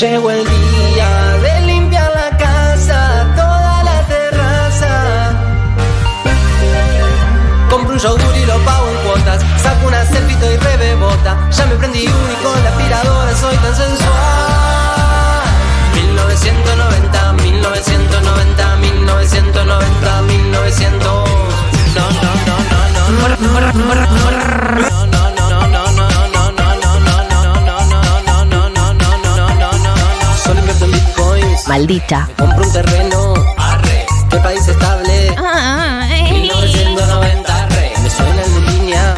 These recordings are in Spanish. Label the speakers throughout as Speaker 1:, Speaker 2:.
Speaker 1: Llegó el día de limpiar la casa, toda la terraza. Compro un yogur y lo pago en cuotas. Saco una selfie y rebebota. Ya me prendí uno y con la aspiradora soy tan sensual. 1990, 1990, 1990, 1900. No, no, no, no. No, no, no, no, no. no, no, no.
Speaker 2: Maldita.
Speaker 1: Compro un terreno. Arre. ¿Qué país estable?
Speaker 2: Ay.
Speaker 1: 1990. Arre. Me suena en línea.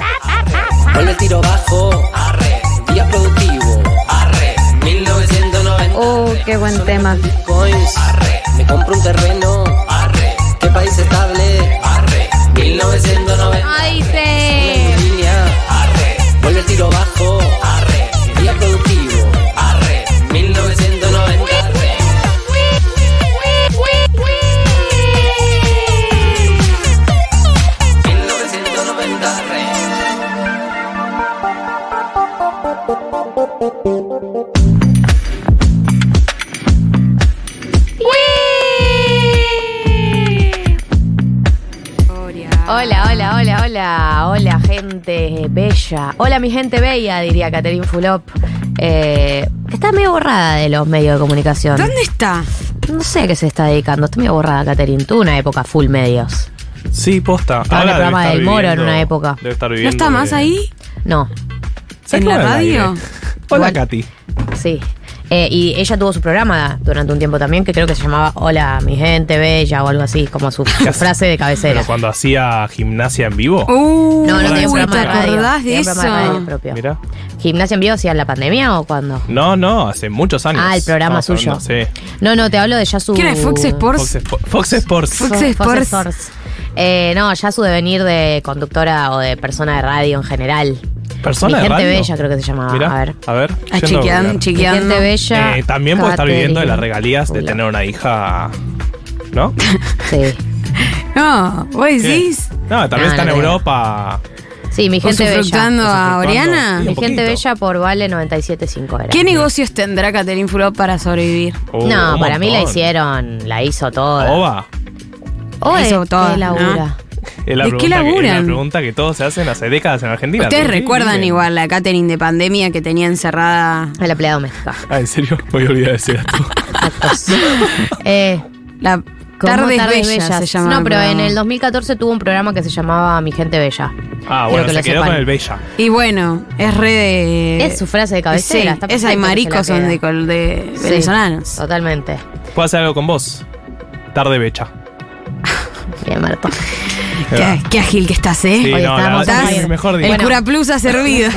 Speaker 1: Vuelve el tiro bajo. Arre. Día productivo. Arre. 1990.
Speaker 2: Oh, qué buen tema.
Speaker 1: Bitcoins. Arre. Me compro un terreno. Arre. ¿Qué país estable? Arre. 1990.
Speaker 2: Ay,
Speaker 1: Me
Speaker 2: sí.
Speaker 1: en línea. Arre. Vuelve el tiro bajo. Arre. Día productivo.
Speaker 2: Bella. Hola, mi gente bella, diría Catherine Fulop. Eh, está medio borrada de los medios de comunicación.
Speaker 3: ¿Dónde está?
Speaker 2: No sé a qué se está dedicando. Está medio borrada, Catherine. Tuvo una época full medios.
Speaker 4: Sí, posta.
Speaker 2: Estaba en el programa del Moro en una época.
Speaker 4: Debe estar
Speaker 3: ¿No
Speaker 4: viviendo
Speaker 3: está más
Speaker 4: de-
Speaker 3: ahí?
Speaker 2: No,
Speaker 4: Se
Speaker 3: ¿En la radio?
Speaker 4: Hola,
Speaker 2: Igual-
Speaker 4: Katy.
Speaker 2: sí. Eh, y ella tuvo su programa durante un tiempo también, que creo que se llamaba Hola, mi gente bella o algo así, como su, su frase de cabecera.
Speaker 4: Pero cuando hacía gimnasia en vivo.
Speaker 3: Uh,
Speaker 2: No, no tenía programa
Speaker 3: ¿te
Speaker 2: de radio.
Speaker 3: acordás de eso?
Speaker 2: programa de radio propio.
Speaker 4: Mira.
Speaker 2: ¿Gimnasia en vivo hacía en la pandemia o cuándo?
Speaker 4: No, no, hace muchos años.
Speaker 2: Ah, el programa
Speaker 4: Estamos
Speaker 2: suyo.
Speaker 4: hablando, Sí.
Speaker 2: No, no, te hablo de ya su.
Speaker 3: ¿Quién es Fox Sports?
Speaker 4: Fox, Fox Sports.
Speaker 3: Fox Sports.
Speaker 2: Eh, no, ya su devenir de conductora o de persona de radio en general.
Speaker 4: Persona
Speaker 2: Mi gente bella creo que se llamaba.
Speaker 4: Mira,
Speaker 2: A ver.
Speaker 4: a ver.
Speaker 3: Ah,
Speaker 4: a
Speaker 3: chequeando,
Speaker 4: googlear.
Speaker 2: Mi
Speaker 3: chequeando.
Speaker 2: gente bella.
Speaker 4: Eh, también puede estar viviendo de las regalías de tener una hija. ¿No?
Speaker 2: Sí.
Speaker 3: No, ¿vos decís?
Speaker 4: No, también
Speaker 2: No,
Speaker 4: está
Speaker 2: no
Speaker 4: en
Speaker 2: creo.
Speaker 4: Europa.
Speaker 2: Sí, mi gente bella.
Speaker 3: ¿Usufructuando a. Oriana?
Speaker 4: Sí.
Speaker 2: Mi gente bella por Vale 97.5 era.
Speaker 3: ¿Qué negocios tendrá Catherine Fulop para sobrevivir?
Speaker 4: Oh,
Speaker 2: No, para mí la hicieron, la hizo toda.
Speaker 4: Oba.
Speaker 2: Oh,
Speaker 3: Hizo
Speaker 2: ¿de
Speaker 3: toda,
Speaker 2: qué labura?
Speaker 4: Es la
Speaker 3: ¿De qué
Speaker 4: pregunta que- es
Speaker 3: laburan?
Speaker 4: la pregunta que todos se hacen hace décadas en Argentina.
Speaker 3: Ustedes
Speaker 4: ¿De qué
Speaker 3: recuerdan
Speaker 4: viven?
Speaker 3: igual la Catherine de pandemia que tenía encerrada
Speaker 2: A la pelea doméstica.
Speaker 4: Ah, ¿en serio? Voy a olvidar esto.
Speaker 2: Actos. eh,
Speaker 3: la
Speaker 2: ¿cómo
Speaker 3: Tardes,
Speaker 2: Tardes
Speaker 3: Bellas,
Speaker 2: Bellas?
Speaker 3: se llamaba
Speaker 2: No, pero en el 2014 tuvo un programa que se llamaba Mi Gente Bella.
Speaker 4: Ah, bueno,
Speaker 2: que
Speaker 4: se quedó
Speaker 2: sepan.
Speaker 4: con el Bella.
Speaker 3: Y bueno, es re de...
Speaker 2: Es su frase de cabecera.
Speaker 3: Sí,
Speaker 2: está
Speaker 3: esa y maricos son de, de
Speaker 2: Sí,
Speaker 3: venezolanos.
Speaker 2: Totalmente.
Speaker 4: ¿Puedo hacer algo con vos? Tarde Becha.
Speaker 2: Bien, Marto.
Speaker 3: Qué, qué ágil que estás, ¿eh?
Speaker 4: Sí,
Speaker 2: Hoy
Speaker 4: no, la es
Speaker 3: el-
Speaker 4: mejor
Speaker 3: El
Speaker 4: día.
Speaker 2: Bueno.
Speaker 3: cura plus ha servido.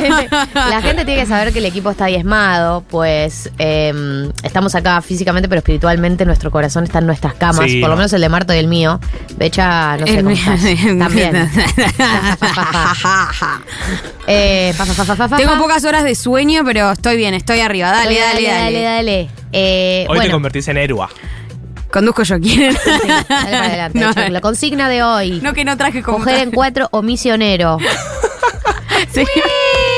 Speaker 2: La gente tiene que saber que el equipo está diezmado, pues eh, estamos acá físicamente, pero espiritualmente nuestro corazón está en nuestras camas,
Speaker 4: Sí,
Speaker 2: por lo
Speaker 4: no.
Speaker 2: menos el de Marto y el mío. Becha, no sé
Speaker 3: El
Speaker 2: cómo estás. También. Eh,
Speaker 3: Tengo pocas horas de sueño, pero estoy bien, estoy arriba. Dale, dale, dale.
Speaker 2: dale, dale. Eh,
Speaker 4: Hoy te convertís en héroe.
Speaker 3: Conduzco yo, ¿quieren?
Speaker 2: sí, dale para adelante.
Speaker 3: No.
Speaker 2: La consigna de hoy.
Speaker 3: no que no traje como...
Speaker 2: Mujer en cuatro o misionero.
Speaker 3: Sí.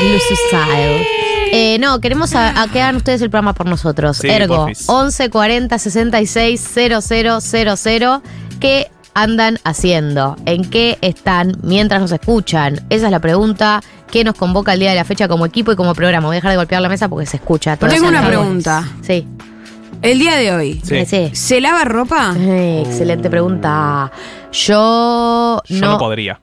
Speaker 2: Lucy Style. Eh, no, queremos a, a que hagan ustedes el programa por nosotros.
Speaker 4: Sí,
Speaker 2: Ergo,
Speaker 4: porfis.
Speaker 2: 11 40 66 000. ¿Qué andan haciendo? ¿En qué están mientras nos escuchan? Esa es la pregunta que nos convoca el día de la fecha como equipo y como programa. Voy a dejar de golpear la mesa porque se escucha. todos
Speaker 3: Tengo una pregunta.
Speaker 2: Sí.
Speaker 3: El día de hoy,
Speaker 4: Sí.
Speaker 2: Sí.
Speaker 3: ¿se lava ropa?
Speaker 2: Eh, excelente pregunta. Yo,
Speaker 4: Yo no, podría.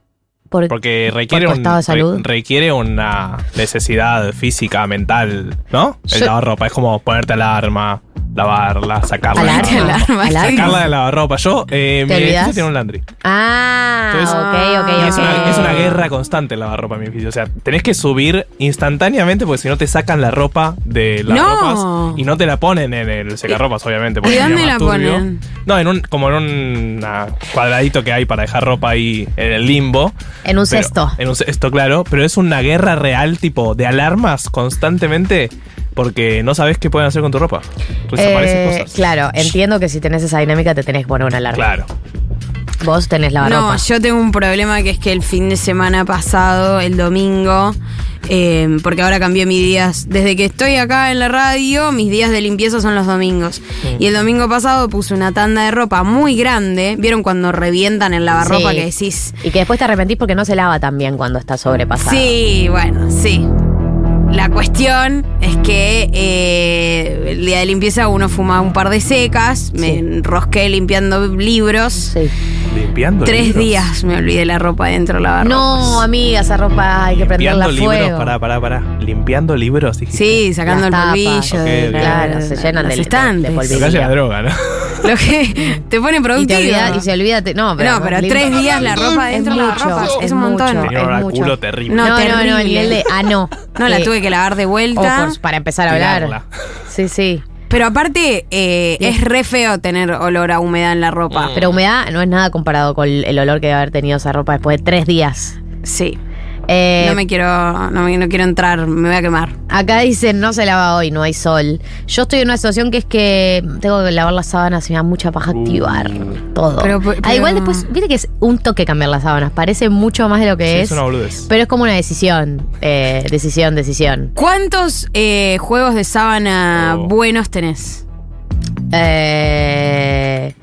Speaker 2: por-
Speaker 4: Porque requiere,
Speaker 2: por tu
Speaker 4: un-
Speaker 2: estado de salud.
Speaker 4: re- requiere una necesidad física, mental, ¿no? El
Speaker 2: Yo-
Speaker 4: lavarropa es como ponerte alarma, lavarla, sacarla.
Speaker 2: Alarma.
Speaker 4: de la-
Speaker 3: Alarma.
Speaker 2: Alarma.
Speaker 4: Sacarla de lavarropa. Yo, eh, mi
Speaker 2: ¿Te
Speaker 4: edificio tiene un landry.
Speaker 2: Ah,
Speaker 4: Entonces,
Speaker 2: ok, ok,
Speaker 4: Y es, una, es una guerra constante el lavarropa en mi edificio. O sea, tenés que subir instantáneamente porque si no te sacan la ropa de las
Speaker 3: No.
Speaker 4: ropas y no te la ponen en el secarropas, obviamente. porque
Speaker 3: ¿Y dónde la
Speaker 4: turbio.
Speaker 3: ponen?
Speaker 4: No, en un, como en un cuadradito que hay para dejar ropa ahí en el limbo.
Speaker 2: En un cesto.
Speaker 4: En un cesto, claro. Pero es una guerra real, tipo, de alarmas constantemente porque no sabes qué pueden hacer con tu ropa. Desaparecen
Speaker 2: Eh,
Speaker 4: cosas.
Speaker 2: Claro, entiendo que si tenés esa dinámica te tenés que poner una alarma.
Speaker 4: Claro.
Speaker 2: Vos tenés lavarropa.
Speaker 3: No, yo tengo un problema que es que el fin de semana pasado, el domingo, eh, porque ahora cambié mis días. Desde que estoy acá en la radio, mis días de limpieza son los domingos. Y el domingo pasado puse una tanda de ropa muy grande. ¿Vieron cuando revientan el lavarropa
Speaker 2: Sí.
Speaker 3: que decís?
Speaker 2: Y que después te arrepentís porque no se lava tan bien cuando está sobrepasado.
Speaker 3: Sí, bueno, sí. La cuestión es que eh, el día de limpieza uno fuma un par de secas, me enrosqué limpiando libros.
Speaker 2: Sí.
Speaker 4: Limpiando
Speaker 3: Tres
Speaker 4: libros.
Speaker 3: días me olvidé la ropa dentro de la
Speaker 2: No, amiga, esa ropa hay que prenderla
Speaker 4: Limpiando
Speaker 2: a fuego.
Speaker 4: libros, pará, pará, pará. Limpiando libros, dijiste.
Speaker 3: Sí, sacando el
Speaker 2: Las
Speaker 3: polvillo. De-.
Speaker 2: Claro, se llenan de- de-
Speaker 3: estantes.
Speaker 2: de polvillo.
Speaker 4: Acá llega droga, ¿no?
Speaker 3: Lo que te pone
Speaker 2: Y te
Speaker 3: productivo.
Speaker 2: olvida, y se olvida, te- no, pero,
Speaker 3: No, pero
Speaker 2: lim-
Speaker 3: tres días la ropa dentro de la ropa, es
Speaker 2: es
Speaker 3: un montón.
Speaker 2: mucho, es mucho.
Speaker 4: culo terrible.
Speaker 3: No,
Speaker 2: No, no, no,
Speaker 3: terrible.
Speaker 2: nivel de, ah, no.
Speaker 3: No, la
Speaker 2: Eh,
Speaker 3: tuve que lavar de
Speaker 2: o
Speaker 3: vuelta.
Speaker 2: por- para empezar a hablar.
Speaker 4: Tirarla.
Speaker 2: Sí, sí.
Speaker 3: Pero aparte, eh,
Speaker 2: es
Speaker 3: re feo tener olor a humedad en la ropa.
Speaker 2: Pero humedad no es nada comparado con el olor que debe haber tenido esa ropa después de tres días.
Speaker 3: Sí.
Speaker 2: Eh,
Speaker 3: No me quiero, no, me- no quiero entrar, me voy a quemar.
Speaker 2: Acá dicen no se lava hoy, no hay sol. Yo estoy en una situación que es que tengo que lavar las sábanas y me da mucha paja activar todo.
Speaker 3: Pero-
Speaker 2: Ah,
Speaker 3: pero-
Speaker 2: igual después, viste que es un toque cambiar las sábanas, parece mucho más de lo que
Speaker 4: Sí,
Speaker 2: es.
Speaker 4: es una boludez.
Speaker 2: Pero es como una decisión, eh, decisión, decisión.
Speaker 3: ¿Cuántos eh, juegos de sábana
Speaker 4: Oh.
Speaker 3: buenos tenés?
Speaker 2: Eh,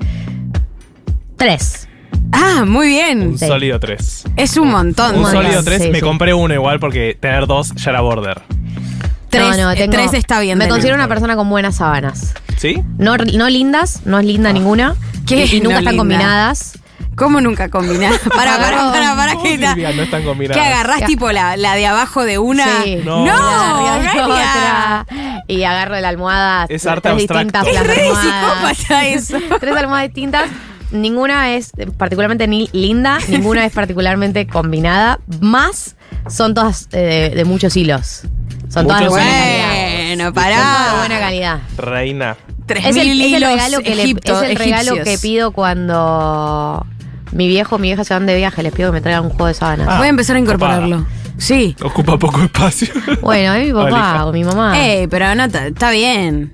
Speaker 2: tres.
Speaker 3: Ah, muy bien.
Speaker 4: Un
Speaker 2: Sí.
Speaker 4: sólido 3.
Speaker 3: Es un montón.
Speaker 4: Un
Speaker 2: montón.
Speaker 4: sólido 3,
Speaker 2: Sí,
Speaker 4: me
Speaker 2: sí.
Speaker 4: compré uno igual porque tener dos ya era border.
Speaker 3: Tres,
Speaker 2: no, no,
Speaker 3: eh,
Speaker 2: tengo-
Speaker 3: tres está bien.
Speaker 2: Me considero una persona con buenas sábanas.
Speaker 4: ¿Sí?
Speaker 2: No, no lindas, no es linda ninguna.
Speaker 3: ¿Qué
Speaker 2: Y, y
Speaker 3: no
Speaker 2: nunca están
Speaker 3: linda?
Speaker 2: combinadas.
Speaker 3: ¿Cómo nunca combinar? para, para, para, para,
Speaker 4: No,
Speaker 3: que
Speaker 4: Silvia, no están combinadas.
Speaker 3: ¿Qué agarrás tipo la, la de abajo de una?
Speaker 2: Sí.
Speaker 4: No.
Speaker 3: No,
Speaker 2: Y arriba de
Speaker 3: Galia.
Speaker 2: otra. Y agarro de la almohada.
Speaker 4: Es arte
Speaker 2: tres
Speaker 4: abstracto.
Speaker 2: distintas
Speaker 3: Es
Speaker 2: las
Speaker 3: re de
Speaker 2: almohadas.
Speaker 3: psicópata eso.
Speaker 2: tres almohadas distintas. Ninguna es particularmente ni linda, ninguna es particularmente combinada. Más son todas eh, de, de muchos hilos. Son todas de buena calidad.
Speaker 3: Bueno,
Speaker 2: Son todas de
Speaker 3: pará.
Speaker 2: buena calidad.
Speaker 4: Reina.
Speaker 3: Tres
Speaker 2: Es el,
Speaker 3: mil
Speaker 2: es el
Speaker 3: hilos
Speaker 2: regalo que le-
Speaker 3: egipto-
Speaker 2: es el regalo que pido cuando mi viejo, mi vieja se van de viaje, les pido que me traigan un juego de sábanas.
Speaker 4: Ah.
Speaker 3: Voy a empezar a incorporarlo. Sí.
Speaker 4: Ocupa poco espacio.
Speaker 2: Bueno, es mi papá o mi mamá.
Speaker 3: Eh, pero no, está bien.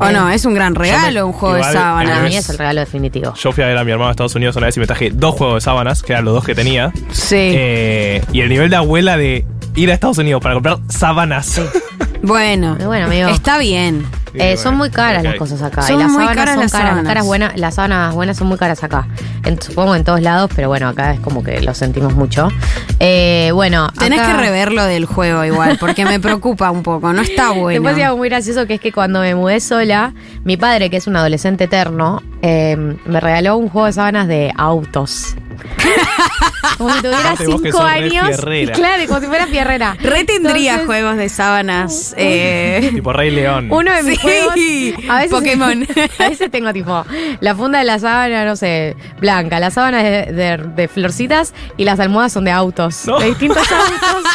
Speaker 3: O
Speaker 2: Eh.
Speaker 3: no, es un gran regalo un juego de
Speaker 4: igual,
Speaker 2: Para mí es el regalo definitivo.
Speaker 4: Yo fui a ver a mi hermano a Estados Unidos una vez y me traje dos juegos de sábanas, que eran los dos que tenía.
Speaker 3: Sí.
Speaker 4: Eh, y el nivel de abuela de ir a Estados Unidos para comprar sábanas.
Speaker 3: Bueno,
Speaker 2: bueno, amigo.
Speaker 3: está bien.
Speaker 2: Eh, son muy caras las cosas acá.
Speaker 3: Son
Speaker 2: y las
Speaker 3: muy
Speaker 2: sábanas
Speaker 3: caras
Speaker 2: son
Speaker 3: las
Speaker 2: caras. Las,
Speaker 3: sábanas.
Speaker 2: caras buenas, las sábanas buenas son muy caras acá. En- supongo en todos lados, pero bueno, acá es como que lo sentimos mucho. Eh, bueno,
Speaker 3: Tenés
Speaker 2: acá-
Speaker 3: que rever lo del juego igual, porque me preocupa un poco. No está bueno.
Speaker 2: Después algo muy gracioso que es que cuando me mudé sola, mi padre, que es un adolescente eterno, eh, me regaló un juego de sábanas de autos. Como si tuviera
Speaker 4: Aparte vos que
Speaker 2: cinco
Speaker 4: sos re
Speaker 2: años.
Speaker 4: fierrera.
Speaker 2: Claro, como si fuera fierrera.
Speaker 3: Re tendría
Speaker 2: Entonces,
Speaker 3: juegos de sábanas. eh,
Speaker 4: tipo Rey León.
Speaker 2: Uno de mis
Speaker 3: Sí,
Speaker 2: juegos. A veces,
Speaker 3: Pokémon.
Speaker 2: A veces tengo tipo la funda de la sábana, no sé, blanca, la sábana de, de- de florcitas y las almohadas son de autos.
Speaker 4: No.
Speaker 2: De distintos autos.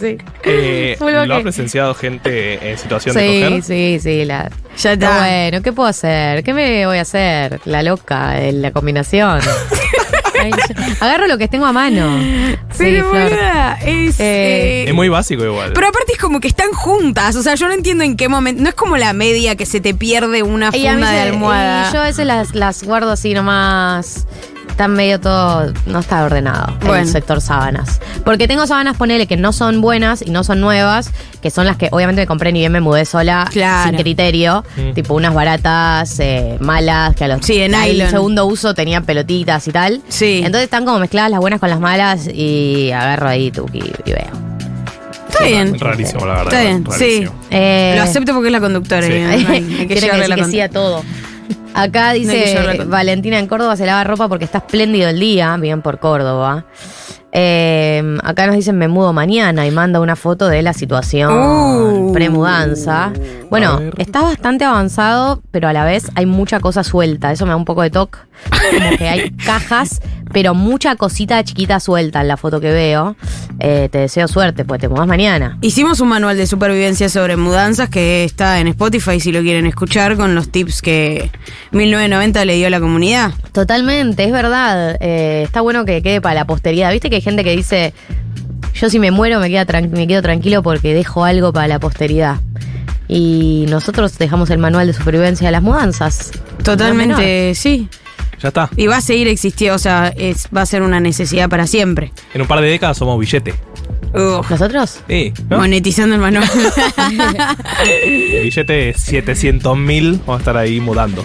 Speaker 2: sí.
Speaker 4: Eh,
Speaker 2: Full
Speaker 4: ¿Lo ha presenciado gente en situación de
Speaker 2: Sí,
Speaker 4: coger?
Speaker 2: sí, sí. La...
Speaker 3: Ya está.
Speaker 2: bueno, ¿qué puedo hacer? ¿Qué me voy a hacer? La loca, de la combinación. Agarro lo que tengo a mano. Sí,
Speaker 3: Pero boluda, es.
Speaker 2: Eh,
Speaker 3: eh,
Speaker 4: Es muy básico igual.
Speaker 3: pero aparte es como que están juntas. O sea, yo no entiendo en qué momento. No es como la media que se te pierde una
Speaker 2: Y a mí
Speaker 3: funda de
Speaker 2: se-
Speaker 3: almohada.
Speaker 2: y yo a veces las, las guardo así nomás. Están medio todo. No está ordenado
Speaker 3: Bueno.
Speaker 2: el sector sábanas. Porque tengo sábanas, ponele, que no son buenas y no son nuevas, que son las que obviamente me compré ni bien me mudé sola
Speaker 3: Claro.
Speaker 2: sin criterio.
Speaker 4: Mm.
Speaker 2: Tipo unas baratas, eh, malas, que a los
Speaker 3: Sí,
Speaker 2: al
Speaker 3: nylon.
Speaker 2: segundo uso tenían pelotitas y tal.
Speaker 3: Sí.
Speaker 2: Entonces están como mezcladas las buenas con las malas y agarro ahí tuki y veo.
Speaker 3: Está bien.
Speaker 4: Rarísimo, la verdad.
Speaker 3: Está bien,
Speaker 4: rarísimo.
Speaker 2: Eh,
Speaker 3: Lo acepto porque es la conductora.
Speaker 4: Sí.
Speaker 3: y hay- que
Speaker 2: Tiene que
Speaker 3: la
Speaker 2: que sí a todo. Acá dice Valentina en Córdoba se lava ropa porque está espléndido el día, bien por Córdoba. Eh, acá nos dicen me mudo mañana y manda una foto de la situación
Speaker 3: Uh.
Speaker 2: premudanza. Bueno, está bastante avanzado, pero a la vez hay mucha cosa suelta. Eso me da un poco de toque. Como que hay cajas, pero mucha cosita chiquita suelta en la foto que veo. Eh, te deseo suerte, pues te mudas mañana.
Speaker 3: Hicimos un manual de supervivencia sobre mudanzas que está en Spotify si lo quieren escuchar con los tips que 1990 le dio a la comunidad.
Speaker 2: Totalmente, es verdad. Eh, está bueno que quede para la posteridad. Viste que hay gente que dice, yo si me muero me, queda me quedo tranquilo porque dejo algo para la posteridad. Y nosotros dejamos el manual de supervivencia de las mudanzas.
Speaker 3: Totalmente, sí.
Speaker 4: Ya está.
Speaker 3: Y va a seguir existiendo, o sea, es- va a ser una necesidad para siempre.
Speaker 4: En un par de décadas somos billete.
Speaker 2: ¿Nosotros?
Speaker 4: Sí, ¿no?
Speaker 3: Monetizando el manual.
Speaker 4: El billete de 700 mil vamos a estar ahí mudando.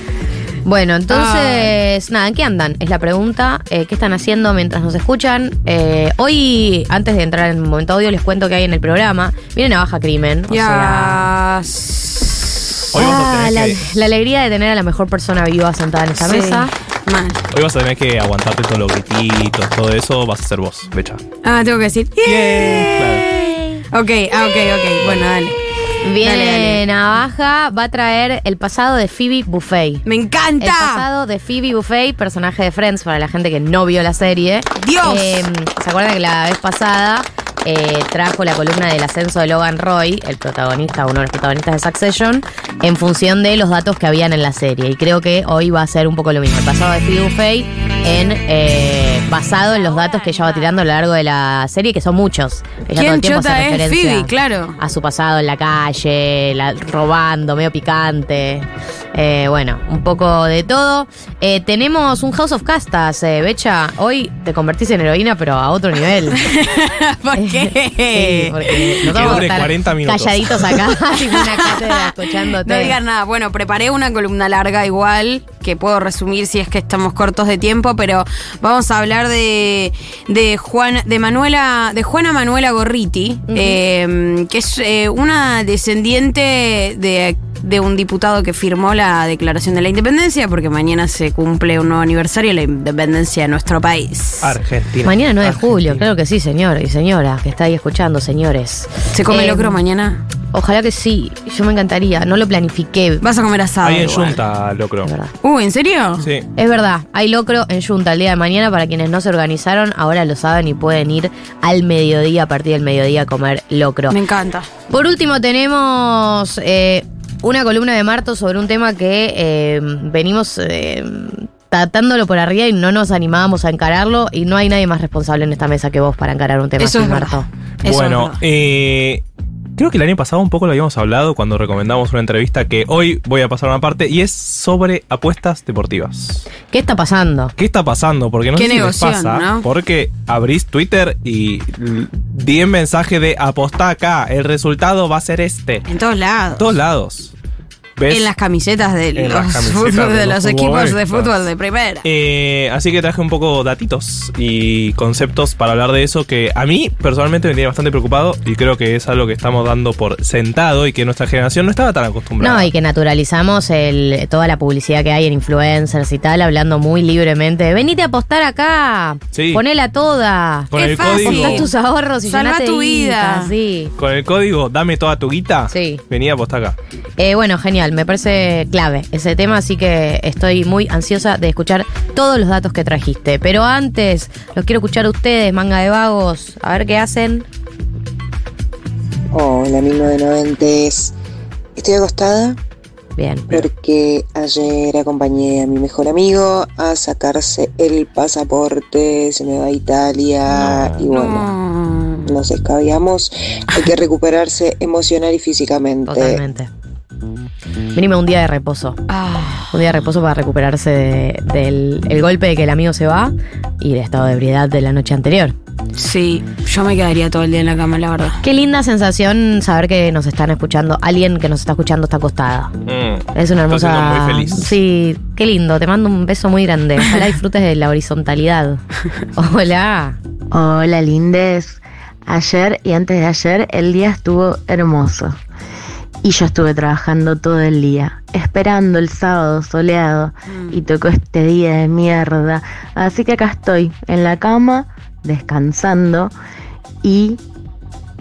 Speaker 2: Bueno, entonces, nada, ¿en qué andan? Es la pregunta. Eh, ¿Qué están haciendo mientras nos escuchan? Eh, hoy, antes de entrar en el momento audio, les cuento que hay en el programa. Vienen a Baja Crimen. O sea,
Speaker 3: ya.
Speaker 4: Hoy
Speaker 2: ah, la,
Speaker 4: que-
Speaker 2: la alegría de tener a la mejor persona viva sentada en esta
Speaker 3: Sí,
Speaker 2: mesa.
Speaker 3: Mal.
Speaker 4: Hoy vas a tener que aguantarte todos los grititos, todo eso, vas a ser vos, Becha.
Speaker 3: Ah, tengo que decir.
Speaker 4: Bien,
Speaker 3: Ok, ah, ok, ok. Bueno, dale.
Speaker 2: Viene
Speaker 3: Dale, dale.
Speaker 2: Navaja, va a traer el pasado de Phoebe Buffet.
Speaker 3: Me
Speaker 2: El
Speaker 3: encanta.
Speaker 2: pasado de Phoebe Buffet, personaje de Friends, para la gente que no vio la serie.
Speaker 3: ¡Dios!
Speaker 2: Eh, ¿Se acuerdan que la vez pasada eh, trajo la columna del ascenso de Logan Roy, el protagonista, uno de los protagonistas de Succession, en función de los datos que habían en la serie? Y creo que hoy va a ser un poco lo mismo. El pasado de Phoebe Buffet en, eh, basado en los datos que ella va tirando a lo largo de la serie, que son muchos. Ella todo
Speaker 3: ¿Quién
Speaker 2: el tiempo hace referencia
Speaker 3: Phoebe? Claro.
Speaker 2: a su pasado en la calle, la- robando, medio picante. Eh, bueno, un poco de todo. Eh, tenemos un House of Castas, eh, Becha. Hoy te convertís en heroína, pero a otro nivel.
Speaker 3: ¿Por qué?
Speaker 2: Sí, porque
Speaker 4: Que
Speaker 2: nos vamos a
Speaker 4: dure
Speaker 2: estar
Speaker 4: 40 minutos.
Speaker 2: calladitos acá, tipo una cátedra escuchándote.
Speaker 3: No digan nada. Bueno, preparé una columna larga igual, que puedo resumir si es que estamos cortos de tiempo, pero vamos a hablar de, de Juan, de Manuela, de Juana Manuela Gorriti, eh, que es eh, una descendiente de, de un diputado que firmó la Declaración de la Independencia, porque mañana se cumple un nuevo aniversario de la independencia de nuestro país.
Speaker 4: Argentina.
Speaker 2: Mañana 9 de julio, claro que sí, señor y señora, que está ahí escuchando, señores.
Speaker 3: ¿Se come
Speaker 2: Eh,
Speaker 3: locro mañana?
Speaker 2: Ojalá que sí, yo me encantaría, no lo planifiqué.
Speaker 3: Vas a comer asado.
Speaker 4: Ahí en
Speaker 3: igual.
Speaker 4: Junta, locro.
Speaker 2: Es verdad.
Speaker 3: Uh, ¿en serio?
Speaker 4: Sí.
Speaker 2: Es verdad, hay locro en Junta el día de mañana para quienes no se organizaron, ahora lo saben y pueden ir al mediodía, a partir del mediodía a comer locro.
Speaker 3: Me encanta.
Speaker 2: Por último tenemos eh, una columna de Marto sobre un tema que eh, venimos eh, tratándolo por arriba y no nos animábamos a encararlo y no hay nadie más responsable en esta mesa que vos para encarar un tema
Speaker 3: Eso
Speaker 2: así,
Speaker 3: es.
Speaker 2: Marto.
Speaker 3: Eso
Speaker 4: bueno, eh, creo que el año pasado un poco lo habíamos hablado cuando recomendamos una entrevista que hoy voy a pasar una parte y es sobre apuestas deportivas.
Speaker 2: ¿Qué está pasando?
Speaker 4: ¿Qué está pasando? Porque no
Speaker 3: Qué
Speaker 4: sé si les pasa,
Speaker 3: ¿no?
Speaker 4: porque abrís Twitter y l- di el mensaje de apostá acá, el resultado va a ser este.
Speaker 3: En todos lados.
Speaker 4: todos lados. ¿Ves?
Speaker 3: En las camisetas de
Speaker 4: En
Speaker 3: los,
Speaker 4: las camisetas
Speaker 3: fútbol-
Speaker 4: de
Speaker 3: de
Speaker 4: los
Speaker 3: los equipos de fútbol de primera.
Speaker 4: Eh, así que traje un poco datitos y conceptos para hablar de eso que a mí personalmente me tiene bastante preocupado y creo que es algo que estamos dando por sentado y que nuestra generación no estaba tan acostumbrada.
Speaker 2: No, y que naturalizamos el, toda la publicidad que hay en influencers y tal, hablando muy libremente. de, Venite a apostar acá.
Speaker 4: Sí.
Speaker 2: Ponela toda.
Speaker 4: Con
Speaker 3: Qué
Speaker 4: el
Speaker 3: fácil.
Speaker 4: código,
Speaker 2: tus ahorros y
Speaker 3: Salva tu vida.
Speaker 2: guita, Sí.
Speaker 4: con el código dame toda tu guita,
Speaker 2: Sí.
Speaker 4: venía a apostar acá.
Speaker 2: Eh, bueno, genial, me parece clave ese tema, así que estoy muy ansiosa de escuchar todos los datos que trajiste. Pero antes, los quiero escuchar a ustedes, manga de vagos, a ver qué hacen.
Speaker 5: Hola, 1990. Estoy acostada
Speaker 2: Bien.
Speaker 5: porque ayer acompañé a mi mejor amigo a sacarse el pasaporte, se me va a Italia
Speaker 4: No.
Speaker 5: y bueno,
Speaker 3: No.
Speaker 5: nos escabiamos. Hay que recuperarse emocional y físicamente.
Speaker 2: Totalmente. Venime un día de reposo.
Speaker 3: Ah,
Speaker 2: Un día de reposo para recuperarse de- del el golpe de que el amigo se va y el estado de ebriedad de la noche anterior.
Speaker 3: sí, yo me quedaría todo el día en la cama, la verdad.
Speaker 2: Qué linda sensación saber que nos están escuchando. Alguien que nos está escuchando está acostada.
Speaker 4: Mm.
Speaker 2: Es una hermosa.
Speaker 4: muy feliz.
Speaker 2: Sí, qué lindo. Te mando un beso muy grande. Ojalá disfrutes de la horizontalidad. Hola.
Speaker 6: Hola Lindes. Ayer y antes de ayer el día estuvo hermoso. Y yo estuve trabajando todo el día, esperando el sábado soleado. Y tocó este día de mierda. Así que acá estoy, en la cama, descansando y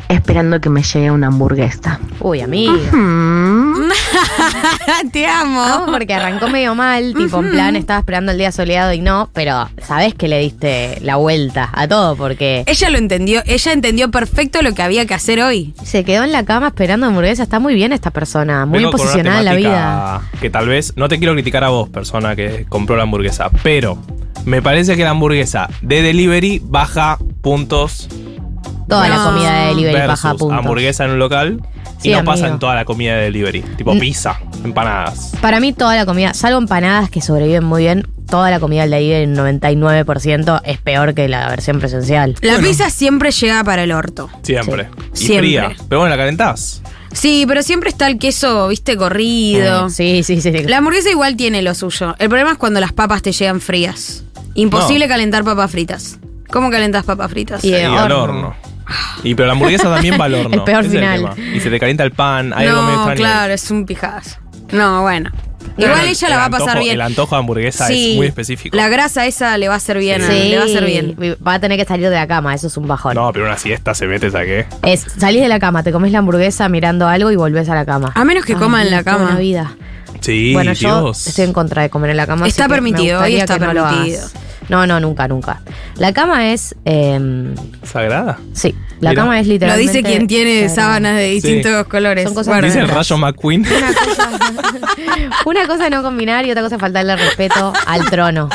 Speaker 6: esperando que me llegue una hamburguesa.
Speaker 2: Uy, amiga.
Speaker 6: Mm.
Speaker 3: Te amo.
Speaker 2: Vamos porque arrancó medio mal, tipo en plan estaba esperando el día soleado y no, pero sabés que le diste la vuelta a todo porque
Speaker 3: Ella lo entendió, ella entendió perfecto lo que había que hacer hoy.
Speaker 2: se quedó en la cama esperando hamburguesa. Está muy bien esta persona, muy
Speaker 4: Vengo con una
Speaker 2: posicionada en la vida.
Speaker 4: temática Que tal vez, no te quiero criticar a vos, persona que compró la hamburguesa, pero me parece que la hamburguesa de delivery baja puntos
Speaker 2: Toda la
Speaker 3: No.
Speaker 2: comida de delivery
Speaker 4: versus
Speaker 2: baja puntos.
Speaker 4: hamburguesa en un local
Speaker 2: Sí,
Speaker 4: y no pasa en toda la comida de delivery, tipo
Speaker 2: Mm.
Speaker 4: pizza, empanadas.
Speaker 2: Para mí toda la comida, salvo empanadas que sobreviven muy bien, toda la comida del delivery, el 99%, es peor que la versión presencial.
Speaker 3: La pizza siempre llega para el orto.
Speaker 4: Siempre. Y
Speaker 3: Siempre.
Speaker 4: fría. Pero bueno, la calentás.
Speaker 3: Sí, pero siempre está el queso, viste, corrido.
Speaker 2: Sí, sí, sí.
Speaker 3: La hamburguesa igual tiene lo suyo. El problema es cuando las papas te llegan frías. Imposible
Speaker 4: No.
Speaker 3: calentar papas fritas. ¿Cómo calentás papas fritas?
Speaker 2: Y
Speaker 4: Y
Speaker 2: de
Speaker 4: al
Speaker 2: horno.
Speaker 4: horno. Y pero la hamburguesa también va al horno.
Speaker 2: El peor
Speaker 4: Ese es
Speaker 2: final.
Speaker 4: tema. Y se te calienta el pan. Hay algo medio
Speaker 3: no,
Speaker 4: extraño.
Speaker 3: claro, es un pijazo. No, bueno. Igual
Speaker 4: el-
Speaker 3: ella la
Speaker 4: el
Speaker 3: va a pasar
Speaker 4: antojo-
Speaker 3: bien.
Speaker 4: El antojo de hamburguesa
Speaker 3: Sí,
Speaker 4: es muy específico.
Speaker 3: La grasa esa le va a hacer bien,
Speaker 2: Sí,
Speaker 3: le va a hacer bien.
Speaker 2: Va a tener que salir de la cama, eso es un bajón.
Speaker 4: No, pero una siesta se mete, ¿sabes qué?
Speaker 2: Es, salís de la cama, te comes la hamburguesa mirando algo y volvés a la cama.
Speaker 3: A menos que
Speaker 2: Ay,
Speaker 3: coma en la cama.
Speaker 2: vida.
Speaker 4: Sí,
Speaker 2: bueno, yo
Speaker 4: Dios.
Speaker 2: estoy en contra de comer en la cama.
Speaker 3: Está
Speaker 2: así que me
Speaker 3: permitido, hoy
Speaker 2: gustaría
Speaker 3: está
Speaker 2: que no lo
Speaker 3: permitido.
Speaker 2: No, no, nunca, nunca. La cama es. eh,
Speaker 4: ¿Sagrada?
Speaker 2: sí, la
Speaker 4: Mira.
Speaker 2: cama es
Speaker 3: Lo
Speaker 2: literalmente.
Speaker 3: dice quien tiene
Speaker 2: sagrada.
Speaker 3: sábanas de distintos colores.
Speaker 2: Son cosas
Speaker 3: Bueno,
Speaker 4: Dice el. Rayo McQueen.
Speaker 2: Una cosa, una cosa no combinar y otra cosa faltarle respeto al trono.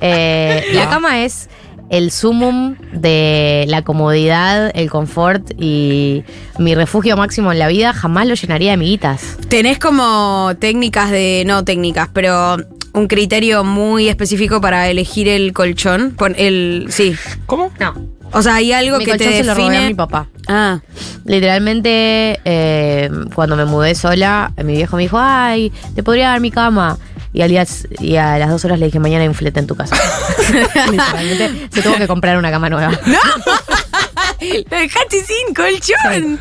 Speaker 2: Eh, la cama es el sumum de la comodidad, el confort y mi refugio máximo en la vida. Jamás lo llenaría de amiguitas.
Speaker 3: Tenés como técnicas de. No técnicas, pero un criterio muy específico para elegir el colchón. Pon- el. Sí.
Speaker 4: ¿Cómo?
Speaker 2: No.
Speaker 3: O sea, hay algo
Speaker 2: mi
Speaker 3: que
Speaker 2: colchón
Speaker 3: te
Speaker 2: se lo robé a
Speaker 3: define.
Speaker 2: mi papá.
Speaker 3: Ah.
Speaker 2: Literalmente, eh, cuando me mudé sola, mi viejo me dijo, ay, te podría dar mi cama. Y, al día, y a las dos horas le dije, mañana hay un flete en tu casa. Literalmente, se tuvo que comprar una cama nueva.
Speaker 3: Lo dejaste sin colchón.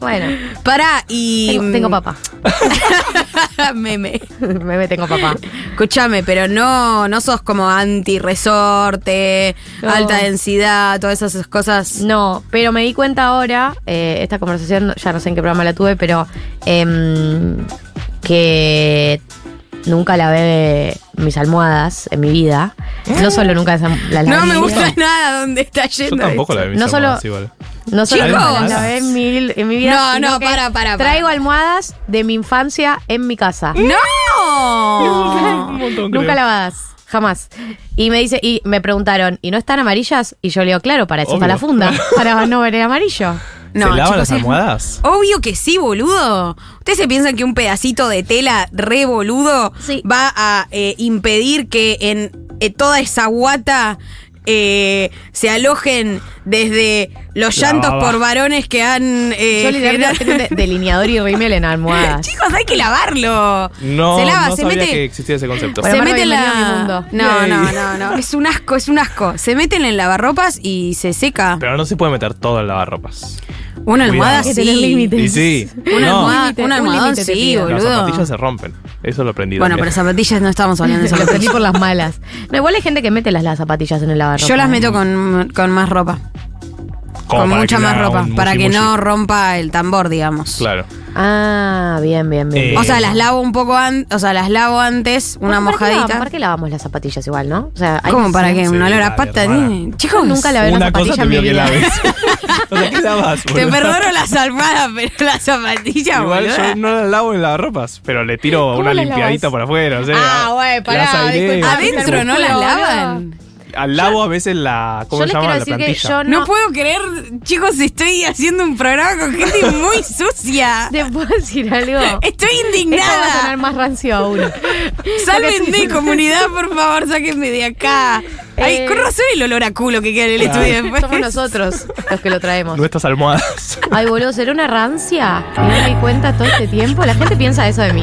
Speaker 2: Bueno,
Speaker 3: Pará, y.
Speaker 2: tengo, tengo papá.
Speaker 3: Meme.
Speaker 2: Me tengo papá.
Speaker 3: Escúchame, pero no, no sos como anti-resorte,
Speaker 2: No.
Speaker 3: alta densidad, todas esas cosas.
Speaker 2: No, pero me di cuenta ahora, eh, esta conversación, ya no sé en qué programa la tuve, pero em, que nunca lavé mis almohadas en mi vida. No solo nunca las, lavé
Speaker 3: No me gusta
Speaker 2: vida.
Speaker 3: nada donde está
Speaker 4: Yo
Speaker 3: yendo.
Speaker 4: tampoco la
Speaker 3: esto.
Speaker 4: de mis
Speaker 2: No solo-
Speaker 4: almohadas igual.
Speaker 2: No solo
Speaker 3: Chicos.
Speaker 2: las lavé en mi, en mi vida.
Speaker 3: No, no, para, para, para.
Speaker 2: Traigo almohadas de mi infancia en mi casa.
Speaker 3: ¡No!
Speaker 4: Un montón, creo.
Speaker 2: Nunca lavadas. Jamás. Y me dice, y me preguntaron, ¿y no están amarillas? Y yo le digo, claro, para eso está
Speaker 4: Obvio.
Speaker 2: la funda, para no ver el amarillo.
Speaker 3: No,
Speaker 4: ¿Se lavan
Speaker 3: chicos,
Speaker 4: las
Speaker 3: es-
Speaker 4: almohadas?
Speaker 3: Obvio que sí, boludo. ¿Ustedes se piensan que un pedacito de tela re boludo
Speaker 2: Sí.
Speaker 3: va a eh, impedir que en eh, toda esa guata eh, se alojen desde los
Speaker 4: La
Speaker 3: llantos
Speaker 4: baba.
Speaker 3: por varones que han... eh,
Speaker 2: yo
Speaker 3: generado-
Speaker 2: un delineador y rímel en almohadas.
Speaker 3: Chicos, hay que lavarlo.
Speaker 4: No,
Speaker 3: se lava,
Speaker 4: no
Speaker 3: se
Speaker 4: sabía
Speaker 3: mete...
Speaker 4: que existía ese concepto.
Speaker 2: Bueno,
Speaker 3: se
Speaker 2: Marco,
Speaker 3: mete
Speaker 2: mi
Speaker 3: la...
Speaker 2: mundo.
Speaker 3: No,
Speaker 4: Yay.
Speaker 3: no, no, no. Es un asco, es un asco. Se meten en lavarropas y se seca.
Speaker 4: Pero no se puede meter todo en lavarropas.
Speaker 3: Una almohada
Speaker 4: Cuidado.
Speaker 3: Sí.
Speaker 2: límites.
Speaker 4: Y sí.
Speaker 3: Una
Speaker 4: no,
Speaker 3: almohada, un
Speaker 2: un
Speaker 3: almohadón
Speaker 2: límite te
Speaker 3: sí,
Speaker 2: pido.
Speaker 4: las
Speaker 3: boludo.
Speaker 4: zapatillas se rompen. Eso lo aprendí
Speaker 3: Bueno,
Speaker 4: también.
Speaker 3: pero zapatillas no estamos hablando de
Speaker 2: Se lo aprendí
Speaker 3: zapatillas.
Speaker 2: por las malas. No, igual hay gente que mete las, las zapatillas en el lavarropa.
Speaker 3: Yo las meto con, con más ropa.
Speaker 4: Como
Speaker 3: con
Speaker 4: para
Speaker 3: mucha más ropa.
Speaker 4: un
Speaker 3: para
Speaker 4: mushi
Speaker 3: que
Speaker 4: mushi.
Speaker 3: no rompa el tambor, digamos.
Speaker 4: Claro.
Speaker 2: Ah, bien, bien, bien.
Speaker 4: Eh.
Speaker 3: O sea, las lavo un poco antes. O sea, las lavo antes, una
Speaker 2: ¿Por qué
Speaker 3: mojadita.
Speaker 2: ¿Por qué lavamos las zapatillas igual, no? O sea, hay
Speaker 3: ¿Cómo para
Speaker 2: que
Speaker 3: que
Speaker 4: Sí,
Speaker 3: un olor a pata? Chicos,
Speaker 2: Nunca lavé una
Speaker 4: Una cosa
Speaker 2: zapatilla
Speaker 4: te
Speaker 2: en mi
Speaker 4: que o sea, ¿qué lavas?
Speaker 3: Te perdono las almohadas, pero las zapatillas,
Speaker 4: Igual
Speaker 3: boluda.
Speaker 4: yo no las lavo en lavarropas, pero le tiro
Speaker 2: ¿Cómo
Speaker 4: una
Speaker 2: las
Speaker 4: limpiadita
Speaker 2: lavas?
Speaker 4: por afuera. O sea,
Speaker 2: Ah, güey, pará,
Speaker 4: las.
Speaker 3: Adentro no las lavan.
Speaker 4: Al lavo a veces la. ¿Cómo
Speaker 2: Yo
Speaker 4: se llama? La
Speaker 2: que
Speaker 4: plantilla.
Speaker 2: yo
Speaker 3: No.
Speaker 2: no,
Speaker 3: puedo creer, chicos, estoy haciendo un programa con gente muy sucia.
Speaker 2: ¿Te puedo decir algo?
Speaker 3: Estoy
Speaker 2: Esto va a sonar
Speaker 3: indignada.
Speaker 2: más rancio aún.
Speaker 3: Sálvenme, comunidad, por favor, sáquenme de acá. Ay,
Speaker 2: Eh,
Speaker 3: con razón el olor a culo que queda en el
Speaker 4: Claro.
Speaker 3: estudio después.
Speaker 2: Somos nosotros los que lo traemos.
Speaker 4: Nuestras almohadas.
Speaker 2: Ay, boludo, ¿será una rancia? No me di cuenta todo este tiempo. La gente piensa eso de mí.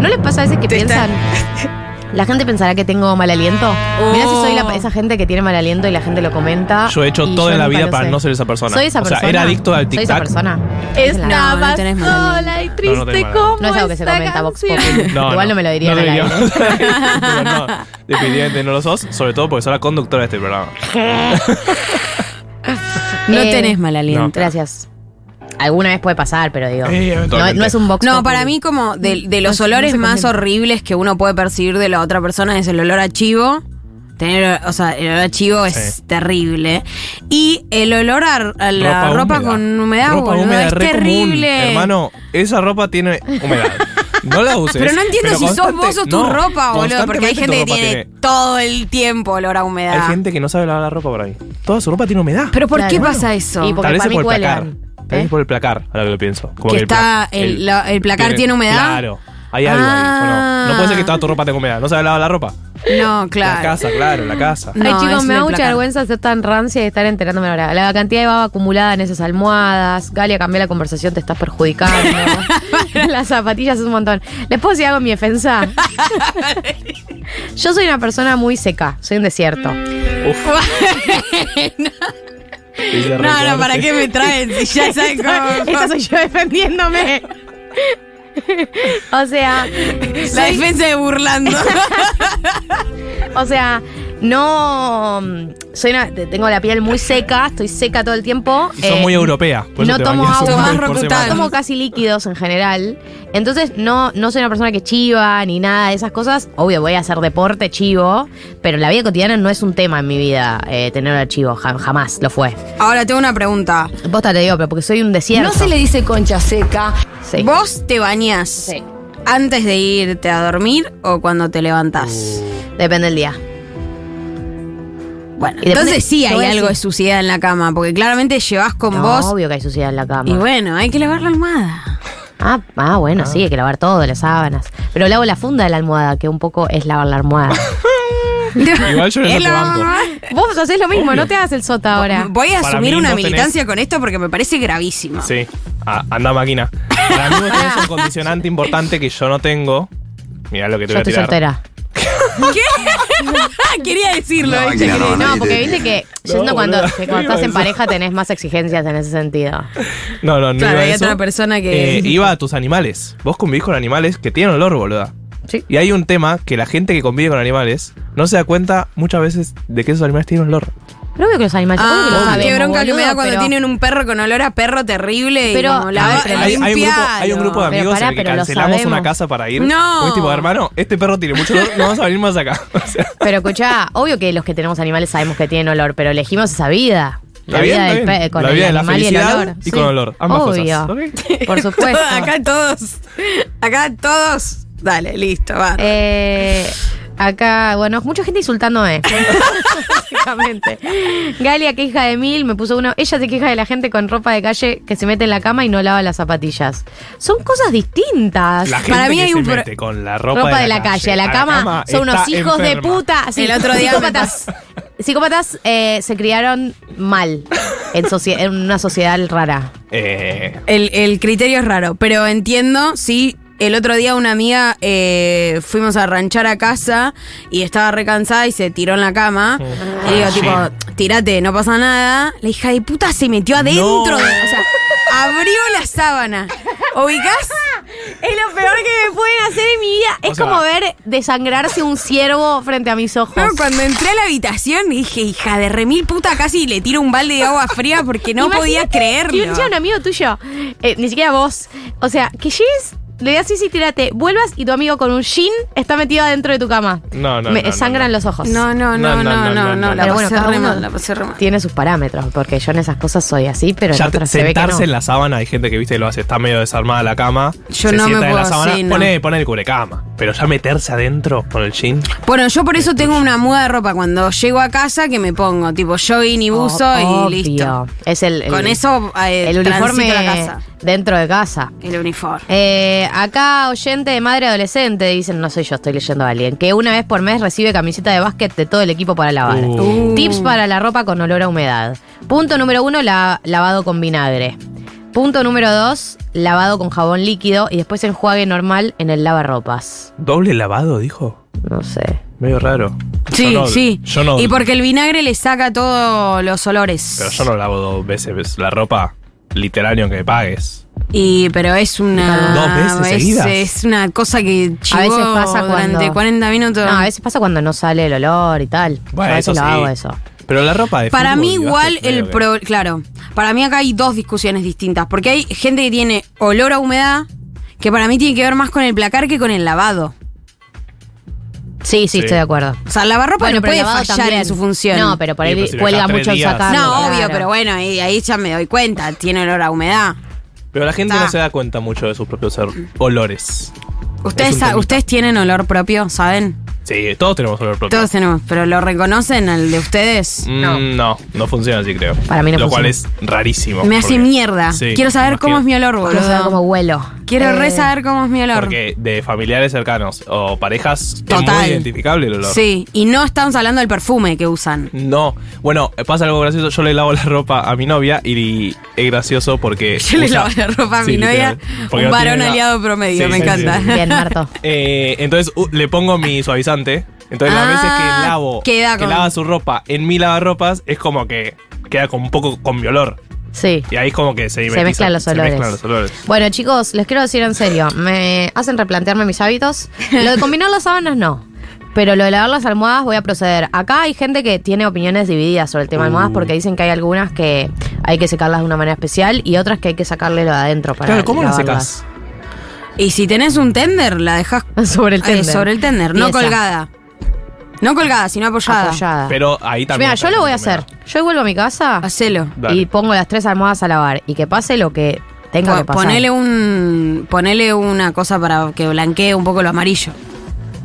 Speaker 2: ¿No les pasa a veces que
Speaker 3: Te está-
Speaker 2: piensan... ¿La gente pensará que tengo mal aliento? Mirá si soy la-
Speaker 3: Oh.
Speaker 2: esa gente que tiene mal aliento y la gente lo comenta.
Speaker 4: Yo he hecho
Speaker 2: y
Speaker 4: todo
Speaker 2: yo
Speaker 4: en la
Speaker 2: nunca
Speaker 4: vida
Speaker 2: lo
Speaker 4: para
Speaker 2: sé.
Speaker 4: no ser esa persona.
Speaker 2: Soy esa
Speaker 4: o
Speaker 2: persona.
Speaker 4: sea, era adicto al
Speaker 2: Soy esa
Speaker 4: tic-tac.
Speaker 2: persona.
Speaker 3: No, no tenés mal aliento.
Speaker 2: y
Speaker 4: triste No, no tenés aliento.
Speaker 2: No es algo que se comenta Vox Populi.
Speaker 4: No,
Speaker 2: Igual no, me lo
Speaker 4: no
Speaker 2: al aire.
Speaker 4: deberíamos. Pero no, definitivamente no lo sos, sobre todo porque sos la conductora de este programa.
Speaker 3: No
Speaker 2: Eh,
Speaker 3: tenés mal aliento.
Speaker 2: Gracias. Alguna vez puede pasar, pero digo.
Speaker 4: Eh,
Speaker 2: no, es un Vox
Speaker 3: No,
Speaker 2: Populi.
Speaker 3: para mí como de, de los
Speaker 2: No,
Speaker 3: olores más horribles que uno puede percibir de la otra persona es el olor a chivo. Tener, o sea, el olor a chivo es terrible. Y el olor a, a la ropa,
Speaker 4: húmeda.
Speaker 3: con humedad,
Speaker 4: Ropa
Speaker 3: boludo,
Speaker 4: húmeda
Speaker 3: es
Speaker 4: común.
Speaker 3: terrible.
Speaker 4: Hermano, esa ropa tiene humedad. No la uses.
Speaker 3: Pero no entiendo si sos vos o tu
Speaker 4: no,
Speaker 3: ropa, boludo, porque hay gente que tiene todo el tiempo olor a humedad.
Speaker 4: Hay gente que no sabe lavar la ropa por ahí. Toda su ropa tiene humedad.
Speaker 3: Pero ¿por
Speaker 2: Claro.
Speaker 3: qué
Speaker 2: Bueno.
Speaker 3: pasa eso?
Speaker 2: Y porque
Speaker 4: Tal vez
Speaker 2: para mí
Speaker 4: por. Tal vez
Speaker 2: ¿Eh?
Speaker 4: es por el placar, ahora que lo pienso. Como
Speaker 3: Que
Speaker 4: el
Speaker 3: está-
Speaker 4: pla-
Speaker 3: el- la- el placar tiene humedad.
Speaker 4: Claro. Hay algo ahí. ¿o no? No puede ser que toda tu ropa tenga humedad. ¿No sabes lavar la ropa?
Speaker 3: No, claro.
Speaker 4: La casa, claro, la casa.
Speaker 3: No,
Speaker 2: Ay, chicos, me da mucha vergüenza ser tan rancia y estar enterándome ahora. La cantidad de baba acumulada en esas almohadas. Galia, cambié la conversación, te estás perjudicando. Las zapatillas es un montón. ¿Les puedo decir algo en mi defensa? Yo soy una persona muy seca, soy un desierto.
Speaker 4: Uf.
Speaker 3: No, no. ¿para qué me traen? Si ya saben
Speaker 2: Esta
Speaker 3: cómo.
Speaker 2: soy yo defendiéndome. o sea,
Speaker 3: La
Speaker 2: soy-
Speaker 3: defensa de burlando.
Speaker 2: O sea, no. mm, Soy una, tengo la piel muy seca, estoy seca todo el tiempo.
Speaker 4: Y
Speaker 2: eh,
Speaker 4: muy europea. por eso
Speaker 2: no
Speaker 4: te
Speaker 2: tomo agua. tomo casi líquidos en general. Entonces, no, no soy una persona que chiva ni nada de esas cosas. Obvio, voy a hacer deporte, chivo. Pero la vida cotidiana no es un tema en mi vida eh, tener archivo. Ja- jamás lo fue.
Speaker 3: Ahora tengo una pregunta.
Speaker 2: Posta te digo, pero porque soy un desierto.
Speaker 7: No se le dice concha seca.
Speaker 2: Sí.
Speaker 3: ¿Vos te bañás
Speaker 2: Sí.
Speaker 3: antes de irte a dormir o cuando te levantás?
Speaker 2: Depende del día.
Speaker 3: Bueno,
Speaker 2: Y
Speaker 3: entonces sí hay algo de suciedad en la cama, porque claramente llevas con
Speaker 2: No,
Speaker 3: vos.
Speaker 2: obvio que hay suciedad en la cama.
Speaker 3: Y bueno, hay que lavar la almohada.
Speaker 2: Ah, ah, bueno, sí, hay que lavar todo, las sábanas. Pero lavo la funda de la almohada, que un poco es lavar la almohada.
Speaker 4: Igual yo
Speaker 3: Es
Speaker 4: te
Speaker 3: la
Speaker 4: banco.
Speaker 2: Vos haces lo mismo,
Speaker 4: Obvio.
Speaker 2: no te hagas el sota ahora.
Speaker 3: Voy a
Speaker 4: Para
Speaker 3: asumir
Speaker 4: mí
Speaker 3: una
Speaker 4: tenés-
Speaker 3: militancia con esto porque me parece gravísimo.
Speaker 4: Sí. Ah, anda máquina. Para mí vos tenés un condicionante importante que yo no tengo. Mirá lo que te
Speaker 2: Yo
Speaker 4: voy a
Speaker 2: estoy
Speaker 4: tirar.
Speaker 2: soltera.
Speaker 3: Quería decirlo.
Speaker 8: No,
Speaker 3: ¿viste?
Speaker 8: máquina, no,
Speaker 2: No,
Speaker 8: nadie
Speaker 2: porque
Speaker 8: te-
Speaker 2: viste que siento cuando, que estás en pareja tenés más exigencias en ese sentido.
Speaker 4: No, no, no.
Speaker 3: Claro,
Speaker 4: iba a
Speaker 3: hay
Speaker 4: eso.
Speaker 3: otra persona que-
Speaker 4: Eh, iba a tus animales. Vos convivís con animales que tienen olor, boluda.
Speaker 2: Sí.
Speaker 4: Y hay un tema que la gente que convive con animales no se da cuenta muchas veces de que esos animales tienen olor.
Speaker 2: Pero obvio que los animales, obvio que lo
Speaker 3: Ah,
Speaker 2: sabemos,
Speaker 3: qué bronca que me da cuando
Speaker 2: pero-
Speaker 3: tienen un perro con olor a perro terrible
Speaker 2: Pero,
Speaker 3: y como la
Speaker 2: a ver,
Speaker 3: va-
Speaker 2: pero
Speaker 4: Hay, hay un grupo, hay un grupo de
Speaker 2: Pero
Speaker 4: amigos
Speaker 2: pará,
Speaker 4: en el que cancelamos una casa para ir.
Speaker 3: No.
Speaker 4: Porque es tipo, hermano, este perro tiene mucho olor, no vamos a venir más acá. O sea,
Speaker 2: Pero escuchá, obvio que los que tenemos animales sabemos que tienen olor, pero elegimos esa vida. La
Speaker 4: bien,
Speaker 2: vida del pe- con
Speaker 4: La
Speaker 2: el
Speaker 4: vida de la
Speaker 2: animal y el
Speaker 4: felicidad
Speaker 2: olor.
Speaker 4: y con olor, ambas
Speaker 2: obvio.
Speaker 4: cosas.
Speaker 2: Por supuesto.
Speaker 3: acá todos. Acá todos. Dale, listo, va.
Speaker 2: Eh, acá, bueno, mucha gente insultándome. Básicamente. Galia, que hija de mil, me puso uno. Ella se queja de la gente con ropa de calle que se mete en la cama y no lava las zapatillas. Son cosas distintas.
Speaker 4: la gente
Speaker 3: Para mí
Speaker 4: que
Speaker 3: hay un
Speaker 4: mete con la ropa,
Speaker 2: Ropa, de la calle, a la cama, son unos hijos de puta. Sí,
Speaker 3: El otro día
Speaker 2: psicópatas. Psicópatas eh, se criaron mal en, una sociedad rara.
Speaker 4: Eh,
Speaker 3: El, el criterio es raro, pero entiendo, sí. El otro día una amiga eh, fuimos a ranchar a casa y estaba recansada y se tiró en la cama. Y digo,
Speaker 4: Ah,
Speaker 3: tipo,
Speaker 4: sí.
Speaker 3: tirate, no pasa nada. La hija de puta se metió adentro.
Speaker 4: No.
Speaker 3: de- o sea, abrió la sábana. ¿Ubicás?
Speaker 2: Es lo peor que me pueden hacer en mi vida.
Speaker 4: O
Speaker 2: Es
Speaker 4: sea-
Speaker 2: como ver desangrarse un ciervo frente a mis ojos.
Speaker 3: No, cuando entré a la habitación dije, hija de remil puta, casi le tiro un balde de agua fría porque no podía creerlo.
Speaker 2: Que un, un amigo tuyo, eh, ni siquiera vos. O sea, que llegues, le das sí, sí, tírate, vuelvas y tu amigo con un jean está metido adentro de tu cama.
Speaker 4: No, no,
Speaker 2: Me
Speaker 4: no,
Speaker 2: sangran
Speaker 4: no.
Speaker 2: los ojos.
Speaker 3: No, no, no, no, no, no, la pasé
Speaker 2: cada
Speaker 3: re mal, la pasé re mal.
Speaker 2: tiene sus parámetros, porque yo en esas cosas soy así, pero
Speaker 4: ya te-
Speaker 2: otras se ve que
Speaker 4: sentarse
Speaker 2: no.
Speaker 4: en la sábana, hay gente que viste lo hace, está medio desarmada la cama.
Speaker 3: Yo
Speaker 4: se
Speaker 3: no me
Speaker 4: sienta en la
Speaker 3: puedo,
Speaker 4: sábana,
Speaker 3: sí, no.
Speaker 4: pone, pone el cubrecama. Pero ya meterse adentro con el jean.
Speaker 3: Bueno, yo por eso tengo una muda de ropa cuando llego a casa que me pongo, tipo jogging y buzo
Speaker 2: Obvio.
Speaker 3: y listo.
Speaker 2: Es el, el-
Speaker 3: Con eso eh,
Speaker 2: el uniforme
Speaker 3: transito la casa.
Speaker 2: Dentro de casa.
Speaker 3: El uniforme.
Speaker 2: Eh, acá, oyente de madre adolescente, dicen, no soy yo, estoy leyendo a alguien, que una vez por mes recibe camiseta de básquet de todo el equipo para lavar.
Speaker 4: Uh.
Speaker 2: Tips para la ropa con olor a humedad. Punto número uno, la- lavado con vinagre. Punto número dos, lavado con jabón líquido y después enjuague normal en el lavarropas.
Speaker 4: ¿Doble lavado, dijo?
Speaker 2: No sé.
Speaker 4: Medio raro.
Speaker 3: Sí,
Speaker 4: Yo no-
Speaker 3: sí.
Speaker 4: Yo no,
Speaker 3: Y porque el vinagre le saca todos los olores.
Speaker 4: Pero yo no lavo dos veces la ropa, literal, ni aunque me pagues.
Speaker 3: Y pero es una
Speaker 4: ¿Dos veces
Speaker 3: es,
Speaker 4: seguidas?
Speaker 3: es una cosa que chivó
Speaker 2: A veces pasa
Speaker 3: durante
Speaker 2: cuando-
Speaker 3: 40 minutos.
Speaker 2: No, a veces pasa cuando no sale el olor y tal.
Speaker 4: Bueno,
Speaker 2: a veces
Speaker 4: eso
Speaker 2: lo
Speaker 4: sí.
Speaker 2: hago eso.
Speaker 4: Pero la ropa de
Speaker 3: Para mí igual el
Speaker 4: que-
Speaker 3: pro, claro, para mí acá hay dos discusiones distintas, porque hay gente que tiene olor a humedad que para mí tiene que ver más con el placar que con el lavado.
Speaker 2: Sí, sí,
Speaker 4: Sí.
Speaker 2: estoy de acuerdo.
Speaker 3: O sea, el lavarropa
Speaker 2: Bueno,
Speaker 3: no
Speaker 2: pero
Speaker 3: puede
Speaker 2: lavado
Speaker 3: fallar
Speaker 2: también.
Speaker 3: en su función.
Speaker 2: No, pero por
Speaker 4: Sí,
Speaker 2: ahí
Speaker 4: pero si lo
Speaker 2: cuelga
Speaker 4: dejás tres
Speaker 2: mucho el
Speaker 4: días-
Speaker 2: sacarlo.
Speaker 3: No,
Speaker 2: claro.
Speaker 3: obvio, pero bueno, ahí, ahí ya me doy cuenta, tiene olor a humedad.
Speaker 4: Pero la gente
Speaker 3: Está.
Speaker 4: no se da cuenta mucho de sus propios or- olores.
Speaker 3: Ustedes,
Speaker 4: Es un
Speaker 3: sa-
Speaker 4: temita.
Speaker 3: ustedes tienen olor propio, ¿saben?
Speaker 4: Sí, todos tenemos olor propio.
Speaker 3: Todos tenemos, pero ¿lo reconocen el de ustedes?
Speaker 4: Mm, no. no, funciona así, creo.
Speaker 2: Para mí no
Speaker 4: Lo cual es rarísimo.
Speaker 3: Me hace
Speaker 4: porque-
Speaker 3: mierda.
Speaker 4: Sí,
Speaker 3: Quiero saber
Speaker 4: imagino.
Speaker 3: cómo es mi olor,
Speaker 2: Quiero saber
Speaker 3: boludo.
Speaker 2: cómo huelo.
Speaker 3: quiero
Speaker 2: Eh,
Speaker 3: re saber cómo es mi olor.
Speaker 4: Porque de familiares cercanos o parejas es
Speaker 3: Total.
Speaker 4: muy identificable el olor.
Speaker 3: Sí, y no estamos hablando del perfume que usan.
Speaker 4: No, bueno, pasa algo gracioso. Yo le lavo la ropa a mi novia y es gracioso porque.
Speaker 3: Yo le
Speaker 4: usa-
Speaker 3: lavo la ropa a
Speaker 4: Sí,
Speaker 3: mi novia,
Speaker 4: literal. Porque
Speaker 3: un
Speaker 4: no
Speaker 3: varón aliado promedio,
Speaker 4: Sí,
Speaker 3: me
Speaker 4: sí,
Speaker 3: encanta.
Speaker 4: sí.
Speaker 2: Bien, Marto.
Speaker 4: Eh, entonces uh, le pongo mi Entonces las
Speaker 3: Ah,
Speaker 4: veces que lavo,
Speaker 3: queda
Speaker 4: que
Speaker 3: con-
Speaker 4: lava su ropa en mi lavarropas, es como que queda con un poco con mi olor.
Speaker 2: Sí.
Speaker 4: Y ahí es como que se,
Speaker 2: Se mezclan los
Speaker 4: se
Speaker 2: olores.
Speaker 4: mezclan los olores.
Speaker 2: Bueno, chicos, les quiero decir en serio, me hacen replantearme mis hábitos. Lo de combinar las sábanas no. Pero lo de lavar las almohadas voy a proceder. Acá hay gente que tiene opiniones divididas sobre el tema de almohadas porque dicen que hay algunas que hay que secarlas de una manera especial y otras que hay que sacarle lo de adentro para
Speaker 4: Claro, ¿cómo las secas?
Speaker 3: Y si tenés un tender, la dejas
Speaker 2: sobre el tender.
Speaker 3: sobre el tender, no
Speaker 2: Pieza.
Speaker 3: colgada. No colgada, sino apoyada.
Speaker 2: Apoyada.
Speaker 4: Pero ahí también.
Speaker 2: Mira, yo lo voy a hacer. Yo vuelvo a mi casa
Speaker 3: Hacelo.
Speaker 4: Dale.
Speaker 2: y pongo las tres almohadas a lavar y que pase lo que tenga que pasar.
Speaker 3: Ponele un. Ponele una cosa para que blanquee un poco lo amarillo.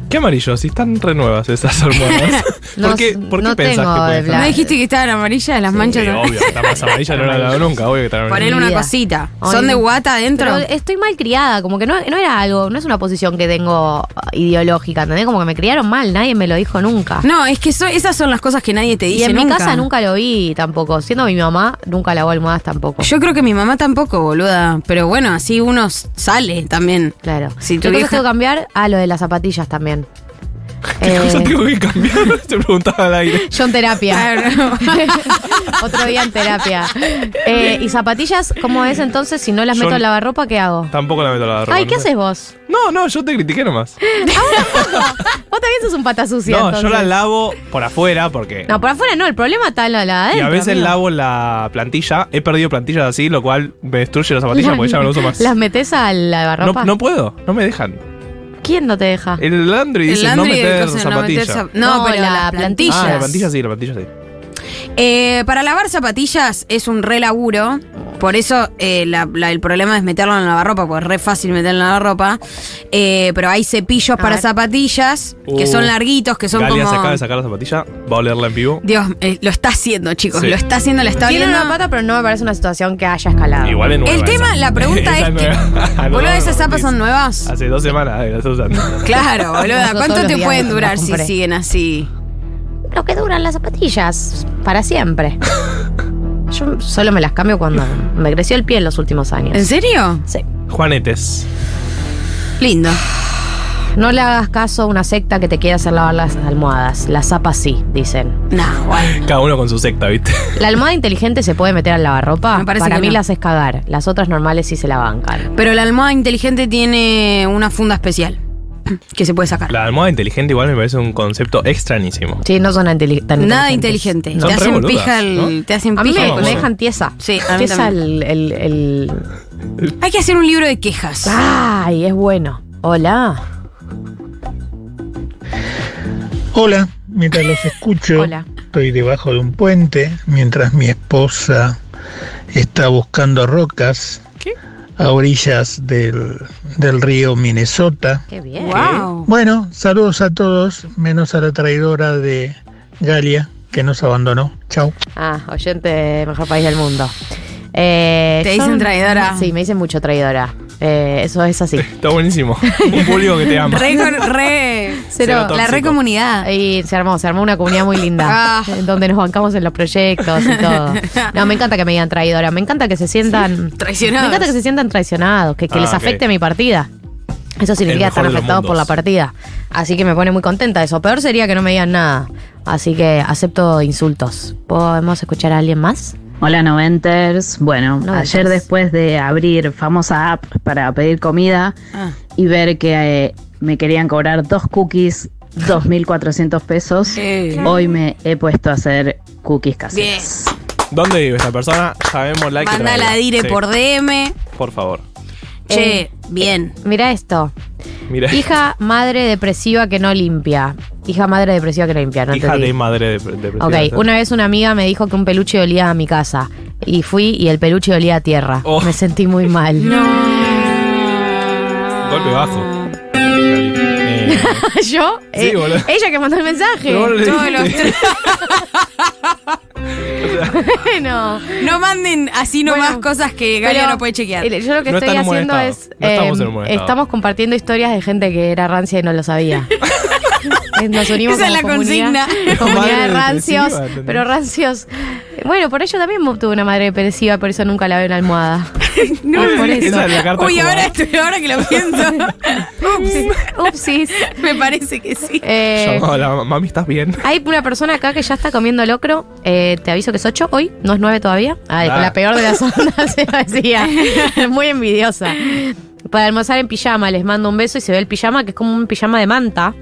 Speaker 4: ¿Qué amarillo? Si están renuevas esas almohadas.
Speaker 2: No
Speaker 4: ¿Por qué, por qué
Speaker 2: no
Speaker 4: pensás
Speaker 2: tengo
Speaker 4: que.
Speaker 3: ¿No dijiste que estaban amarillas las manchas?
Speaker 4: Sí, obvio, está más amarilla, no la he lavado nunca, obvio que está amarilla.
Speaker 3: Ponele una cosita. ¿Son de guata adentro?
Speaker 2: Pero estoy mal criada, como que no, no era algo, no es una posición que tengo ideológica, ¿entendés? Como que me criaron mal, nadie me lo dijo nunca.
Speaker 3: No, es que so- esas son las cosas que nadie te
Speaker 2: y
Speaker 3: dice
Speaker 2: en mi casa nunca lo vi tampoco. Siendo mi mamá, nunca lavó almohadas tampoco.
Speaker 3: Yo creo que mi mamá tampoco, boluda. Pero bueno, así uno sale también.
Speaker 2: claro.
Speaker 3: Si tu
Speaker 2: ¿Qué cosas
Speaker 3: vieja-
Speaker 2: tengo que cambiar? Ah, lo de las zapatillas también.
Speaker 4: ¿Qué
Speaker 2: Eh,
Speaker 4: cosa tengo que cambiar? Te preguntaba al aire.
Speaker 2: Yo en terapia. Otro día en terapia. Eh, ¿Y zapatillas cómo es entonces? Si no las
Speaker 4: Yo-
Speaker 2: meto en lavarropa, ¿qué hago?
Speaker 4: Tampoco la meto a la ropa.
Speaker 2: Ay, ¿qué
Speaker 4: no sé.
Speaker 2: haces vos?
Speaker 4: No, no, yo te critiqué nomás.
Speaker 2: Vos también sos un pata sucia.
Speaker 4: No, yo
Speaker 2: entonces.
Speaker 4: la lavo por afuera porque.
Speaker 2: No, por afuera no, el problema está en la, la
Speaker 4: y a veces
Speaker 2: amigo.
Speaker 4: lavo la plantilla. He perdido plantillas así, lo cual me destruye la zapatilla porque ya no la uso más.
Speaker 2: ¿Las metes a la
Speaker 4: No,
Speaker 2: lavarropa?
Speaker 4: no puedo, no me dejan.
Speaker 2: ¿Quién no te deja?
Speaker 4: El Landry
Speaker 3: El
Speaker 4: dice
Speaker 3: Landry
Speaker 4: no meter
Speaker 3: no meter
Speaker 4: zapatilla.
Speaker 3: zap- No, pero
Speaker 2: la
Speaker 3: las plantillas.
Speaker 4: ah, la plantilla sí, la plantilla sí.
Speaker 3: Eh, para lavar zapatillas es un re laburo. Por eso eh, la- la- el problema es meterlo en la lavarropa, porque es re fácil meterlo en la lavarropa. Eh, pero hay cepillos
Speaker 2: A
Speaker 3: para
Speaker 2: ver.
Speaker 3: zapatillas que
Speaker 4: Uh,
Speaker 3: son larguitos, que son
Speaker 4: Galia
Speaker 3: como.
Speaker 4: se acaba de sacar la zapatilla, va a olerla en vivo.
Speaker 3: Dios, eh, lo está haciendo, chicos.
Speaker 4: Sí.
Speaker 3: Lo está haciendo, la está
Speaker 2: Tiene
Speaker 3: oliendo.
Speaker 2: una pata, pero no me parece una situación que haya escalado.
Speaker 4: Igual nueva.
Speaker 3: El tema,
Speaker 4: esa.
Speaker 3: la pregunta es que. Boludo,
Speaker 4: no,
Speaker 3: esas zapas son nuevas.
Speaker 4: Hace dos semanas eh, la estoy usando.
Speaker 3: Claro, boluda.
Speaker 2: Yo
Speaker 3: ¿Cuánto
Speaker 2: los
Speaker 3: te
Speaker 2: días
Speaker 3: pueden
Speaker 2: las
Speaker 3: durar si
Speaker 2: compré.
Speaker 3: siguen así?
Speaker 2: Lo que duran las zapatillas, para siempre. Yo solo me las cambio cuando me creció el pie en los últimos años.
Speaker 3: ¿En serio?
Speaker 2: Sí.
Speaker 4: Juanetes.
Speaker 3: Lindo.
Speaker 2: No le hagas caso a una secta que te quiera hacer lavar las almohadas. Las zapas sí, dicen.
Speaker 3: No, bueno.
Speaker 4: Cada uno con su secta, ¿viste?
Speaker 2: ¿La almohada inteligente se puede meter al lavarropa?
Speaker 3: Me parece
Speaker 2: Para
Speaker 3: que
Speaker 2: mí
Speaker 3: no.
Speaker 2: las es cagar. Las otras normales sí se la bancan.
Speaker 3: Pero la almohada inteligente tiene una funda especial que se puede sacar.
Speaker 4: La almohada inteligente igual me parece un concepto extrañísimo.
Speaker 2: Sí, no son inteli- tan
Speaker 3: Nada inteligente. Te hacen pija el.
Speaker 4: ¿no?
Speaker 3: Te hacen
Speaker 2: A mí
Speaker 3: pija
Speaker 2: me,
Speaker 3: el
Speaker 2: me
Speaker 3: coso.
Speaker 2: dejan tiesa.
Speaker 3: Sí, a mí
Speaker 2: tiesa el, el, el-
Speaker 3: Hay que hacer un libro de quejas.
Speaker 2: Ay, es bueno. Hola.
Speaker 8: Hola, mientras los escucho,
Speaker 2: Hola.
Speaker 8: estoy debajo de un puente mientras mi esposa está buscando rocas a orillas del, del río Minnesota.
Speaker 2: Qué bien.
Speaker 3: Wow.
Speaker 8: Bueno, saludos a todos, menos a la traidora de Galia que nos abandonó. Chao.
Speaker 2: Ah, oyente mejor país del mundo. Eh,
Speaker 3: ¿Te dicen traidora?
Speaker 2: Sí, me dicen mucho traidora. Eh, eso es así.
Speaker 4: Está buenísimo. Un público que te ama.
Speaker 3: Re, con- re-
Speaker 2: Cero
Speaker 3: la re comunidad.
Speaker 2: Ahí se armó, se armó una comunidad muy linda.
Speaker 3: Ah.
Speaker 2: en Donde nos bancamos en los proyectos y todo. No, me encanta que me digan traidora. Me encanta que se sientan.
Speaker 3: Traicionados.
Speaker 2: Me encanta que se sientan traicionados, que, que
Speaker 4: Ah,
Speaker 2: les afecte mi partida. Eso significa estar afectados por la partida. Así que me pone muy contenta eso. Peor sería que no me digan nada. Así que acepto insultos. ¿Podemos escuchar a alguien más?
Speaker 6: Hola Noventers. Bueno,
Speaker 2: Noventers.
Speaker 6: ayer después de abrir famosa app para pedir comida
Speaker 3: Ah.
Speaker 6: y ver que eh, me querían cobrar dos cookies, 2.400 pesos,
Speaker 3: Eh.
Speaker 6: hoy me he puesto a hacer cookies caseras.
Speaker 4: ¿Dónde vive esta persona? Que
Speaker 3: Manda la
Speaker 4: traiga.
Speaker 3: dire
Speaker 4: Sí,
Speaker 3: por DM.
Speaker 4: Por favor.
Speaker 3: Che,
Speaker 2: Eh,
Speaker 3: bien.
Speaker 2: Mira esto.
Speaker 4: Mira.
Speaker 2: Hija madre depresiva que no limpia. Hija madre depresiva que no limpia. No
Speaker 4: Hija
Speaker 2: entendí.
Speaker 4: de madre de, de
Speaker 2: Ok, una vez una amiga me dijo que un peluche olía a mi casa. Y fui y el peluche olía a tierra.
Speaker 4: Oh.
Speaker 2: Me sentí muy mal.
Speaker 4: Golpe bajo.
Speaker 2: ¿Yo?
Speaker 4: Sí,
Speaker 2: Eh,
Speaker 4: boludo.
Speaker 2: ella que mandó el mensaje.
Speaker 4: pero vos no le
Speaker 3: Todos los
Speaker 4: dijiste.
Speaker 2: Bueno.
Speaker 3: No manden así nomás
Speaker 2: Bueno,
Speaker 3: cosas que Galia
Speaker 2: Pero,
Speaker 3: no puede chequear.
Speaker 2: eh, Yo lo que
Speaker 4: No
Speaker 2: estoy
Speaker 4: en buen
Speaker 2: haciendo
Speaker 4: estado.
Speaker 2: es.
Speaker 4: No estamos
Speaker 2: eh,
Speaker 4: en un buen estado.
Speaker 2: estamos compartiendo historias de gente que era rancia y no lo sabía. Eh, Nos unimos
Speaker 3: Esa es la
Speaker 2: comunidad,
Speaker 3: consigna.
Speaker 2: comunidad de rancios, pero rancios. Bueno, por ello también tuve una madre depresiva, por eso nunca la veo en la almohada.
Speaker 3: No,
Speaker 2: Ah, por eso.
Speaker 4: Esa es la carta
Speaker 3: Uy, ahora, estoy- ahora que lo pienso. Ups,
Speaker 2: Upsis.
Speaker 3: me parece que sí.
Speaker 2: Eh,
Speaker 4: Yo, hola, mami, ¿estás bien?
Speaker 2: hay una persona acá que ya está comiendo locro. Eh, te aviso que es 8 hoy, no es 9 todavía. Ay,
Speaker 4: Ah.
Speaker 2: la peor de las ondas se decía. Muy envidiosa. Para almorzar en pijama, les mando un beso y se ve el pijama, que es como un pijama de manta.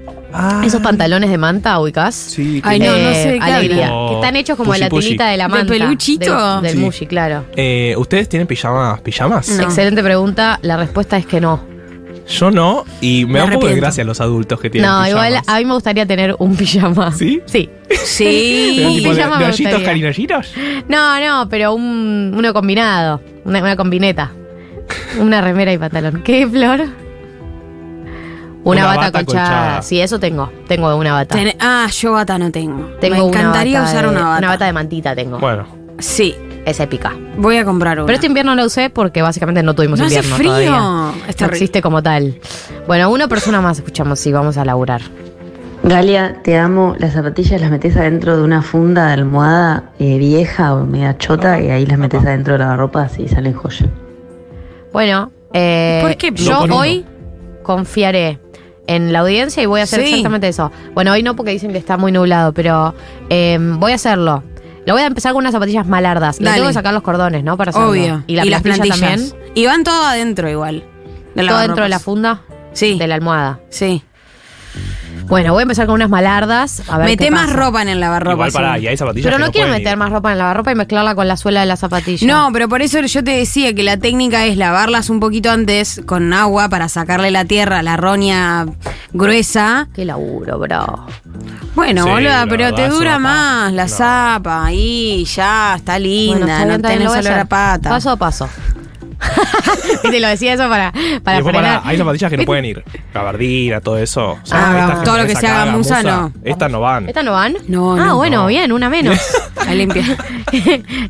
Speaker 2: Esos pantalones de manta, ubicás.
Speaker 4: Sí,
Speaker 3: Ay, no, no sé de qué
Speaker 2: alegría.
Speaker 4: habla.
Speaker 2: Que están hechos como la tilita de la
Speaker 3: ¿De
Speaker 2: manta.
Speaker 3: peluchito?
Speaker 2: de- del
Speaker 4: Sí.
Speaker 2: mushi, claro.
Speaker 4: Eh, ¿Ustedes tienen pijamas? ¿Pijamas?
Speaker 3: No.
Speaker 2: Excelente pregunta. La respuesta es que no.
Speaker 4: Yo no, y me,
Speaker 3: Me
Speaker 4: da un poco de
Speaker 3: arrepiento.
Speaker 4: gracia los adultos que tienen
Speaker 2: No,
Speaker 4: pijamas.
Speaker 2: igual a mí me gustaría tener un pijama.
Speaker 4: ¿Sí?
Speaker 2: Sí.
Speaker 4: Pero
Speaker 3: Sí.
Speaker 2: Un
Speaker 4: tipo de,
Speaker 2: pijama me. No, no, pero un, uno combinado. Una, una combineta. Una remera y pantalón. ¿Qué, Flor? Una,
Speaker 4: Una
Speaker 2: bata,
Speaker 4: bata
Speaker 2: colchada.
Speaker 4: colchada.
Speaker 2: Sí, eso tengo. Tengo una bata.
Speaker 3: Ten- ah, yo bata no tengo.
Speaker 2: tengo
Speaker 3: me encantaría usar
Speaker 2: de-
Speaker 3: una bata.
Speaker 2: Una bata de mantita tengo.
Speaker 4: Bueno,
Speaker 3: Sí,
Speaker 2: Es épica.
Speaker 3: voy a comprar una.
Speaker 2: Pero este invierno la usé porque básicamente no tuvimos
Speaker 3: No hace
Speaker 2: invierno
Speaker 3: frío.
Speaker 2: todavía.
Speaker 3: Está
Speaker 2: no existe como tal. Bueno, una persona más escuchamos, sí, vamos a laburar.
Speaker 6: Galia, te amo. Las zapatillas las metes adentro de una funda de almohada eh, vieja o media chota y ahí las metes adentro de la lavarropa así salen joya.
Speaker 2: Bueno, eh,
Speaker 3: ¿Por qué?
Speaker 2: yo
Speaker 4: No con uno.
Speaker 2: hoy confiaré en la audiencia y voy a hacer
Speaker 3: Sí.
Speaker 2: exactamente eso. Bueno, hoy no porque dicen que está muy nublado, pero eh, voy a hacerlo. Lo voy a empezar con unas zapatillas malardas. Le tengo que sacar los cordones, ¿no? Para hacerlo.
Speaker 3: Obvio.
Speaker 2: Y, la
Speaker 3: las
Speaker 2: plantilla
Speaker 3: plantillas.
Speaker 2: también.
Speaker 3: Y van todo adentro igual. de
Speaker 2: Todo dentro de la funda
Speaker 3: Sí.
Speaker 2: de la almohada.
Speaker 3: Sí.
Speaker 2: Bueno, voy a empezar con unas malardas. A ver
Speaker 3: Mete
Speaker 2: qué
Speaker 3: más
Speaker 2: pasa.
Speaker 3: ropa en el lavarropa.
Speaker 4: igual
Speaker 3: sí.
Speaker 4: pará, y hay zapatillas
Speaker 2: Pero
Speaker 4: que
Speaker 2: no,
Speaker 4: no
Speaker 2: quiero
Speaker 4: pueden
Speaker 2: meter
Speaker 4: ir.
Speaker 2: más ropa en la lavarropa y mezclarla con la suela de la zapatilla.
Speaker 3: No, pero por eso yo te decía que la técnica es lavarlas un poquito antes con agua para sacarle la tierra, la roña gruesa.
Speaker 2: Qué laburo, bro.
Speaker 3: Bueno,
Speaker 4: Sí,
Speaker 3: boluda,
Speaker 4: la
Speaker 3: pero te dura más la
Speaker 4: No.
Speaker 3: zapa. Ahí, ya, está
Speaker 2: Bueno,
Speaker 3: linda,
Speaker 2: está bien,
Speaker 3: no
Speaker 2: está bien,
Speaker 3: tenés
Speaker 2: lo voy a
Speaker 3: olor a
Speaker 2: hacer.
Speaker 3: pata.
Speaker 2: Paso a paso. Y te lo decía eso para,
Speaker 4: Y
Speaker 2: para frenar.
Speaker 4: pará, hay zapatillas que no pueden ir. Gabardina, todo eso. O
Speaker 3: Ah,
Speaker 4: estas
Speaker 3: todo lo que sea
Speaker 4: acá,
Speaker 3: gamuza, no.
Speaker 4: Estas no van.
Speaker 2: ¿Estas no van?
Speaker 3: No,
Speaker 2: Ah,
Speaker 3: no.
Speaker 2: bueno,
Speaker 4: No.
Speaker 2: bien, una menos.
Speaker 3: Ahí limpia.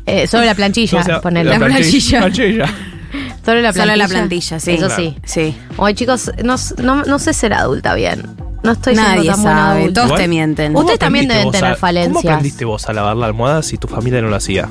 Speaker 2: Eh, solo la planchilla,
Speaker 4: O sea,
Speaker 2: ponele.
Speaker 3: la planchilla.
Speaker 4: planchilla.
Speaker 2: Solo la
Speaker 3: Solo
Speaker 2: plantilla.
Speaker 3: la plantilla, sí.
Speaker 2: Eso
Speaker 4: Claro.
Speaker 2: sí.
Speaker 3: Sí.
Speaker 2: Hoy, chicos, no, no, no sé ser adulta bien. No estoy siendo
Speaker 3: Nadie
Speaker 2: tan buena
Speaker 3: sabe,
Speaker 2: adulta.
Speaker 3: todos
Speaker 4: Igual,
Speaker 3: te mienten.
Speaker 4: ¿cómo
Speaker 2: Ustedes también
Speaker 4: aprendiste
Speaker 2: deben
Speaker 4: vos
Speaker 2: tener
Speaker 4: a-
Speaker 2: falencias.
Speaker 4: ¿Cómo aprendiste vos a lavar la almohada si tu familia no lo hacía?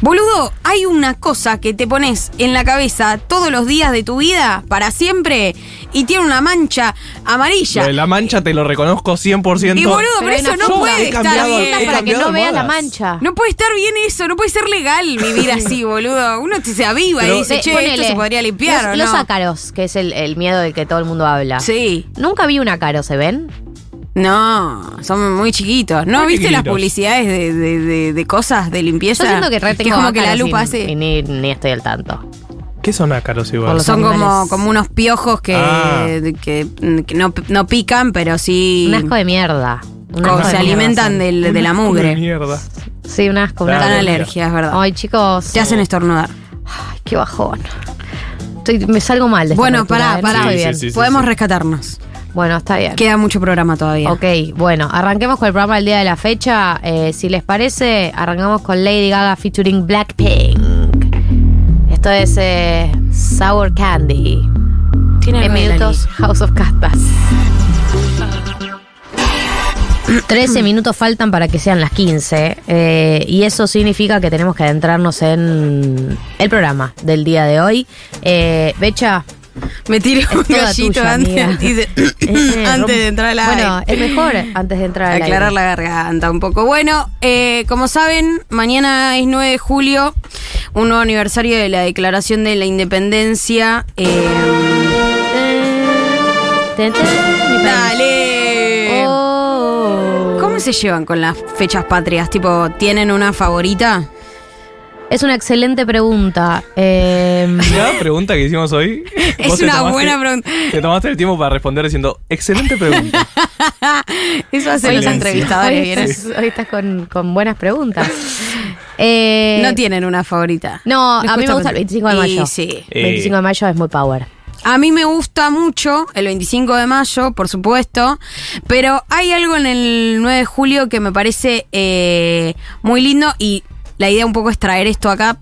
Speaker 3: Boludo, hay una cosa que te pones en la cabeza todos los días de tu vida, para siempre, y tiene una mancha amarilla.
Speaker 4: Lo de la mancha te lo reconozco 100%.
Speaker 3: Y boludo, pero, eso no puede estar
Speaker 4: cambiado- he
Speaker 2: para que
Speaker 4: cambiado
Speaker 2: no veas la
Speaker 4: almohadas.
Speaker 2: mancha.
Speaker 3: No puede estar bien eso, no puede ser legal vivir así, boludo. Uno se aviva
Speaker 4: Pero-
Speaker 3: y dice,
Speaker 2: Sí,
Speaker 3: che,
Speaker 2: ponele,
Speaker 3: esto se podría limpiar
Speaker 2: los,
Speaker 3: o
Speaker 2: los
Speaker 3: no.
Speaker 2: ácaros, que es el, el miedo del que todo el mundo habla.
Speaker 3: Sí.
Speaker 2: Nunca vi un ácaro, ¿se ven?
Speaker 3: No, son muy chiquitos. ¿No
Speaker 4: Muy
Speaker 3: viste las
Speaker 4: chiquititos.
Speaker 3: publicidades de, de- de- de cosas de limpieza?
Speaker 2: Yo siento que re
Speaker 3: es como que la
Speaker 2: ácaros
Speaker 3: lupa
Speaker 2: y-
Speaker 3: hace.
Speaker 2: ni, ni estoy al tanto.
Speaker 4: ¿Qué son ácaros
Speaker 2: Por
Speaker 4: igual?
Speaker 2: los
Speaker 3: Son como,
Speaker 2: animales.
Speaker 3: como unos piojos que,
Speaker 4: Ah.
Speaker 3: que, que no, no pican, pero sí.
Speaker 2: Un asco de mierda. Un
Speaker 3: como
Speaker 2: asco
Speaker 3: se
Speaker 2: de
Speaker 3: alimentan
Speaker 2: mierda,
Speaker 3: del- de, la
Speaker 4: De
Speaker 3: mugre.
Speaker 4: mierda.
Speaker 2: sí. Un asco. Un
Speaker 4: Claro.
Speaker 3: Dan
Speaker 2: asco.
Speaker 3: alergia, es verdad.
Speaker 2: Ay, chicos.
Speaker 3: Te hacen estornudar.
Speaker 2: Ay, qué bajón. Estoy- me salgo mal de esta
Speaker 3: Bueno, pará,
Speaker 2: ¿eh?
Speaker 3: Pará.
Speaker 2: estoy
Speaker 4: Sí,
Speaker 2: bien.
Speaker 4: sí, sí.
Speaker 3: Podemos rescatarnos.
Speaker 2: Bueno, está bien.
Speaker 3: Queda mucho programa todavía.
Speaker 2: Ok, bueno, arranquemos con el programa del día de la fecha. Eh, si les parece, arrancamos con Lady Gaga featuring Blackpink. Esto es eh, Sour Candy.
Speaker 3: Tiene
Speaker 2: En minutos, House of Castas. 13 minutos faltan para que sean las 15 eh, y eso significa que tenemos que adentrarnos en el programa del día de hoy. Becha,
Speaker 3: Me tiré un gallito
Speaker 2: tuya,
Speaker 3: antes,
Speaker 2: eh,
Speaker 3: antes de entrar al aire.
Speaker 2: Bueno, es mejor antes de entrar al
Speaker 3: aclarar
Speaker 2: aire.
Speaker 3: la garganta un poco. Bueno, eh, como saben, mañana es 9 de julio, un nuevo aniversario de la Declaración de la Independencia. eh. ¡Dale!
Speaker 2: Oh.
Speaker 3: ¿Cómo se llevan con las fechas patrias? Tipo, ¿tienen una favorita?
Speaker 2: Es una excelente pregunta. Eh,
Speaker 4: La pregunta que hicimos hoy.
Speaker 3: Es una
Speaker 4: tomaste-
Speaker 3: buena pregunta.
Speaker 4: Te tomaste el tiempo para responder diciendo, excelente pregunta.
Speaker 3: Eso hacen los entrevistadores.
Speaker 2: hoy, estás, hoy estás con, con buenas preguntas. Eh,
Speaker 3: No tienen una favorita.
Speaker 2: No, a mí me gusta el 25 de mayo.
Speaker 3: Y sí.
Speaker 4: Eh.
Speaker 2: 25 de mayo es muy power.
Speaker 3: a mí me gusta mucho el 25 de mayo, por supuesto, pero hay algo en el 9 de julio que me parece eh, muy lindo y la idea un poco es traer esto acá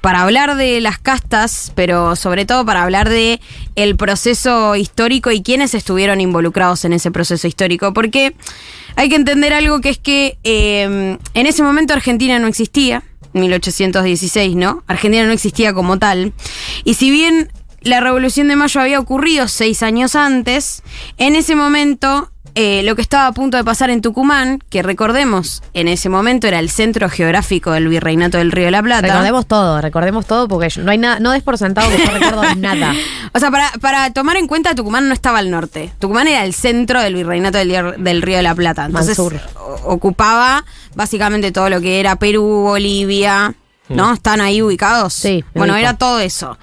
Speaker 3: para hablar de las castas, pero sobre todo para hablar de el proceso histórico y quiénes estuvieron involucrados en ese proceso histórico. Porque hay que entender algo que es que eh, en ese momento Argentina no existía. 1816, ¿no? Argentina no existía como tal. Y si bien la Revolución de Mayo había ocurrido seis años antes, en ese momento eh, lo que estaba a punto de pasar en Tucumán, que recordemos, en ese momento era el centro geográfico del Virreinato del Río de la Plata.
Speaker 2: Recordemos todo, recordemos todo porque no hay nada, no des por sentado que yo recuerdo nada.
Speaker 3: O sea, para, para tomar en cuenta, Tucumán no estaba al norte. Tucumán era el centro del virreinato del, del Río de la Plata. Entonces,
Speaker 2: Mansur.
Speaker 3: ocupaba básicamente todo lo que era Perú, Bolivia. ¿No? ¿Están ahí ubicados?
Speaker 2: Sí,
Speaker 3: Bueno,
Speaker 2: ubico.
Speaker 3: era todo eso.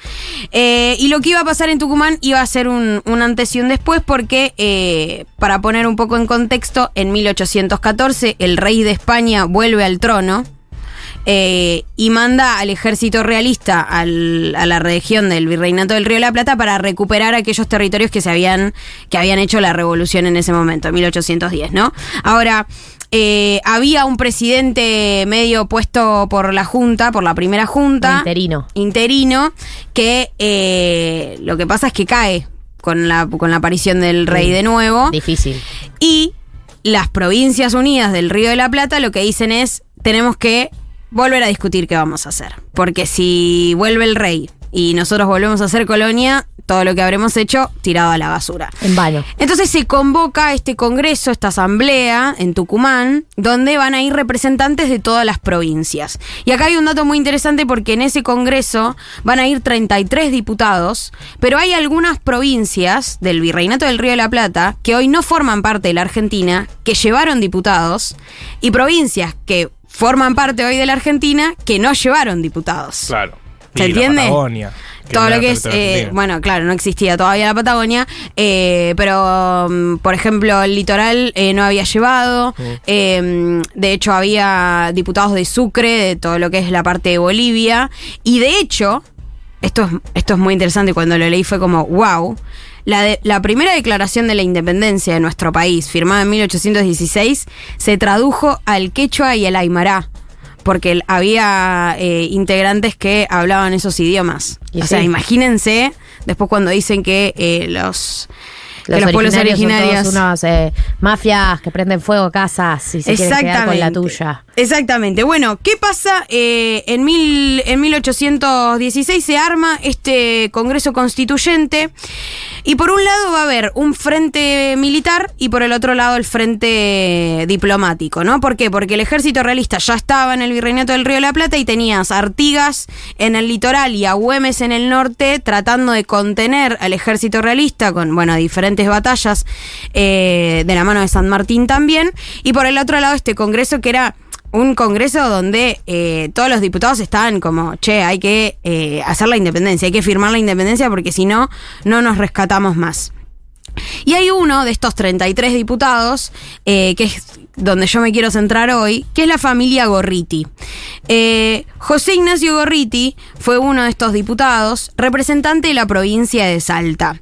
Speaker 3: Eh, y lo que iba a pasar en Tucumán iba a ser un, un antes y un después, porque, eh, para poner un poco en contexto, en 1814 el rey de España vuelve al trono eh, y manda al ejército realista al- a la región del virreinato del Río de la Plata para recuperar aquellos territorios que se habían que habían hecho la revolución en ese momento, en 1810, ¿no? Ahora eh, había un presidente medio puesto por la junta, por la primera junta,
Speaker 2: Interino.
Speaker 3: interino, que eh, lo que pasa es que cae con la con la aparición del rey de nuevo.
Speaker 2: Difícil.
Speaker 3: Y las provincias unidas del Río de la Plata lo que dicen es, tenemos que volver a discutir qué vamos a hacer. Porque si vuelve el rey y nosotros volvemos a ser colonia, todo lo que habremos hecho tirado a la basura.
Speaker 2: En vano.
Speaker 3: Entonces se convoca este congreso, esta asamblea en Tucumán, donde van a ir representantes de todas las provincias. Y acá hay un dato muy interesante porque en ese congreso van a ir 33 diputados, pero hay algunas provincias del Virreinato del Río de la Plata que hoy no forman parte de la Argentina, que llevaron diputados, y provincias que forman parte hoy de la Argentina que no llevaron diputados.
Speaker 4: Claro.
Speaker 3: ¿Se entiende?
Speaker 4: Patagonia,
Speaker 3: todo lo que es, eh, bueno, claro, no existía todavía la Patagonia, eh, pero, mm, por ejemplo, el litoral eh, no había llevado, eh, de hecho había diputados de Sucre, de todo lo que es la parte de Bolivia, y de hecho, esto es, esto es muy interesante, cuando lo leí fue como, wow, la, de- la primera declaración de la independencia de nuestro país, firmada en 1816, se tradujo al quechua y al aymara. Porque había eh, integrantes que hablaban esos idiomas. O sea, imagínense después cuando dicen que eh, los, que los pueblos
Speaker 2: originarios son todos unos eh, mafias que prenden fuego casas y se quieren quedar con la tuya.
Speaker 3: Exactamente. Bueno, ¿qué pasa? Eh, en, mil, en 1816 se arma este Congreso Constituyente y por un lado va a haber un frente militar y por el otro lado el frente diplomático, ¿no? ¿Por qué? Porque el ejército realista ya estaba en el Virreinato del Río de la Plata y tenías Artigas en el litoral y a Güemes en el norte tratando de contener al ejército realista con, bueno, diferentes batallas eh, de la mano de San Martín también. Y por el otro lado este Congreso que era un congreso donde eh, todos los diputados estaban como, che, hay que eh, hacer la independencia, hay que firmar la independencia porque si no, no nos rescatamos más. Y hay uno de estos 33 diputados, eh, que es donde yo me quiero centrar hoy, que es la familia Gorriti. José Ignacio Gorriti fue uno de estos diputados, representante de la provincia de Salta.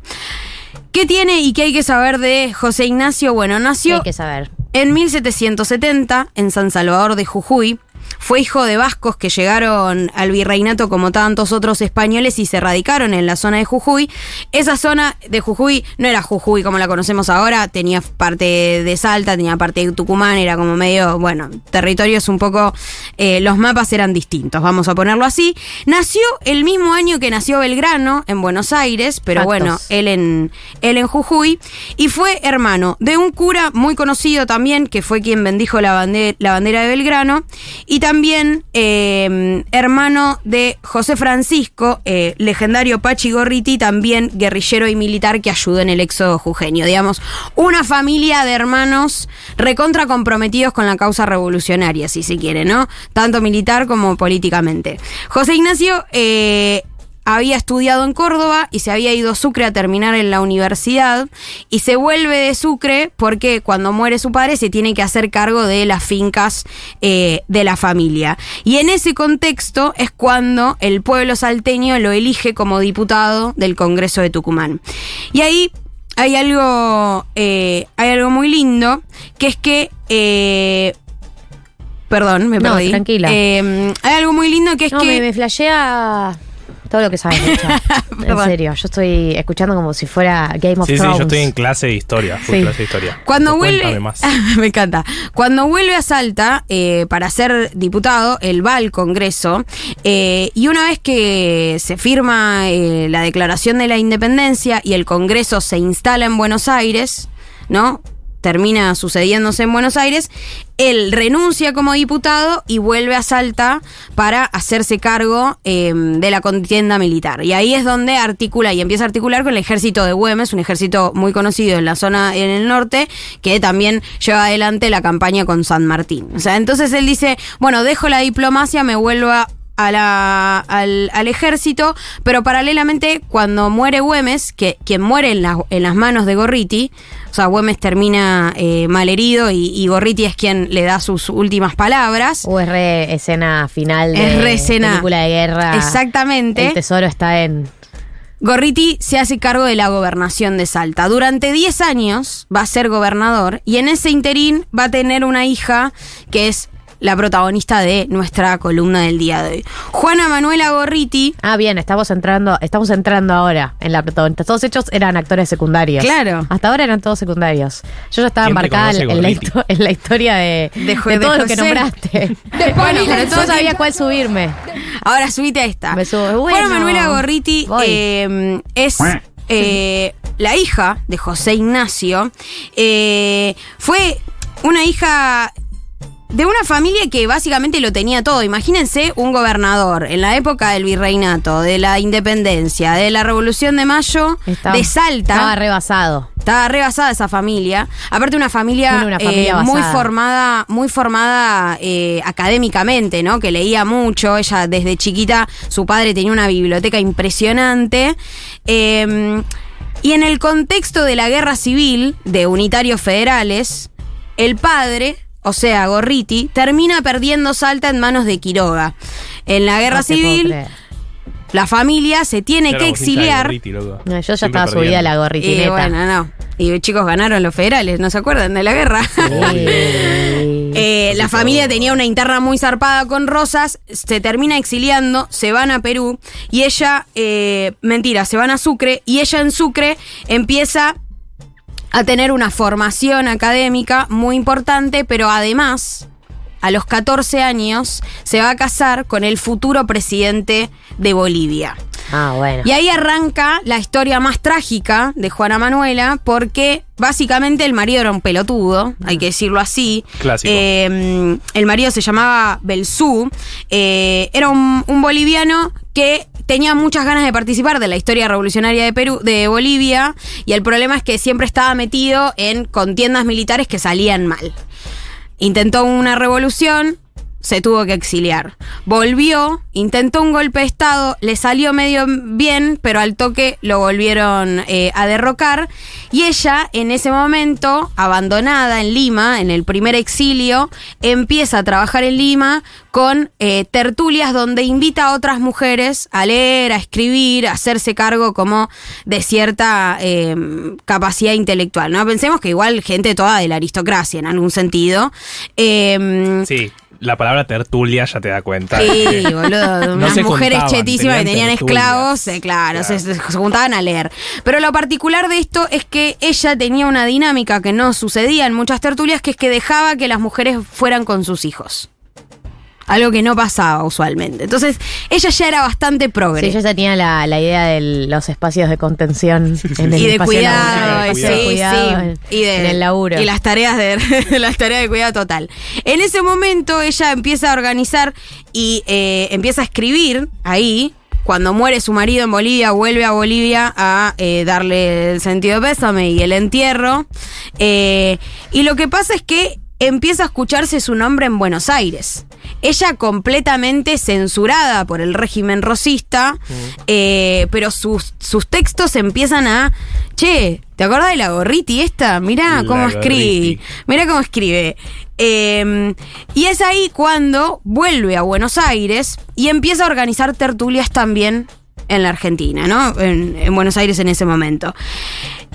Speaker 3: ¿Qué tiene y qué hay que saber de José Ignacio? Bueno,
Speaker 2: ¿Qué
Speaker 3: nació
Speaker 2: hay que saber?
Speaker 3: en 1770, en San Salvador de Jujuy, fue hijo de vascos que llegaron al virreinato como tantos otros españoles y se radicaron en la zona de Jujuy. Esa zona de Jujuy no era Jujuy como la conocemos ahora, tenía parte de Salta, tenía parte de Tucumán, era como medio, bueno, territorios un poco, eh, los mapas eran distintos, vamos a ponerlo así. Nació el mismo año que nació Belgrano, en Buenos Aires, pero bueno, él en, él en Jujuy, y fue hermano de un cura muy conocido también, que fue quien bendijo la bandera, la bandera de Belgrano, y también eh, hermano de José Francisco, eh, legendario Pachi Gorriti, también guerrillero y militar que ayudó en el éxodo jujeño. Digamos, una familia de hermanos recontra comprometidos con la causa revolucionaria, si se quiere, ¿no? Tanto militar como políticamente. José Ignacio... eh, había estudiado en Córdoba y se había ido a Sucre a terminar en la universidad y se vuelve de Sucre porque cuando muere su padre se tiene que hacer cargo de las fincas eh, de la familia. Y en ese contexto es cuando el pueblo salteño lo elige como diputado del Congreso de Tucumán. Y ahí hay algo, eh, hay algo muy lindo, que es que... eh, Perdón, me
Speaker 2: No,
Speaker 3: perdí.
Speaker 2: tranquila.
Speaker 3: Eh, hay algo muy lindo que es
Speaker 2: No,
Speaker 3: que...
Speaker 2: me, me flashea todo lo que sabes. En serio, yo estoy escuchando como si fuera Game of
Speaker 4: Sí, sí,
Speaker 2: Thrones.
Speaker 4: yo estoy en clase de historia,
Speaker 2: Sí.
Speaker 4: clase de historia.
Speaker 3: Cuando
Speaker 4: Pero
Speaker 3: vuelve,
Speaker 4: más.
Speaker 3: me encanta. Cuando vuelve a Salta eh, para ser diputado, él va al Congreso eh, y una vez que se firma eh, la Declaración de la Independencia y el Congreso se instala en Buenos Aires, ¿no? Termina sucediéndose en Buenos Aires, él renuncia como diputado y vuelve a Salta para hacerse cargo eh, de la contienda militar. Y ahí es donde articula y empieza a articular con el ejército de Güemes, un ejército muy conocido en la zona en el norte, que también lleva adelante la campaña con San Martín. O sea, entonces él dice, bueno, dejo la diplomacia, me vuelvo a a la- al, al ejército, pero paralelamente cuando muere Güemes, que quien muere en, la- en las manos de Gorriti, o sea, Güemes termina eh, malherido y, y Gorriti es quien le da sus últimas palabras.
Speaker 2: O es re escena final de
Speaker 3: Es re escena.
Speaker 2: película de guerra.
Speaker 3: Exactamente.
Speaker 2: El tesoro está en.
Speaker 3: Gorriti se hace cargo de la gobernación de Salta. Durante 10 años va a ser gobernador y en ese interín va a tener una hija que es la protagonista de nuestra columna del día de hoy. Juana Manuela Gorriti.
Speaker 2: Ah, bien, estamos entrando, estamos entrando ahora en la protagonista. Todos hechos eran actores secundarios.
Speaker 3: Claro.
Speaker 2: Hasta ahora eran todos secundarios. Yo ya estaba
Speaker 4: ¿Quién te
Speaker 2: embarcada en, en la, en historia de,
Speaker 3: De
Speaker 2: de, todo lo que
Speaker 3: José.
Speaker 2: nombraste.
Speaker 3: De
Speaker 2: bueno, pero no
Speaker 3: Sosa.
Speaker 2: sabía cuál subirme.
Speaker 3: Ahora subite a esta.
Speaker 2: Me subo.
Speaker 3: Juana Manuela Gorriti eh, es eh, la hija de José Ignacio. Eh, fue una hija de una familia que básicamente lo tenía todo. Imagínense un gobernador en la época del virreinato, de la independencia, de la Revolución de Mayo,
Speaker 2: Estaba-
Speaker 3: de Salta.
Speaker 2: Estaba rebasado.
Speaker 3: Estaba rebasada esa familia. Aparte una familia,
Speaker 2: una familia
Speaker 3: eh, muy formada, muy formada eh, académicamente, ¿no? Que leía mucho. Ella desde chiquita, su padre tenía una biblioteca impresionante. Eh, y en el contexto de la guerra civil de unitarios federales, el padre, o sea, Gorriti, termina perdiendo Salta en manos de Quiroga. En la guerra
Speaker 2: No
Speaker 3: civil, la familia se tiene que exiliar.
Speaker 4: Gorriti.
Speaker 2: No, yo ya
Speaker 4: Siempre
Speaker 2: estaba subida a la gorritineta.
Speaker 3: Y bueno, no. Y chicos, ganaron los federales, ¿no se acuerdan de la guerra?
Speaker 2: Sí.
Speaker 3: Eh, la familia tenía una interna muy zarpada con Rosas, se termina exiliando, se van a Perú y ella, eh, mentira, se van a Sucre y ella en Sucre empieza a tener una formación académica muy importante, pero además, a los 14 años, se va a casar con el futuro presidente de Bolivia.
Speaker 2: Ah, bueno.
Speaker 3: Y ahí arranca la historia más trágica de Juana Manuela, porque básicamente el marido era un pelotudo, hay que decirlo así.
Speaker 4: Clásico.
Speaker 3: Eh, el marido se llamaba Belzú, eh, era un, un boliviano que tenía muchas ganas de participar de la historia revolucionaria de Perú, de Bolivia, y el problema es que siempre estaba metido en contiendas militares que salían mal. Intentó una revolución, se tuvo que exiliar. Volvió, intentó un golpe de Estado, le salió medio bien, pero al toque lo volvieron eh, a derrocar. Y ella, en ese momento, abandonada en Lima, en el primer exilio, empieza a trabajar en Lima con eh, tertulias donde invita a otras mujeres a leer, a escribir, a hacerse cargo como de cierta eh, capacidad intelectual. ¿no? Pensemos que igual gente toda de la aristocracia en algún sentido. Eh,
Speaker 4: Sí, la palabra tertulia ya te da cuenta.
Speaker 3: Sí, boludo.
Speaker 4: No
Speaker 3: Unas
Speaker 4: se
Speaker 3: mujeres
Speaker 4: juntaban,
Speaker 3: chetísimas que
Speaker 4: tenían
Speaker 3: tenían
Speaker 4: tertulias.
Speaker 3: esclavos, eh, claro,
Speaker 4: Claro.
Speaker 3: Se, se juntaban a leer. Pero lo particular de esto es que ella tenía una dinámica que no sucedía en muchas tertulias, que es que dejaba que las mujeres fueran con sus hijos. Algo que no pasaba usualmente. Entonces, ella ya era bastante progre.
Speaker 2: Sí, yo ya tenía la, la idea de los espacios de contención en el
Speaker 3: y de
Speaker 2: espacio
Speaker 3: cuidado,
Speaker 2: laboral,
Speaker 3: sí,
Speaker 2: espacio de cuidado
Speaker 3: sí.
Speaker 2: en,
Speaker 3: y de,
Speaker 2: en el laburo.
Speaker 3: Y las tareas de las tareas de cuidado total. En ese momento ella empieza a organizar y eh, empieza a escribir ahí. Cuando muere su marido en Bolivia, vuelve a Bolivia a eh, darle el sentido de pésame y el entierro. Eh, y lo que pasa es que empieza a escucharse su nombre en Buenos Aires. Ella completamente censurada por el régimen rosista, eh, pero sus, sus textos empiezan a, che, ¿te acordás de la gorriti esta? Mirá
Speaker 4: La
Speaker 3: cómo escribe. Mirá cómo escribe. Eh, y es ahí cuando vuelve a Buenos Aires y empieza a organizar tertulias también en la Argentina, ¿no? En, en Buenos Aires en ese momento.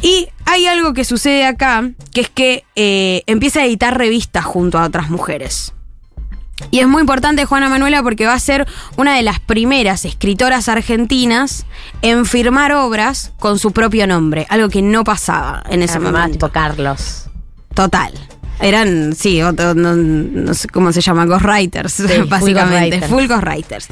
Speaker 3: Y hay algo que sucede acá, que es que eh, empieza a editar revistas junto a otras mujeres. Y es muy importante Juana Manuela porque va a ser una de las primeras escritoras argentinas en firmar obras con su propio nombre, algo que no pasaba en ese
Speaker 2: Se llamaba
Speaker 3: momento.
Speaker 2: tipo Carlos.
Speaker 3: Total. Eran, sí, otro- no, no sé cómo se llama, ghostwriters,
Speaker 2: full
Speaker 3: básicamente,
Speaker 2: ghostwriters.
Speaker 3: full ghostwriters.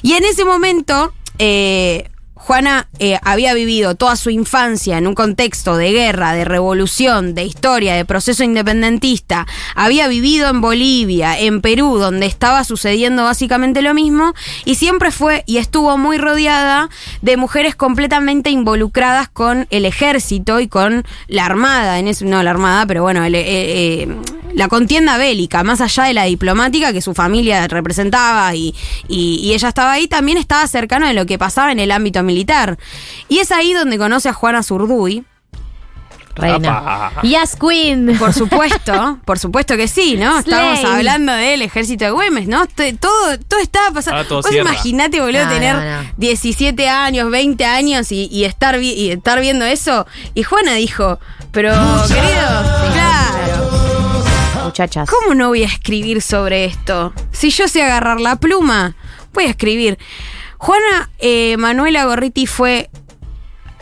Speaker 3: Y en ese momento, eh, Juana eh, había vivido toda su infancia en un contexto de guerra, de revolución, de historia, de proceso independentista. Había vivido en Bolivia, en Perú, donde estaba sucediendo básicamente lo mismo. Y siempre fue y estuvo muy rodeada de mujeres completamente involucradas con el ejército y con la armada. En ese, no la armada, pero bueno, el, eh, eh, la contienda bélica, más allá de la diplomática que su familia representaba y, ella estaba ahí, también estaba cercano de lo que pasaba en el ámbito militar. Y es ahí donde conoce a Juana Zurduy.
Speaker 2: Reina.
Speaker 4: Apa.
Speaker 2: Yes, Queen.
Speaker 3: Por supuesto, por supuesto que sí, ¿no? Estábamos hablando del ejército de Güemes, ¿no? Todo, todo estaba pasando.
Speaker 4: Ahora todo
Speaker 3: Vos imaginate, boludo,
Speaker 2: No,
Speaker 3: tener
Speaker 2: no, no.
Speaker 3: 17 años, 20 años y, y estar, vi- y estar viendo eso. Y Juana dijo, pero querido, claro.
Speaker 2: Muchachas.
Speaker 3: ¿Cómo no voy a escribir sobre esto? Si yo sé agarrar la pluma, voy a escribir. Juana eh, Manuela Gorriti fue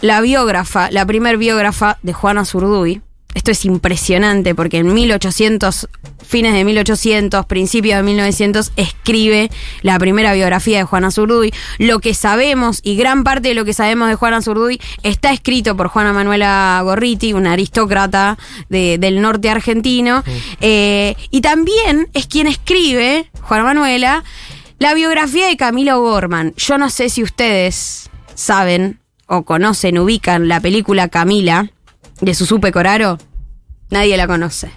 Speaker 3: la biógrafa, la primer biógrafa de Juana Zurduy. Esto es impresionante porque en 1800, fines de 1800, principios de 1900, escribe la primera biografía de Juana Zurduy. Lo que sabemos y gran parte de lo que sabemos de Juana Zurduy está escrito por Juana Manuela Gorriti, una aristócrata de- del norte argentino. Eh, y también es quien escribe, Juana Manuela, la biografía de Camilo Gorman. Yo no sé si ustedes saben o conocen, ubican la película Camila de Susupe Coraro. Nadie la conoce.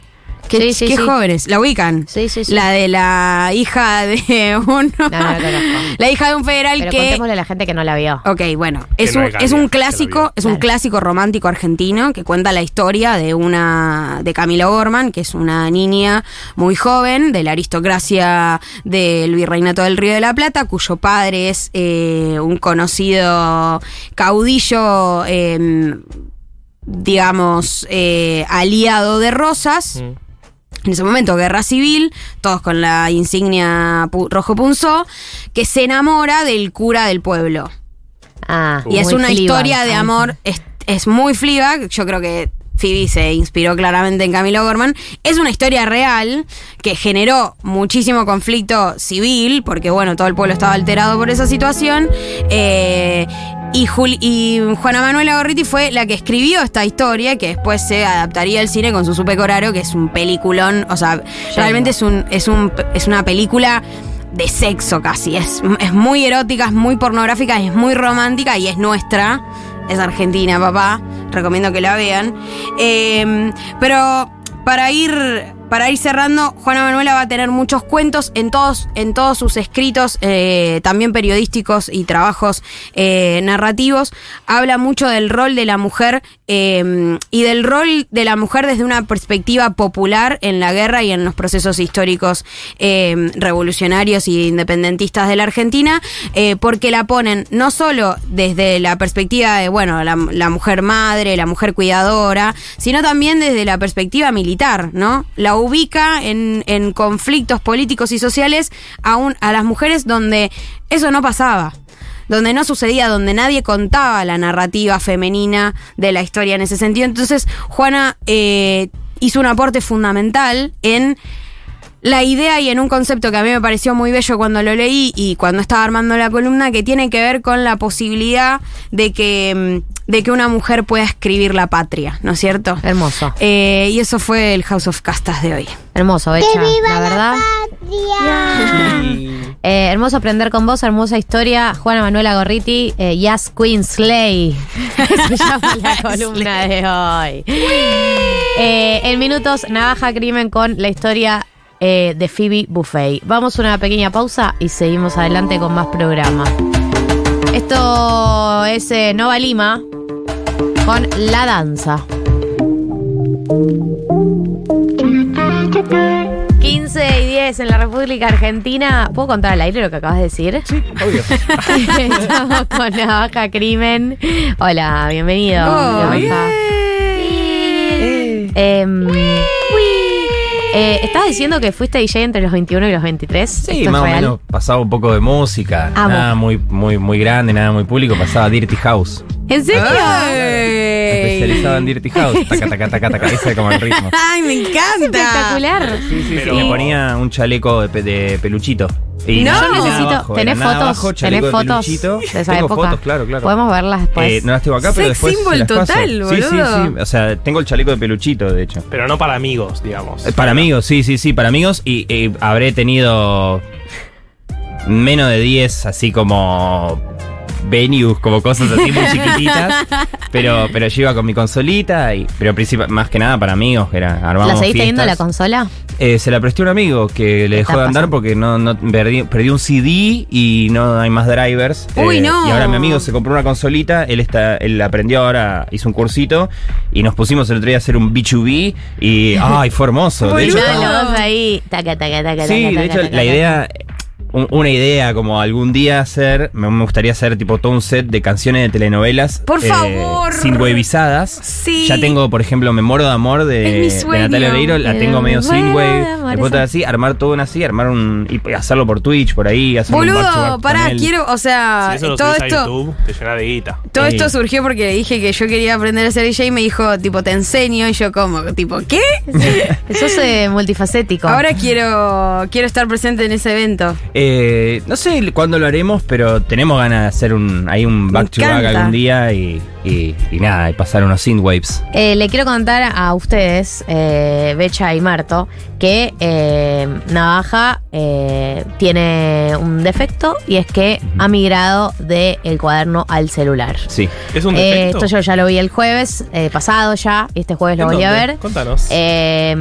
Speaker 3: ¿Qué,
Speaker 2: Sí, sí,
Speaker 3: qué
Speaker 2: sí.
Speaker 3: jóvenes? ¿La ubican?
Speaker 2: Sí, sí, sí.
Speaker 3: La de la hija de uno.
Speaker 2: No, no la
Speaker 3: hija de un federal
Speaker 2: Pero
Speaker 3: que.
Speaker 2: contémosle a la gente que no la vio.
Speaker 3: Ok, bueno, es
Speaker 4: no
Speaker 3: un,
Speaker 4: es
Speaker 3: un clásico, es un
Speaker 2: Claro.
Speaker 3: clásico romántico argentino que cuenta la historia de una de Camila Gorman, que es una niña muy joven de la aristocracia del virreinato del Río de la Plata, cuyo padre es eh, un conocido caudillo, eh, digamos, eh, aliado de Rosas.
Speaker 4: Mm.
Speaker 3: En ese momento, guerra civil, todos con la insignia pu- rojo punzó, que se enamora del cura del pueblo.
Speaker 2: Ah,
Speaker 3: Y es una historia de amor, es, es muy Fleabag, yo creo que Phoebe se inspiró claramente en Camilo Gorman. Es una historia real que generó muchísimo conflicto civil, porque bueno, todo el pueblo estaba alterado por esa situación. Eh, y, Jul- y Juana Manuela Gorriti fue la que escribió esta historia, que después se adaptaría al cine con su Supe Coraro, que es un peliculón. O sea, realmente es, un, es, un, es una película de sexo casi. Es, es muy erótica, es muy pornográfica, es muy romántica y es nuestra. Es argentina, papá. Recomiendo que la vean. Eh, pero para ir, para ir cerrando, Juana Manuela va a tener muchos cuentos en todos, en todos sus escritos, eh, también periodísticos y trabajos eh, narrativos. Habla mucho del rol de la mujer eh, y del rol de la mujer desde una perspectiva popular en la guerra y en los procesos históricos eh, revolucionarios y independentistas de la Argentina, eh, porque la ponen no solo desde la perspectiva de, bueno, la, mujer madre, la mujer cuidadora, sino también desde la perspectiva militar, ¿no? Ubica en, en conflictos políticos y sociales a, un- a las mujeres donde eso no pasaba donde no sucedía, donde nadie contaba la narrativa femenina de la historia en ese sentido. Entonces, Juana eh, hizo un aporte fundamental en la idea y en un concepto que a mí me pareció muy bello cuando lo leí y cuando estaba armando la columna, que tiene que ver con la posibilidad de que, mm, de que una mujer pueda escribir la patria, ¿no es cierto?
Speaker 2: Hermoso.
Speaker 3: Eh, y eso fue el House of Castas de hoy.
Speaker 2: Hermoso, Becha. La verdad. Eh, hermoso aprender con vos, hermosa historia. Juana Manuela Gorriti, eh, Yes Queen Slay. Se llama la columna de hoy. Eh, en minutos, Navaja Crimen con la historia eh, de Phoebe Buffet. Vamos a una pequeña pausa y seguimos adelante con más programa. Esto es eh, Nova Lima con La Danza. 15 y 10 en la República Argentina. ¿Puedo contar al aire lo que acabas de decir?
Speaker 4: Sí, obvio.
Speaker 2: Estamos con Navaja Crimen. Hola, bienvenido.
Speaker 3: Oh,
Speaker 2: Navaja. Em, eh, ¿Estabas diciendo que fuiste DJ entre los 21 y los 23?
Speaker 9: Sí,
Speaker 2: ¿Esto es
Speaker 9: más o menos pasaba un poco de música.
Speaker 2: Amo.
Speaker 9: Nada muy, muy, muy grande, nada muy público. Pasaba Dirty House.
Speaker 2: ¿En serio?
Speaker 3: Ey.
Speaker 9: Especializado en Dirty House. Taca, taca, taca, taca. Ese como el ritmo.
Speaker 3: Ay, me encanta.
Speaker 2: Espectacular.
Speaker 9: Sí, sí,
Speaker 4: Pero-
Speaker 9: sí. Me ponía un chaleco de, pe- de peluchito. Y
Speaker 3: No. Yo
Speaker 2: necesito-
Speaker 9: abajo,
Speaker 2: ¿tenés fotos?
Speaker 9: abajo,
Speaker 2: ¿Tenés
Speaker 9: chaleco de
Speaker 2: fotos
Speaker 9: peluchito.
Speaker 2: de esa
Speaker 9: Tengo
Speaker 2: época?
Speaker 9: fotos, claro, claro.
Speaker 2: Podemos verlas después.
Speaker 9: Eh, no las tengo acá, pero
Speaker 3: Sex
Speaker 9: después paso.
Speaker 3: total,
Speaker 9: Sí, sí,
Speaker 3: boludo.
Speaker 9: sí. O sea, tengo el chaleco de peluchito, de hecho.
Speaker 4: Pero no para amigos, digamos.
Speaker 9: Eh, Para amigos, sí, sí, sí, para amigos. Y, eh, habré tenido menos de 10, así como venues, como cosas así muy chiquititas. Pero, pero yo iba con mi consolita, y, pero más que nada para amigos, que era armábamos
Speaker 2: ¿La seguís teniendo la consola?
Speaker 9: Eh, se la presté a un amigo que le dejó de andar
Speaker 2: pasando.
Speaker 9: porque no, no perdí, perdí un CD y no hay más drivers. Eh,
Speaker 3: Uy, no.
Speaker 9: Y ahora mi amigo se compró una consolita, él está, él aprendió ahora, hizo un cursito y nos pusimos el otro día a hacer un B2B y ¡ay, fue hermoso! De hecho,
Speaker 2: ahí. Taca, taca, taca,
Speaker 9: Sí,
Speaker 2: taca,
Speaker 9: de hecho, la idea, un- una idea como algún día hacer, me, me gustaría hacer tipo todo un set de canciones de telenovelas.
Speaker 3: Por favor.
Speaker 9: Sin wavizadas.
Speaker 3: Sí.
Speaker 9: Ya tengo, por ejemplo, Me muero de amor de,
Speaker 3: Es.
Speaker 9: Natalia Oreiro, la tengo medio
Speaker 2: muero
Speaker 9: sin
Speaker 2: de
Speaker 9: wave.
Speaker 2: amor,
Speaker 9: Después así, armar todo un así, armar un. y hacerlo por Twitch, por ahí, hacer un back to
Speaker 3: Boludo,
Speaker 9: con
Speaker 3: pará, quiero, o sea,
Speaker 4: Si eso lo
Speaker 3: todo
Speaker 4: a
Speaker 3: esto.
Speaker 4: YouTube, te llena de guita.
Speaker 3: Todo
Speaker 9: Sí.
Speaker 3: esto surgió porque le dije que yo quería aprender a ser DJ y me dijo, tipo, te enseño. Y yo, como, tipo, ¿qué?
Speaker 2: Sos eh, multifacético.
Speaker 3: Ahora quiero, quiero estar presente en ese evento.
Speaker 9: Eh, no sé cuándo lo haremos, pero tenemos ganas de hacer un, ahí un back to back algún día y, y, y nada, y pasar unos synthwaves.
Speaker 2: Eh, le quiero contar a ustedes, eh, Becha y Marto, que eh, Navaja eh, tiene un defecto y es que ha migrado del cuaderno al celular.
Speaker 9: Sí.
Speaker 4: Es un
Speaker 2: Eh,
Speaker 4: defecto.
Speaker 2: esto yo ya lo vi el jueves eh, pasado ya, y este jueves lo
Speaker 4: ¿En
Speaker 2: volví a ver.
Speaker 4: Contanos.
Speaker 2: Eh,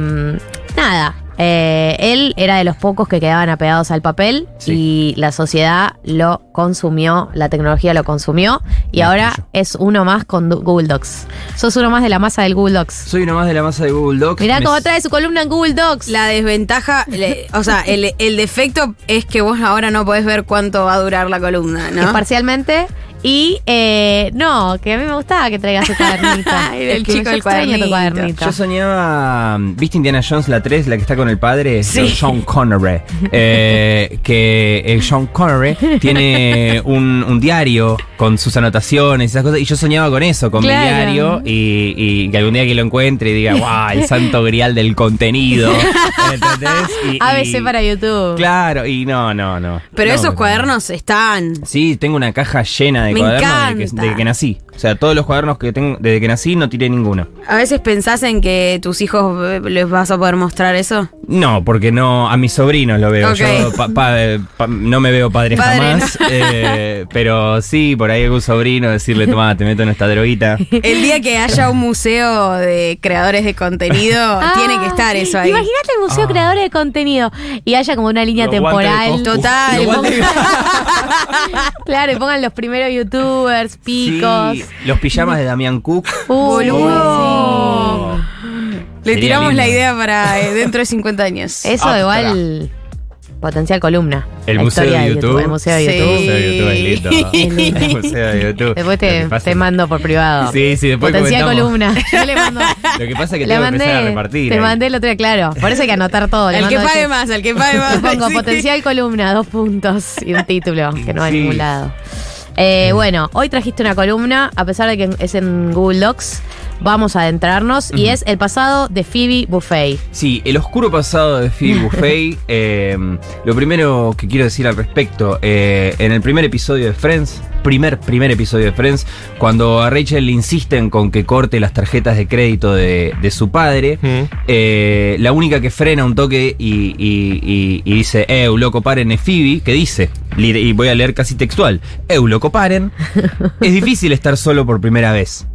Speaker 2: nada, eh, él era de los pocos que quedaban apegados al papel
Speaker 9: Sí.
Speaker 2: y la sociedad lo consumió, la tecnología lo consumió y ahora es uno más con Google Docs. Sos uno más de la masa del Google Docs.
Speaker 9: Soy uno más de la masa de Google Docs.
Speaker 2: Mirá
Speaker 9: Me-
Speaker 2: cómo trae su columna en Google Docs.
Speaker 3: La desventaja, le- o sea, el, el defecto es que vos ahora no podés ver cuánto va a durar la columna,
Speaker 2: Es
Speaker 3: ¿no?
Speaker 2: parcialmente. Y eh, no, que a mí me gustaba que traigas tu cuadernito.
Speaker 3: Ay, del
Speaker 2: Es que
Speaker 3: chico del
Speaker 2: tu
Speaker 3: cuadernito.
Speaker 2: cuadernito.
Speaker 9: Yo soñaba. ¿Viste Indiana Jones la 3, la que está con el padre?
Speaker 3: Sí.
Speaker 9: Sean Connery. Eh, que eh, Sean Connery tiene un, un diario con sus anotaciones y esas cosas. Y yo soñaba con eso, con
Speaker 2: Claro.
Speaker 9: mi diario. Y, y que algún día que lo encuentre y diga, ¡guau! El santo grial del contenido. ¿Entendés? Y-
Speaker 2: ABC
Speaker 9: y-
Speaker 2: para YouTube.
Speaker 9: Claro, y no, no, no.
Speaker 3: Pero
Speaker 9: No,
Speaker 3: esos
Speaker 9: no.
Speaker 3: cuadernos están.
Speaker 9: Sí, tengo una caja llena de
Speaker 3: Me
Speaker 9: cuadernos desde que,
Speaker 3: encanta.
Speaker 9: desde que nací. O sea, todos los cuadernos que tengo desde que nací no tiré ninguno.
Speaker 3: A veces pensás en que tus hijos eh, les vas a poder mostrar eso.
Speaker 9: No, porque no, a mis sobrinos lo veo. Yo pa- pa- eh, pa- no me veo padre,
Speaker 3: Padre,
Speaker 9: jamás. eh, pero sí, por ahí algún sobrino decirle, toma, te meto en esta droguita.
Speaker 3: El día que haya un museo de creadores de contenido,
Speaker 2: Ah,
Speaker 3: tiene que estar eso ahí.
Speaker 2: Imagínate el museo
Speaker 9: Ah.
Speaker 2: creadores de contenido y haya como una línea
Speaker 4: Los de
Speaker 2: temporal.
Speaker 3: Total.
Speaker 2: Y
Speaker 9: de-
Speaker 2: claro, y pongan los primeros youtubers, picos.
Speaker 9: Sí, los pijamas de Damián Cook.
Speaker 2: Uy,
Speaker 3: Boludo. Le
Speaker 9: Sería
Speaker 3: tiramos
Speaker 9: lindo.
Speaker 3: la idea para eh, dentro de 50 años.
Speaker 2: Eso
Speaker 9: Ah,
Speaker 2: igual potencial columna.
Speaker 9: El
Speaker 2: La
Speaker 9: museo de YouTube.
Speaker 2: El museo de
Speaker 3: Sí.
Speaker 2: YouTube.
Speaker 9: El museo de YouTube es lindo. El museo de YouTube.
Speaker 2: Después te,
Speaker 9: que
Speaker 2: te mando por privado.
Speaker 9: Sí, sí, después
Speaker 2: Potencial
Speaker 9: comentamos.
Speaker 2: columna. Yo le mando.
Speaker 9: Lo que pasa es que
Speaker 2: le
Speaker 9: tengo que
Speaker 2: mandé,
Speaker 9: empezar a repartir.
Speaker 2: Te
Speaker 9: ahí.
Speaker 2: mandé el otro día, claro. Por eso hay que anotar todo. Le
Speaker 3: El que pague más, el que pague más.
Speaker 2: Pongo
Speaker 3: Sí.
Speaker 2: potencial columna, dos puntos y un título, que no va a
Speaker 9: Sí.
Speaker 2: ningún lado. Eh, bueno, hoy trajiste una columna, a pesar de que es en Google Docs, vamos a adentrarnos, y es el pasado de Phoebe Buffet.
Speaker 9: Sí, el oscuro pasado de Phoebe Buffet. eh, lo primero que quiero decir al respecto, eh, en el primer episodio de Friends, primer, primer episodio de Friends, cuando a Rachel le insisten con que corte las tarjetas de crédito de, de su padre,
Speaker 4: Mm.
Speaker 9: eh, la única que frena un toque y, y- y- y dice, eh, loco, paren, es Phoebe, que dice, y voy a leer casi textual, eu, loco, paren, es difícil estar solo por primera vez.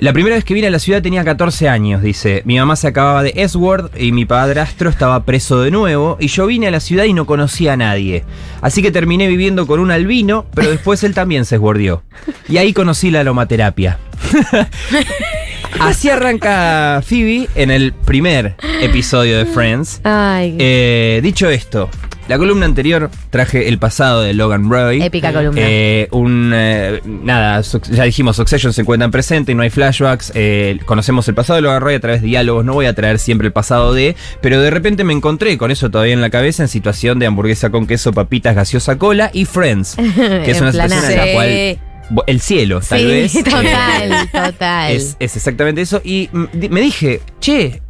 Speaker 9: La primera vez que vine a la ciudad tenía 14 años, dice. Mi mamá se acababa de S-Word y mi padrastro estaba preso de nuevo. Y yo vine a la ciudad y no conocía a nadie. Así que terminé viviendo con un albino, pero después él también se esguardió. Y ahí conocí la aromaterapia. Así arranca Phoebe en el primer episodio de Friends.
Speaker 2: Ay,
Speaker 9: Eh, dicho esto, la columna anterior traje el pasado de Logan Roy.
Speaker 2: épica columna.
Speaker 9: Eh, un eh, nada, ya dijimos, Succession se encuentra en presente y no hay flashbacks. eh, conocemos el pasado de Logan Roy a través de diálogos. No voy a traer siempre el pasado de, pero de repente me encontré con eso todavía en la cabeza en situación de hamburguesa con queso, papitas, gaseosa, cola y Friends, que es una situación en la cual el cielo, tal
Speaker 2: sí,
Speaker 9: vez. eh,
Speaker 2: total, total.
Speaker 9: es, es exactamente eso. Y mm, me dije, che,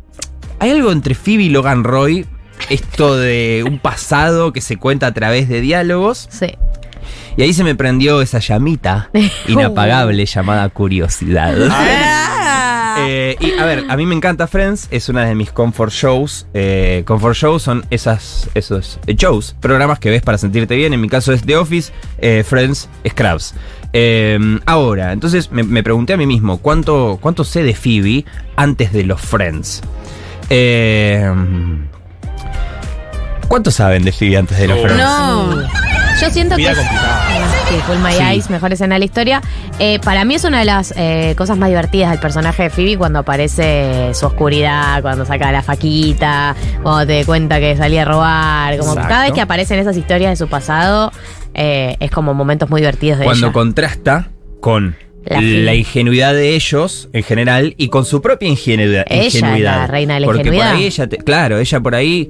Speaker 9: ¿hay algo entre Phoebe y Logan Roy? Esto de un pasado que se cuenta a través de diálogos.
Speaker 2: Sí.
Speaker 9: Y ahí se me prendió esa llamita inapagable llamada curiosidad.
Speaker 3: Ah.
Speaker 9: Eh, y a ver, a mí me encanta Friends, es una de mis comfort shows. Eh, comfort shows son esas, esos eh, shows, programas que ves para sentirte bien. En mi caso es The Office, eh, Friends, Scrubs. Eh, ahora, entonces me, me pregunté a mí mismo, ¿cuánto, ¿cuánto sé de Phoebe antes de los Friends? ¿Cuánto saben de Phoebe antes de los
Speaker 4: Oh.
Speaker 9: Friends?
Speaker 3: No.
Speaker 2: Yo siento que
Speaker 4: Vida
Speaker 2: es,
Speaker 4: complicada.
Speaker 2: Full My
Speaker 9: Sí.
Speaker 2: Eyes, mejor escena de la historia. Eh, para mí es una de las eh, cosas más divertidas del personaje de Phoebe cuando aparece su oscuridad, cuando saca la faquita, cuando te cuenta que salía a robar. Como
Speaker 9: Exacto.
Speaker 2: cada vez que aparecen esas historias de su pasado, eh, es como momentos muy divertidos de
Speaker 9: cuando
Speaker 2: ella.
Speaker 9: contrasta con
Speaker 2: La
Speaker 9: la,
Speaker 2: Phoebe.
Speaker 9: ingenuidad de ellos en general y con su propia ingenuidad.
Speaker 2: Ella es
Speaker 9: ingenuidad.
Speaker 2: la reina de la
Speaker 9: Porque
Speaker 2: ingenuidad.
Speaker 9: por ahí ella, te- claro, ella por ahí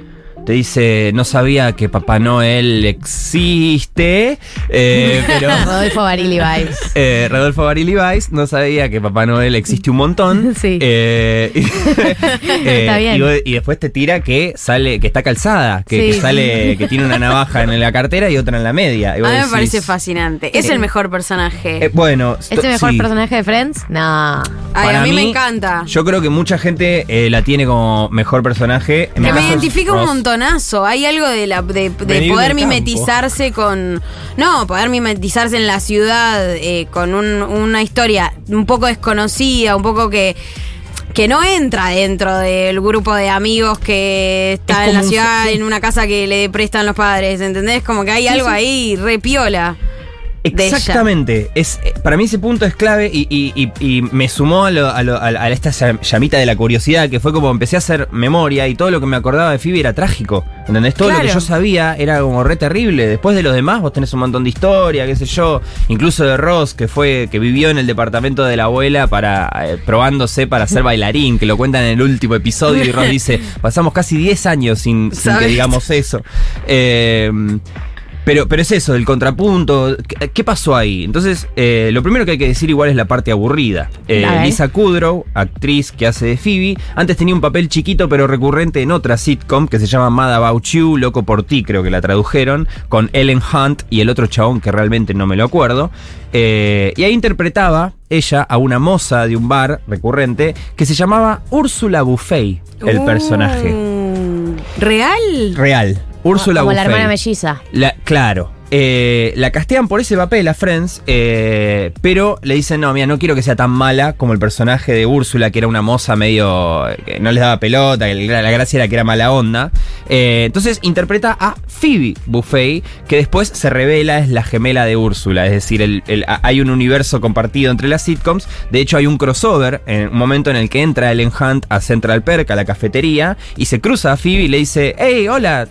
Speaker 9: te dice, no sabía que Papá Noel existe, eh, pero...
Speaker 2: Rodolfo Barili Vibes.
Speaker 9: Eh, Rodolfo Barili Weiss no sabía que Papá Noel existe un montón.
Speaker 2: Sí.
Speaker 9: Eh, y,
Speaker 2: Está bien.
Speaker 9: Y, después te tira que sale, que está calzada, que,
Speaker 2: Sí.
Speaker 9: que sale, que tiene una navaja en la cartera y otra en la media. Y
Speaker 3: A mí me parece fascinante. Es el mejor personaje.
Speaker 9: eh, bueno,
Speaker 2: ¿Es el mejor
Speaker 9: sí.
Speaker 2: personaje de Friends? No.
Speaker 3: Ay, a mí, me encanta.
Speaker 9: Yo creo que mucha gente eh, la tiene como mejor personaje. En
Speaker 3: Que me
Speaker 9: es
Speaker 3: identifica un
Speaker 9: Ross.
Speaker 3: Montonazo. Hay algo de, la, de, poder mimetizarse con. No, poder mimetizarse en la ciudad eh, con un- una historia un poco desconocida, un poco que. Que no entra dentro del grupo de amigos que está
Speaker 9: Es
Speaker 3: en la
Speaker 9: un-
Speaker 3: ciudad,
Speaker 9: sí.
Speaker 3: en una casa que le prestan los padres, ¿entendés? Como que hay algo ahí re piola. de ella.
Speaker 9: Exactamente. Es, eh, para mí ese punto es clave y, y- y- y me sumó a, lo- a lo- a- esta llam- llamita de la curiosidad, que fue como empecé a hacer memoria y todo lo que me acordaba de Phoebe era trágico. ¿Entendés? Todo lo que yo sabía era como re terrible. Después de los demás vos tenés un montón de historia, qué sé yo. Incluso de Ross, que fue, que vivió en el departamento de la abuela para eh, probándose para ser bailarín, que lo cuentan en el último episodio y Ross dice, pasamos casi 10 años sin, sin que digamos eso. Eh, pero, pero es eso, el contrapunto. ¿Qué, qué pasó ahí? Entonces, eh, lo primero que hay que decir igual es la parte aburrida. Eh. Lisa Kudrow, actriz que hace de Phoebe, antes tenía un papel chiquito pero recurrente en otra sitcom que se llama Mad About You, Loco por ti, creo que la tradujeron, con Ellen Hunt y el otro chabón que realmente no me lo acuerdo. Eh, y ahí interpretaba ella a una moza de un bar recurrente que se llamaba Úrsula Buffet, el
Speaker 3: Uh,
Speaker 9: personaje.
Speaker 3: ¿Real?
Speaker 9: Real. Úrsula
Speaker 2: Como la hermana melliza.
Speaker 9: La- claro. Eh, la castean por ese papel a Friends, eh, pero le dicen, no, mira, no quiero que sea tan mala como el personaje de Úrsula, que era una moza medio... que no les daba pelota, que la la gracia era que era mala onda. Eh, entonces interpreta a Phoebe Buffet, que después se revela es la gemela de Úrsula, es decir, el- el- a- hay un universo compartido entre las sitcoms. De hecho, hay un crossover, en un momento en el que entra Ellen Hunt a Central Perk, a la cafetería, y se cruza a Phoebe y le dice, hey, hola,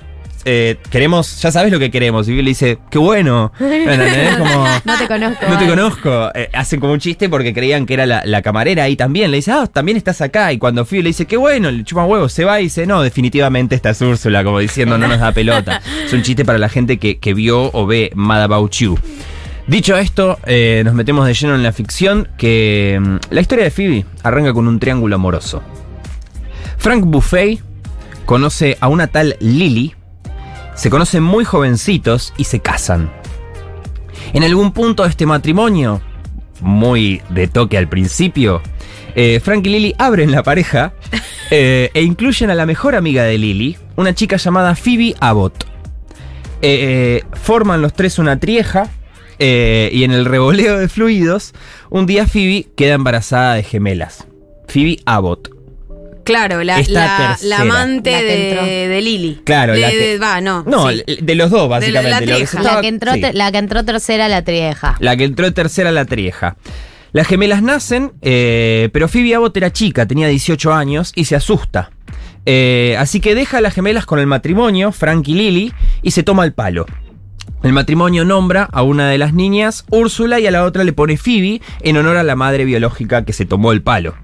Speaker 9: eh, queremos, ya sabes lo que queremos. Y Phoebe le dice, qué bueno. ¿Entendés? Como,
Speaker 2: No te conozco.
Speaker 9: no te conozco. Eh, hacen como un chiste porque creían que era la, la camarera ahí también. Le dice, ah, también estás acá. Y cuando Phoebe le dice, qué bueno, le chupa huevo, se va y dice, no, definitivamente esta es Úrsula, como diciendo, no nos da pelota. es un chiste para la gente que, que vio o ve Mad About You. Dicho esto, eh, nos metemos de lleno en la ficción, que mm, la historia de Phoebe arranca con un triángulo amoroso. Frank Buffet conoce a una tal Lily, se conocen muy jovencitos y se casan. En algún punto de este matrimonio, muy de toque al principio, eh, Frank y Lily abren la pareja eh, e incluyen a la mejor amiga de Lily, una chica llamada Phoebe Abbott. Eh, forman los tres una trieja y en el revoleo de fluidos, un día Phoebe queda embarazada de gemelas. Phoebe Abbott.
Speaker 3: Claro, la, la- amante de, de Lily.
Speaker 9: Claro,
Speaker 3: De-
Speaker 9: la que-
Speaker 3: de- va, no.
Speaker 9: No,
Speaker 3: sí.
Speaker 9: de los dos, básicamente.
Speaker 3: la
Speaker 9: Lo que.
Speaker 2: La que, entró
Speaker 9: sí.
Speaker 2: la que entró tercera, la trieja.
Speaker 9: La que entró tercera la trieja. Las gemelas nacen, eh, pero Phoebe Abbott era chica, tenía 18 años y se asusta. Eh, así que deja a las gemelas con el matrimonio, Frank y Lily, y se toma el palo. El matrimonio nombra a una de las niñas Úrsula y a la otra le pone Phoebe en honor a la madre biológica que se tomó el palo.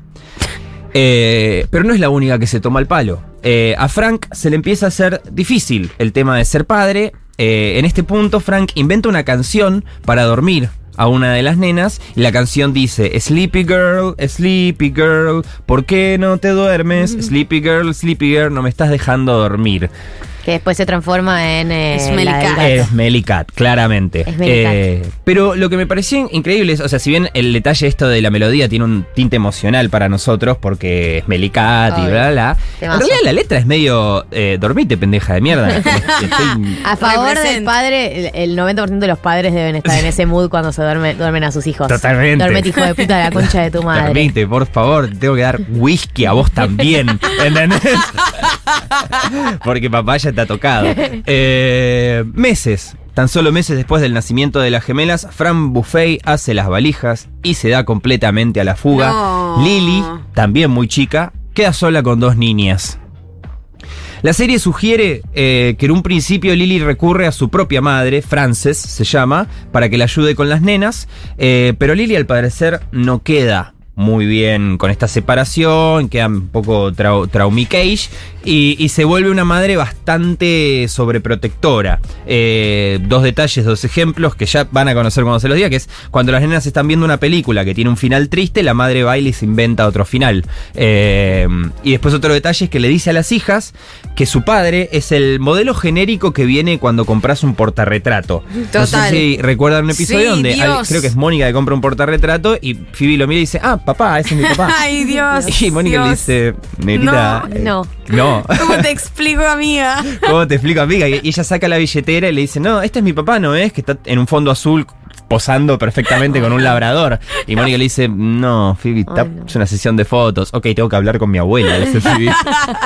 Speaker 9: Eh, pero no es la única que se toma el palo. Eh, a Frank se le empieza a hacer difícil el tema de ser padre. Eh, en este punto, Frank inventa una canción para dormir a una de las nenas y la canción dice Sleepy Girl, Sleepy Girl, ¿por qué no te duermes? Sleepy Girl, Sleepy Girl, no me estás dejando dormir.
Speaker 2: Que después se transforma en. eh,
Speaker 3: Smelly
Speaker 2: la del
Speaker 3: cat.
Speaker 2: gato.
Speaker 9: Es Melly Cat, claramente.
Speaker 2: Es Melly
Speaker 9: Eh, pero lo que me pareció increíble es, o sea, si bien el detalle esto de la melodía tiene un tinte emocional para nosotros porque es Melly Cat y
Speaker 2: Obvio.
Speaker 9: bla, bla, bla, en realidad la letra es medio eh, dormite, pendeja de mierda. Estoy-
Speaker 2: A favor del padre, el, el 90% de los padres deben estar en ese mood cuando se duerme, duermen a sus hijos.
Speaker 9: Totalmente.
Speaker 2: Dormete, hijo de puta, la concha de tu madre.
Speaker 9: Dormite, por favor, tengo que dar whisky a vos también. ¿Entendés? Porque papá ya te ha tocado. Eh, meses. Tan solo meses después del nacimiento de las gemelas, Fran Buffet hace las valijas y se da completamente a la fuga.
Speaker 3: No.
Speaker 9: Lily, también muy chica, queda sola con dos niñas. La serie sugiere eh, que en un principio Lily recurre a su propia madre, Frances se llama, para que la ayude con las nenas, eh, pero Lily al parecer no queda muy bien con esta separación, queda un poco trau traumiqueish y, y se vuelve una madre bastante sobreprotectora. Eh, dos detalles, dos ejemplos que ya van a conocer cuando se los diga, que es cuando las nenas están viendo una película que tiene un final triste, la madre va y les inventa otro final. Eh, y después otro detalle es que le dice a las hijas que su padre es el modelo genérico que viene cuando compras un portarretrato. No sé si recuerdan un episodio
Speaker 3: Sí,
Speaker 9: donde creo que es Mónica que compra un portarretrato y Phoebe lo mira y dice, ah, papá, ese es mi papá.
Speaker 3: Ay, Dios.
Speaker 9: y Mónica le dice, Nerita,
Speaker 3: No,
Speaker 9: eh,
Speaker 2: no.
Speaker 9: no.
Speaker 3: ¿Cómo te explico, amiga?
Speaker 9: ¿Cómo te explico, amiga? Y y ella saca la billetera y le dice, no, este es mi papá, ¿no es? Que está en un fondo azul posando perfectamente con un labrador. Y Mónica le dice, no, Phoebe, está-
Speaker 2: no.
Speaker 9: es una sesión de fotos. Ok, tengo que hablar con mi abuela, le dice Phoebe.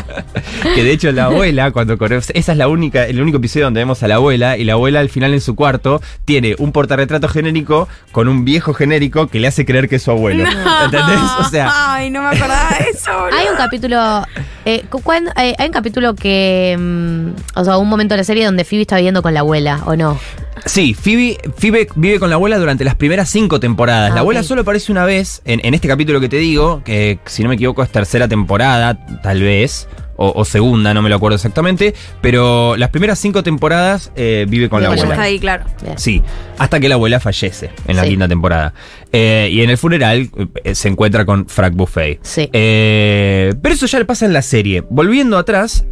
Speaker 9: que de hecho la abuela, cuando conoce, esa es la única, el único episodio donde vemos a la abuela, y la abuela al final en su cuarto tiene un portarretrato genérico con un viejo genérico que le hace creer que es su abuelo. ¿Entendés? O sea,
Speaker 3: Ay, no me acordaba de eso. boludo.
Speaker 2: Hay un capítulo. Eh, eh, hay un capítulo que. mm, o sea, un momento de la serie donde Phoebe está viviendo con la abuela, ¿o no?
Speaker 9: Sí, Phoebe, Phoebe vive con la abuela durante las primeras cinco temporadas.
Speaker 2: Ah,
Speaker 9: la abuela
Speaker 2: ok.
Speaker 9: solo aparece una vez en, en este capítulo que te digo, que si no me equivoco es tercera temporada, tal vez. O, o segunda, no me lo acuerdo exactamente. Pero las primeras cinco temporadas eh, vive con la abuela.
Speaker 3: está ahí, claro.
Speaker 9: Sí, hasta que la abuela fallece en la
Speaker 2: Sí.
Speaker 9: quinta temporada. Eh, y en el funeral eh, se encuentra con Frank Buffet.
Speaker 2: Sí.
Speaker 9: Pero eso ya le pasa en la serie. Volviendo atrás,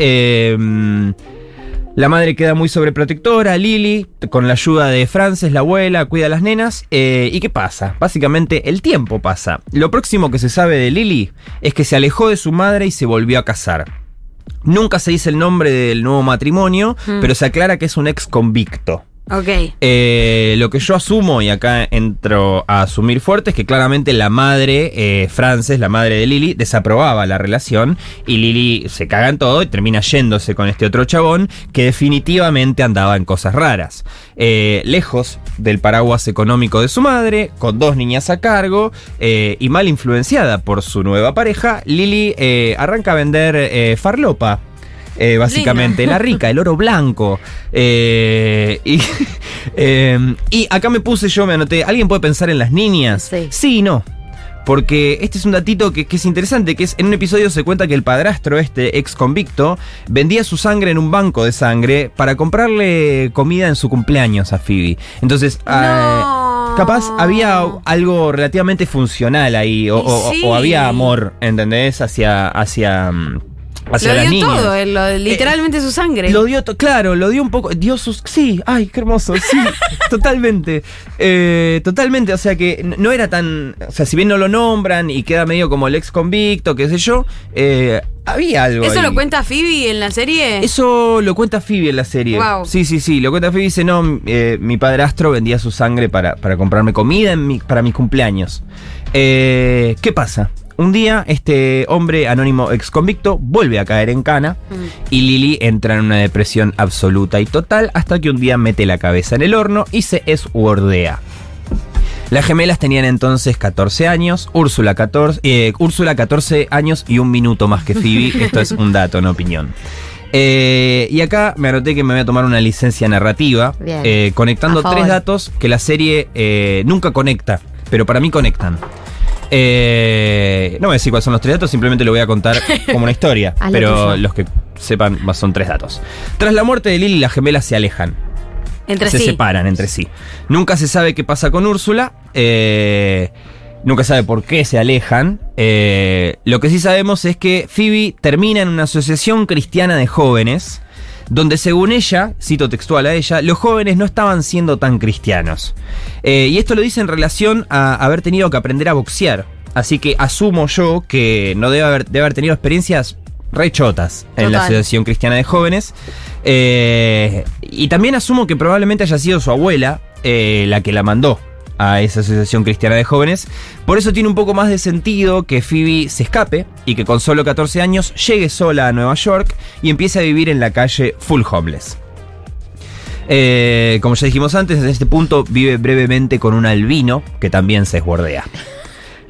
Speaker 9: la madre queda muy sobreprotectora, Lily, con la ayuda de Frances, la abuela, cuida a las nenas. eh, ¿Y qué pasa? Básicamente el tiempo pasa. Lo próximo que se sabe de Lily es que se alejó de su madre y se volvió a casar. Nunca se dice el nombre del nuevo matrimonio,
Speaker 3: Mm.
Speaker 9: pero se aclara que es un ex convicto.
Speaker 3: Ok.
Speaker 9: Eh, lo que yo asumo, y acá entro a asumir fuerte, es que claramente la madre, eh, Frances, la madre de Lily, desaprobaba la relación y Lily se caga en todo y termina yéndose con este otro chabón que definitivamente andaba en cosas raras. Eh, lejos del paraguas económico de su madre, con dos niñas a cargo y mal influenciada por su nueva pareja, Lily arranca a vender farlopa. Eh, básicamente, la rica, el oro blanco. Eh, y, eh, y acá me puse yo, me anoté, ¿alguien puede pensar en las niñas?
Speaker 2: Sí.
Speaker 9: y no. Porque este es un datito que, que es interesante, que es en un episodio se cuenta que el padrastro, este ex convicto, vendía su sangre en un banco de sangre para comprarle comida en su cumpleaños a Phoebe. Entonces,
Speaker 3: No.
Speaker 9: eh, capaz había algo relativamente funcional ahí, o,
Speaker 3: Y
Speaker 9: o-
Speaker 3: sí.
Speaker 9: o había amor, ¿entendés? Hacia, hacia, mm, hacia
Speaker 3: lo dio
Speaker 9: niñas.
Speaker 3: todo, él, lo- literalmente su sangre.
Speaker 9: Lo dio, to- claro, lo dio un poco. Dio sus. Sí, ay, qué hermoso. Sí, totalmente. Eh, totalmente. O sea que no era tan. O sea, si bien no lo nombran y queda medio como el ex convicto, qué sé yo, eh, había algo.
Speaker 3: ¿Eso
Speaker 9: ahí.
Speaker 3: lo cuenta Phoebe en la serie?
Speaker 9: Eso lo cuenta Phoebe en la serie.
Speaker 3: Wow.
Speaker 9: Sí, sí, sí. Lo cuenta Phoebe. Dice: No, eh, mi padrastro vendía su sangre para, para comprarme comida en mi- para mis cumpleaños. Eh, ¿Qué pasa? Un día, este hombre anónimo ex convicto vuelve a caer en cana y Lily entra en una depresión absoluta y total hasta que un día mete la cabeza en el horno y se eswordea. Las gemelas tenían entonces 14 años, Úrsula 14, eh, Úrsula 14 años y un minuto más que Phoebe. Esto es un dato, no opinión. Eh, y acá me anoté que me voy a tomar una licencia narrativa, eh, conectando tres datos que la serie nunca conecta, pero para mí conectan. Eh, no voy a decir cuáles son los tres datos, simplemente lo voy a contar como una historia,
Speaker 2: Haz lo
Speaker 9: pero
Speaker 2: tuyo.
Speaker 9: los que sepan más son tres datos. Tras la muerte de Lily, las gemelas se alejan
Speaker 3: Entre
Speaker 9: se
Speaker 3: sí.
Speaker 9: separan entre sí. Nunca se sabe qué pasa con Úrsula. eh, nunca sabe por qué se alejan. eh, lo que sí sabemos es que Phoebe termina en una asociación cristiana de jóvenes. Donde según ella, cito textual a ella, los jóvenes no estaban siendo tan cristianos. Eh, y esto lo dice en relación a haber tenido que aprender a boxear. Así que asumo yo que no debe haber, debe haber tenido experiencias rechotas en la. Asociación Cristiana de Jóvenes. Eh, y también asumo que probablemente haya sido su abuela eh, la que la mandó a esa Asociación Cristiana de Jóvenes. Por eso tiene un poco más de sentido que Phoebe se escape y que con solo 14 años llegue sola a Nueva York y empiece a vivir en la calle full homeless. Eh, como ya dijimos antes, desde este punto vive brevemente con un albino que también se esguardea.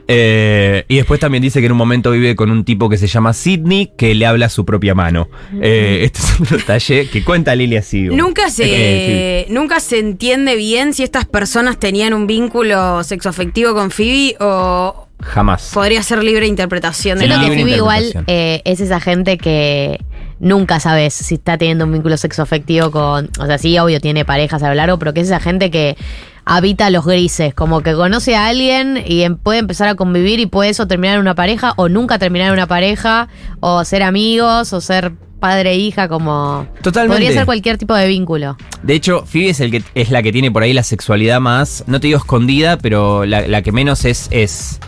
Speaker 9: Eh, y después también dice que en un momento vive con un tipo que se llama Sidney que le habla a su propia mano. Eh, este es un detalle que cuenta Lily así.
Speaker 3: Nunca se,
Speaker 9: Eh,
Speaker 3: nunca se entiende bien si estas personas tenían un vínculo sexoafectivo con Phoebe o.
Speaker 9: Jamás.
Speaker 3: podría ser libre interpretación de
Speaker 2: Siento
Speaker 3: la
Speaker 2: que
Speaker 9: libre
Speaker 2: Phoebe igual
Speaker 9: interpretación.
Speaker 2: eh, es esa gente que nunca sabes si está teniendo un vínculo sexoafectivo con. O sea, sí, obvio, tiene parejas a lo largo, pero que es esa gente que habita los grises, como que conoce a alguien y em- puede empezar a convivir y puede eso terminar en una pareja o nunca terminar en una pareja o ser amigos o ser padre e hija, como.
Speaker 9: Totalmente.
Speaker 2: Podría ser cualquier tipo de vínculo.
Speaker 9: De hecho, Phoebe es, el que, es la que tiene por ahí la sexualidad más, no te digo escondida, pero la, la que menos es, es,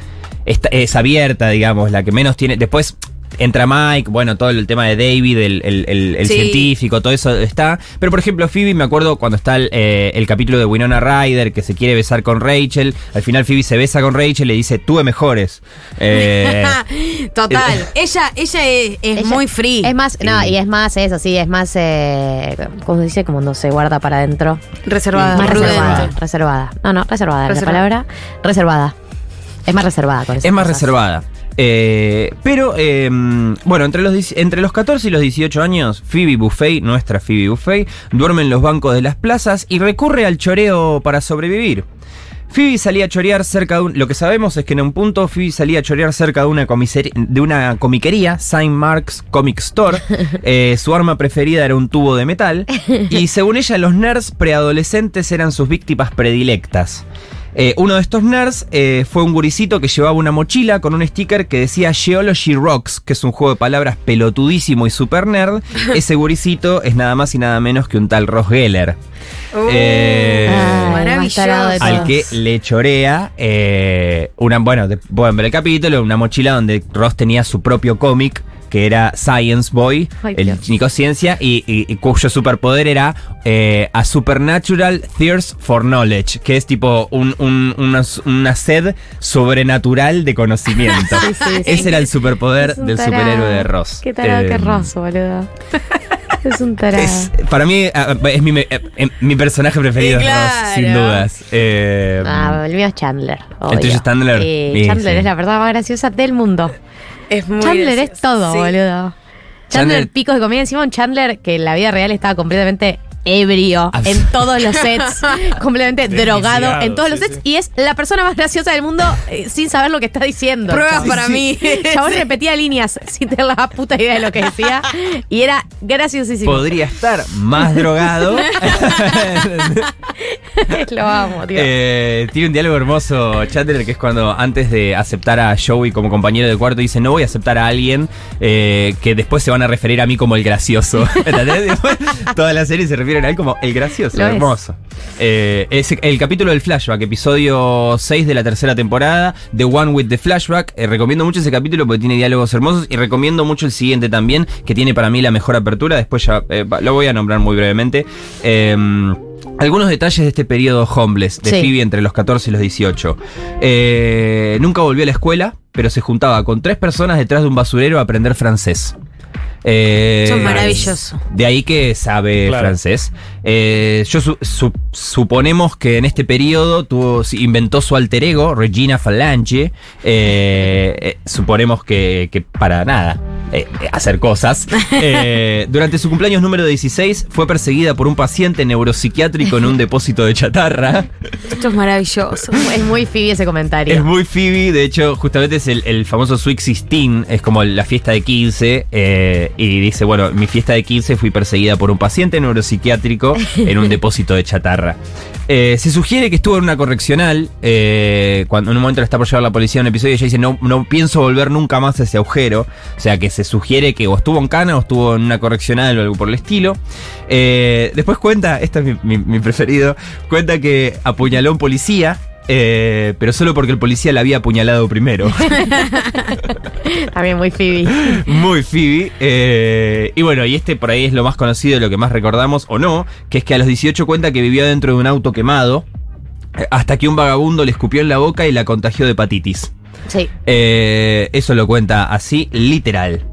Speaker 9: es, es abierta, digamos, la que menos tiene... Después entra Mike, bueno, todo el tema de David, el, el- el- el
Speaker 3: Sí.
Speaker 9: científico, todo eso está. Pero por ejemplo, Phoebe, me acuerdo cuando está el, eh, el capítulo de Winona Ryder, que se quiere besar con Rachel, al final Phoebe se besa con Rachel y le dice, tuve mejores. Eh,
Speaker 3: Total. ella ella es, es
Speaker 2: Ella-
Speaker 3: muy free.
Speaker 2: Es más, no, y es más eso, sí, es más. Eh, ¿Cómo se dice? Como no se guarda para adentro.
Speaker 3: reservada.
Speaker 2: Más reservada. Reservada. No, no, reservada es la
Speaker 3: Reservada.
Speaker 2: palabra. Reservada. Es más reservada con esas
Speaker 9: Es más
Speaker 2: cosas.
Speaker 9: reservada. Eh, pero, eh, bueno, entre los, entre los 14 y los 18 años, Phoebe Buffet, nuestra Phoebe Buffet, duerme en los bancos de las plazas y recurre al choreo para sobrevivir. Phoebe salía a chorear cerca de un... Lo que sabemos es que en un punto Phoebe salía a chorear cerca de una, de una comiquería, Saint Mark's Comic Store. Eh, su arma preferida era un tubo de metal. Y según ella, los nerds preadolescentes eran sus víctimas predilectas. Eh, uno de estos nerds eh, fue un guricito que llevaba una mochila con un sticker que decía Geology Rocks, que es un juego de palabras pelotudísimo y super nerd. Ese guricito es nada más y nada menos que un tal Ross Geller.
Speaker 3: Uh,
Speaker 9: Eh,
Speaker 3: maravilloso.
Speaker 9: al que le chorea eh, una, bueno, de- pueden ver el capítulo, una mochila donde Ross tenía su propio cómic que era Science Boy,
Speaker 2: Ay,
Speaker 9: el chico ciencia, y, y- y cuyo superpoder era eh, a supernatural thirst for knowledge, que es tipo un- un- una, una sed sobrenatural de conocimiento.
Speaker 2: Sí, sí, sí.
Speaker 9: Ese era el superpoder del
Speaker 2: tarado.
Speaker 9: superhéroe de Ross.
Speaker 2: Qué tarado que
Speaker 9: Eh,
Speaker 2: es Ross, boludo. es un tarado.
Speaker 9: es- para mí es mi, eh, eh, mi personaje preferido, es Ross, sin
Speaker 3: claro.
Speaker 9: dudas. Eh,
Speaker 2: Ah, el mío es Chandler.
Speaker 9: ¿El tuyo
Speaker 2: obvio.
Speaker 9: es Chandler?
Speaker 2: Chandler es la verdad más graciosa del mundo.
Speaker 3: Es muy
Speaker 2: Chandler
Speaker 3: gracioso.
Speaker 2: es todo,
Speaker 3: Sí.
Speaker 2: boludo. Chandler,
Speaker 9: Chandler-
Speaker 2: picos de comida. Encima un Chandler que en la vida real estaba completamente ebrio
Speaker 9: Abs-
Speaker 2: en todos los sets, completamente drogado en todos los sets
Speaker 4: sí.
Speaker 2: y es la persona más graciosa del mundo eh, sin saber lo que está diciendo.
Speaker 3: Pruebas para mí.
Speaker 2: Chabón repetía líneas sin tener la puta idea de lo que decía y era graciosísimo.
Speaker 9: podría estar más drogado.
Speaker 2: Lo amo, tío.
Speaker 9: Eh, tiene un diálogo hermoso, Chandler, que es cuando antes de aceptar a Joey como compañero de cuarto, dice, no voy a aceptar a alguien eh, que después se van a referir a mí como el gracioso. Toda la serie se refieren a él como el gracioso,
Speaker 2: Lo es.
Speaker 9: hermoso. Eh, es el capítulo del flashback, episodio 6 de la tercera temporada, The One with the Flashback. Eh, recomiendo mucho ese capítulo porque tiene diálogos hermosos y recomiendo mucho el siguiente también, que tiene para mí la mejor apertura. Después ya eh, lo voy a nombrar muy brevemente. Eh, algunos detalles de este periodo homeless de
Speaker 2: Sí.
Speaker 9: Phoebe entre los 14 y los 18. Eh, nunca volvió a la escuela, pero se juntaba con tres personas detrás de un basurero a aprender francés. Eh,
Speaker 3: Eso es maravilloso.
Speaker 9: De ahí que sabe
Speaker 4: Claro.
Speaker 9: francés. Eh, yo su- su- suponemos que en este periodo tuvo, inventó su alter ego, Regina Falange. Eh, eh, suponemos que, que para nada. Eh, eh, hacer cosas. Eh, durante su cumpleaños número 16 fue perseguida por un paciente neuropsiquiátrico en un depósito de chatarra.
Speaker 3: Esto es maravilloso.
Speaker 2: Es muy Phoebe ese comentario.
Speaker 9: Es muy Phoebe, de hecho, justamente es el, el famoso Sweet 16, es como la fiesta de 15, eh, y dice, bueno, mi fiesta de 15 fui perseguida por un paciente neuropsiquiátrico en un depósito de chatarra. Eh, se sugiere que estuvo en una correccional, eh, cuando en un momento le está por llevar la policía a un episodio y ella dice, no, no pienso volver nunca más a ese agujero, o sea que se sugiere que o estuvo en cana o estuvo en una correccional o algo por el estilo. Eh, después cuenta, este es mi, mi- mi preferido, cuenta que apuñaló a un policía, eh, pero solo porque el policía la había apuñalado primero.
Speaker 2: También muy Phoebe.
Speaker 9: Muy Phoebe. eh, y bueno, y este por ahí es lo más conocido, lo que más recordamos o no, que es que a los 18 cuenta que vivió dentro de un auto quemado, eh, hasta que un vagabundo le escupió en la boca y la contagió de hepatitis.
Speaker 2: Sí.
Speaker 9: Eh, eso lo cuenta así, literal.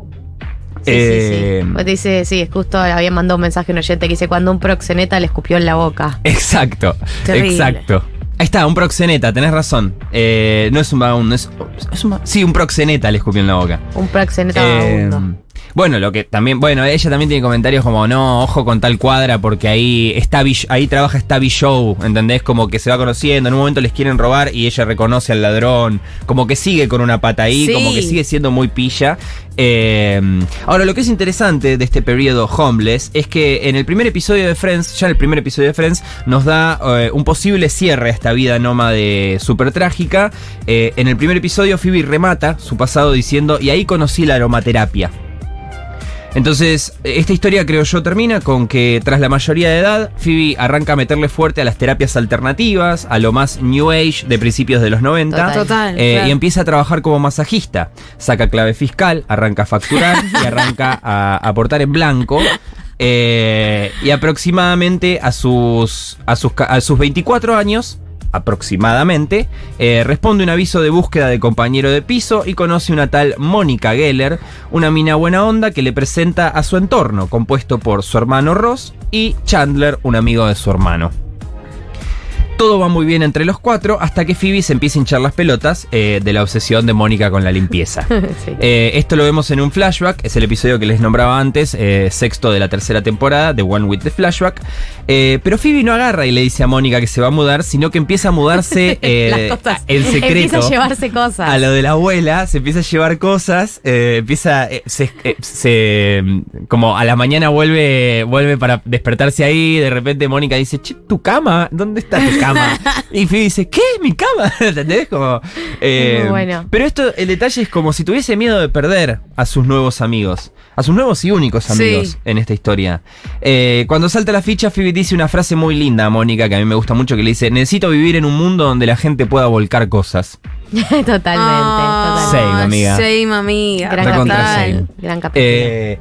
Speaker 2: Sí,
Speaker 9: Eh,
Speaker 2: sí, sí. Pues dice, sí, es justo había mandado un mensaje a un oyente que dice cuando un proxeneta le escupió en la boca.
Speaker 9: Exacto,
Speaker 3: Terrible.
Speaker 9: exacto. Ahí está, un proxeneta, tenés razón. Eh, no es un vagabundo, es, es un sí, un proxeneta le escupió en la boca.
Speaker 2: Un proxeneta
Speaker 9: Eh,
Speaker 2: vagabundo.
Speaker 9: Bueno, lo que también, bueno, ella también tiene comentarios como, no, ojo con tal cuadra, porque ahí está ahí trabaja Stabby Show, ¿entendés? Como que se va conociendo, en un momento les quieren robar y ella reconoce al ladrón, como que sigue con una pata ahí,
Speaker 3: Sí.
Speaker 9: como que sigue siendo muy pilla. Eh, ahora, lo que es interesante de este periodo homeless es que en el primer episodio de Friends, ya en el primer episodio de Friends, nos da eh, un posible cierre a esta vida nómade súper trágica. Eh, en el primer episodio, Phoebe remata su pasado diciendo, y ahí conocí la aromaterapia. Entonces, esta historia creo yo termina con que tras la mayoría de edad, Phoebe arranca a meterle fuerte a las terapias alternativas, a lo más New Age de principios de los 90.
Speaker 2: Total.
Speaker 3: Total.
Speaker 9: Eh,
Speaker 3: claro.
Speaker 9: Y empieza a trabajar como masajista. Saca clave fiscal, arranca a facturar y arranca a aportar en blanco. Eh, y aproximadamente a sus, a sus, a sus 24 años, aproximadamente, eh, responde un aviso de búsqueda de compañero de piso y conoce una tal Mónica Geller, una mina buena onda que le presenta a su entorno, compuesto por su hermano Ross y Chandler, un amigo de su hermano. Todo va muy bien entre los cuatro hasta que Phoebe se empieza a hinchar las pelotas eh, de la obsesión de Mónica con la limpieza.
Speaker 2: Sí.
Speaker 9: Eh, esto lo vemos en un flashback, es el episodio que les nombraba antes, eh, sexto de la tercera temporada, The One with the Flashback. Pero Phoebe no agarra y le dice a Mónica que se va a mudar, sino que empieza a mudarse en secreto.
Speaker 2: Empieza a llevarse cosas.
Speaker 9: A lo de la abuela, se empieza a llevar cosas, empieza, se, se, mm, como a la mañana vuelve, vuelve para despertarse ahí, de repente Mónica dice, che, tu cama, ¿dónde está tu cama? Y Phoebe dice, ¿qué? ¿Mi cama? ¿Entendés? Como, eh,
Speaker 2: Muy bueno.
Speaker 9: Pero esto, el detalle es como si tuviese miedo de perder a sus nuevos amigos, a sus nuevos y únicos amigos
Speaker 3: Sí.
Speaker 9: en esta historia. Eh, cuando salta la ficha, Phoebe dice una frase muy linda a Mónica, que a mí me gusta mucho, que le dice, necesito vivir en un mundo donde la gente pueda volcar cosas.
Speaker 2: totalmente,
Speaker 3: Ah,
Speaker 2: totalmente.
Speaker 9: Same, amiga.
Speaker 3: Same, amiga.
Speaker 2: Gran
Speaker 9: same.
Speaker 2: Gran capítulo.
Speaker 9: Eh,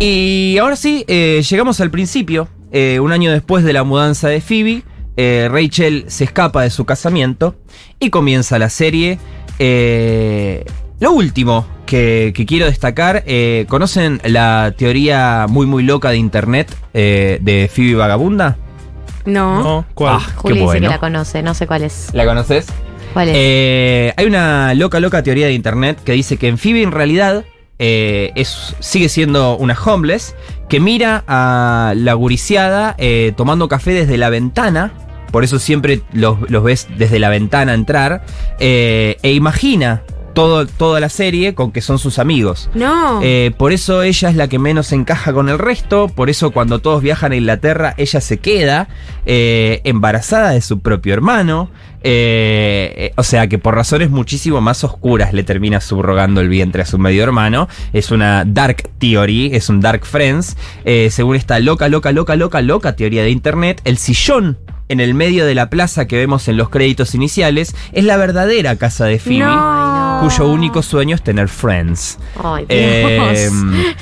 Speaker 9: y ahora sí, eh, llegamos al principio. Eh, un año después de la mudanza de Phoebe, eh, Rachel se escapa de su casamiento y comienza la serie. Eh, lo último que, que quiero destacar, eh, ¿conocen la teoría muy muy loca de internet eh, de Phoebe Vagabunda?
Speaker 3: No.
Speaker 4: No, ¿cuál?
Speaker 9: Ah,
Speaker 2: Juli
Speaker 9: qué
Speaker 2: dice
Speaker 9: bueno.
Speaker 2: que la conoce, no sé cuál es.
Speaker 9: ¿La conoces?
Speaker 2: ¿Cuál es?
Speaker 9: Eh, hay una loca, loca teoría de internet que dice que en Phoebe en realidad eh, es, sigue siendo una homeless que mira a la guriciada eh, tomando café desde la ventana. Por eso siempre los, los ves desde la ventana entrar. eh, e imagina todo, toda la serie con que son sus amigos.
Speaker 3: No.
Speaker 9: Eh, por eso ella es la que menos encaja con el resto, por eso cuando todos viajan a Inglaterra, ella se queda eh, embarazada de su propio hermano. eh, o sea que por razones muchísimo más oscuras le termina subrogando el vientre a su medio hermano. Es una dark theory, es un dark friends. Según esta loca, loca, loca, loca, loca teoría de internet, el sillón en el medio de la plaza que vemos en los créditos iniciales es la verdadera casa de Phoebe,
Speaker 3: No.
Speaker 9: cuyo único sueño es tener friends.
Speaker 2: Ay, Dios.
Speaker 9: Eh,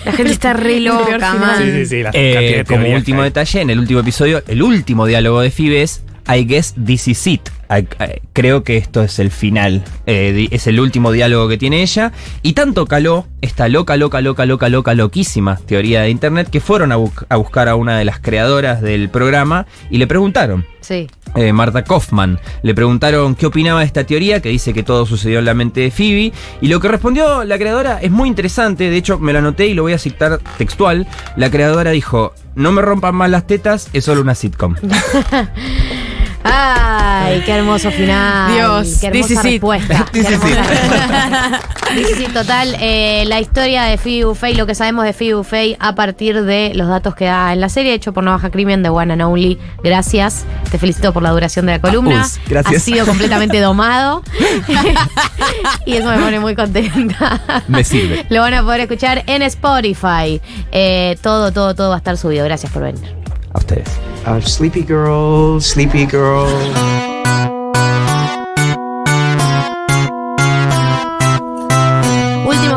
Speaker 3: La gente está re loca, man.
Speaker 4: Sí, sí, sí. La
Speaker 9: eh, como último detalle, en el último episodio, el último diálogo de Phoebe es I guess this is it. I- I- creo que esto es el final. Eh, es el último diálogo que tiene ella. Y tanto caló esta loca, loca, loca, loca, loca, loquísima teoría de internet que fueron a, bu- a buscar a una de las creadoras del programa y le preguntaron.
Speaker 2: Sí.
Speaker 9: eh, Marta Kaufman. Le preguntaron qué opinaba de esta teoría, que dice que todo sucedió en la mente de Phoebe. Y lo que respondió la creadora es muy interesante. De hecho, me lo anoté y lo voy a citar textual. La creadora dijo: No me rompan más las tetas, es solo una sitcom.
Speaker 2: Ay, qué hermoso final.
Speaker 3: Dios,
Speaker 2: qué
Speaker 3: this
Speaker 2: hermosa respuesta.
Speaker 9: This
Speaker 2: Qué
Speaker 9: is
Speaker 2: hermosa respuesta. This is it, total. eh, la historia de Phoebe Buffay, lo que sabemos de Phoebe Buffay a partir de los datos que da en la serie, hecho por No Baja Crimen de One and Only. Gracias. Te felicito por la duración de la columna.
Speaker 9: Us, gracias.
Speaker 2: Has sido completamente domado. y eso me pone muy contenta.
Speaker 9: Me sirve.
Speaker 2: Lo van a poder escuchar en Spotify. Eh, todo, todo, todo va a estar subido. Gracias por venir.
Speaker 9: A ustedes.
Speaker 10: Sleepy girl, sleepy girl.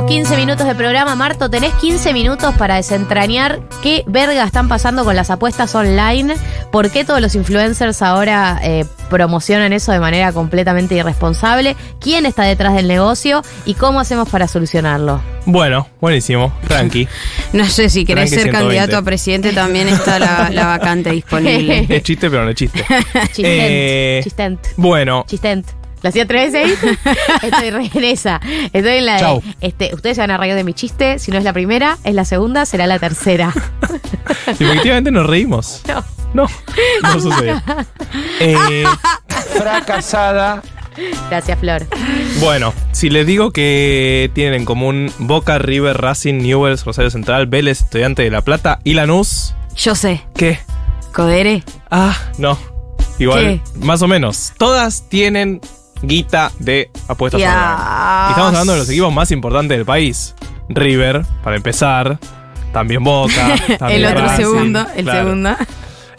Speaker 2: 15 minutos de programa. Marto, tenés 15 minutos para desentrañar qué verga están pasando con las apuestas online. ¿Por qué todos los influencers ahora eh, promocionan eso de manera completamente irresponsable? ¿Quién está detrás del negocio? ¿Y cómo hacemos para solucionarlo?
Speaker 4: Bueno, buenísimo. Tranqui.
Speaker 3: No sé, si querés
Speaker 4: Tranqui
Speaker 3: ser
Speaker 4: 120.
Speaker 3: candidato a presidente también está la, la vacante disponible.
Speaker 4: es chiste, pero no es chiste.
Speaker 2: Chistent.
Speaker 4: Eh,
Speaker 2: Chistent.
Speaker 4: Bueno,
Speaker 2: Chistent. ¿La hacía tres veces ahí? Estoy re en esa. Estoy en la de,
Speaker 4: Chau.
Speaker 2: este, ustedes se van a reír de mi chiste. Si no es la primera, es la segunda, será la tercera.
Speaker 4: efectivamente nos reímos.
Speaker 2: No.
Speaker 4: No, no sucedió. Eh,
Speaker 10: Fracasada.
Speaker 2: Gracias, Flor.
Speaker 4: bueno, si les digo que tienen en común Boca, River, Racing, Newells, Rosario Central, Vélez, Estudiante de La Plata y Lanús,
Speaker 3: Yo sé,
Speaker 4: ¿qué?
Speaker 3: Codere.
Speaker 4: Ah, no. Igual,
Speaker 3: ¿Qué?
Speaker 4: más o menos. Todas tienen guita de apuestas
Speaker 3: Ya.
Speaker 4: online. Y estamos hablando de los equipos más importantes del país. River, para empezar. También Boca. también
Speaker 3: El otro segundo, el
Speaker 4: claro.
Speaker 3: segundo.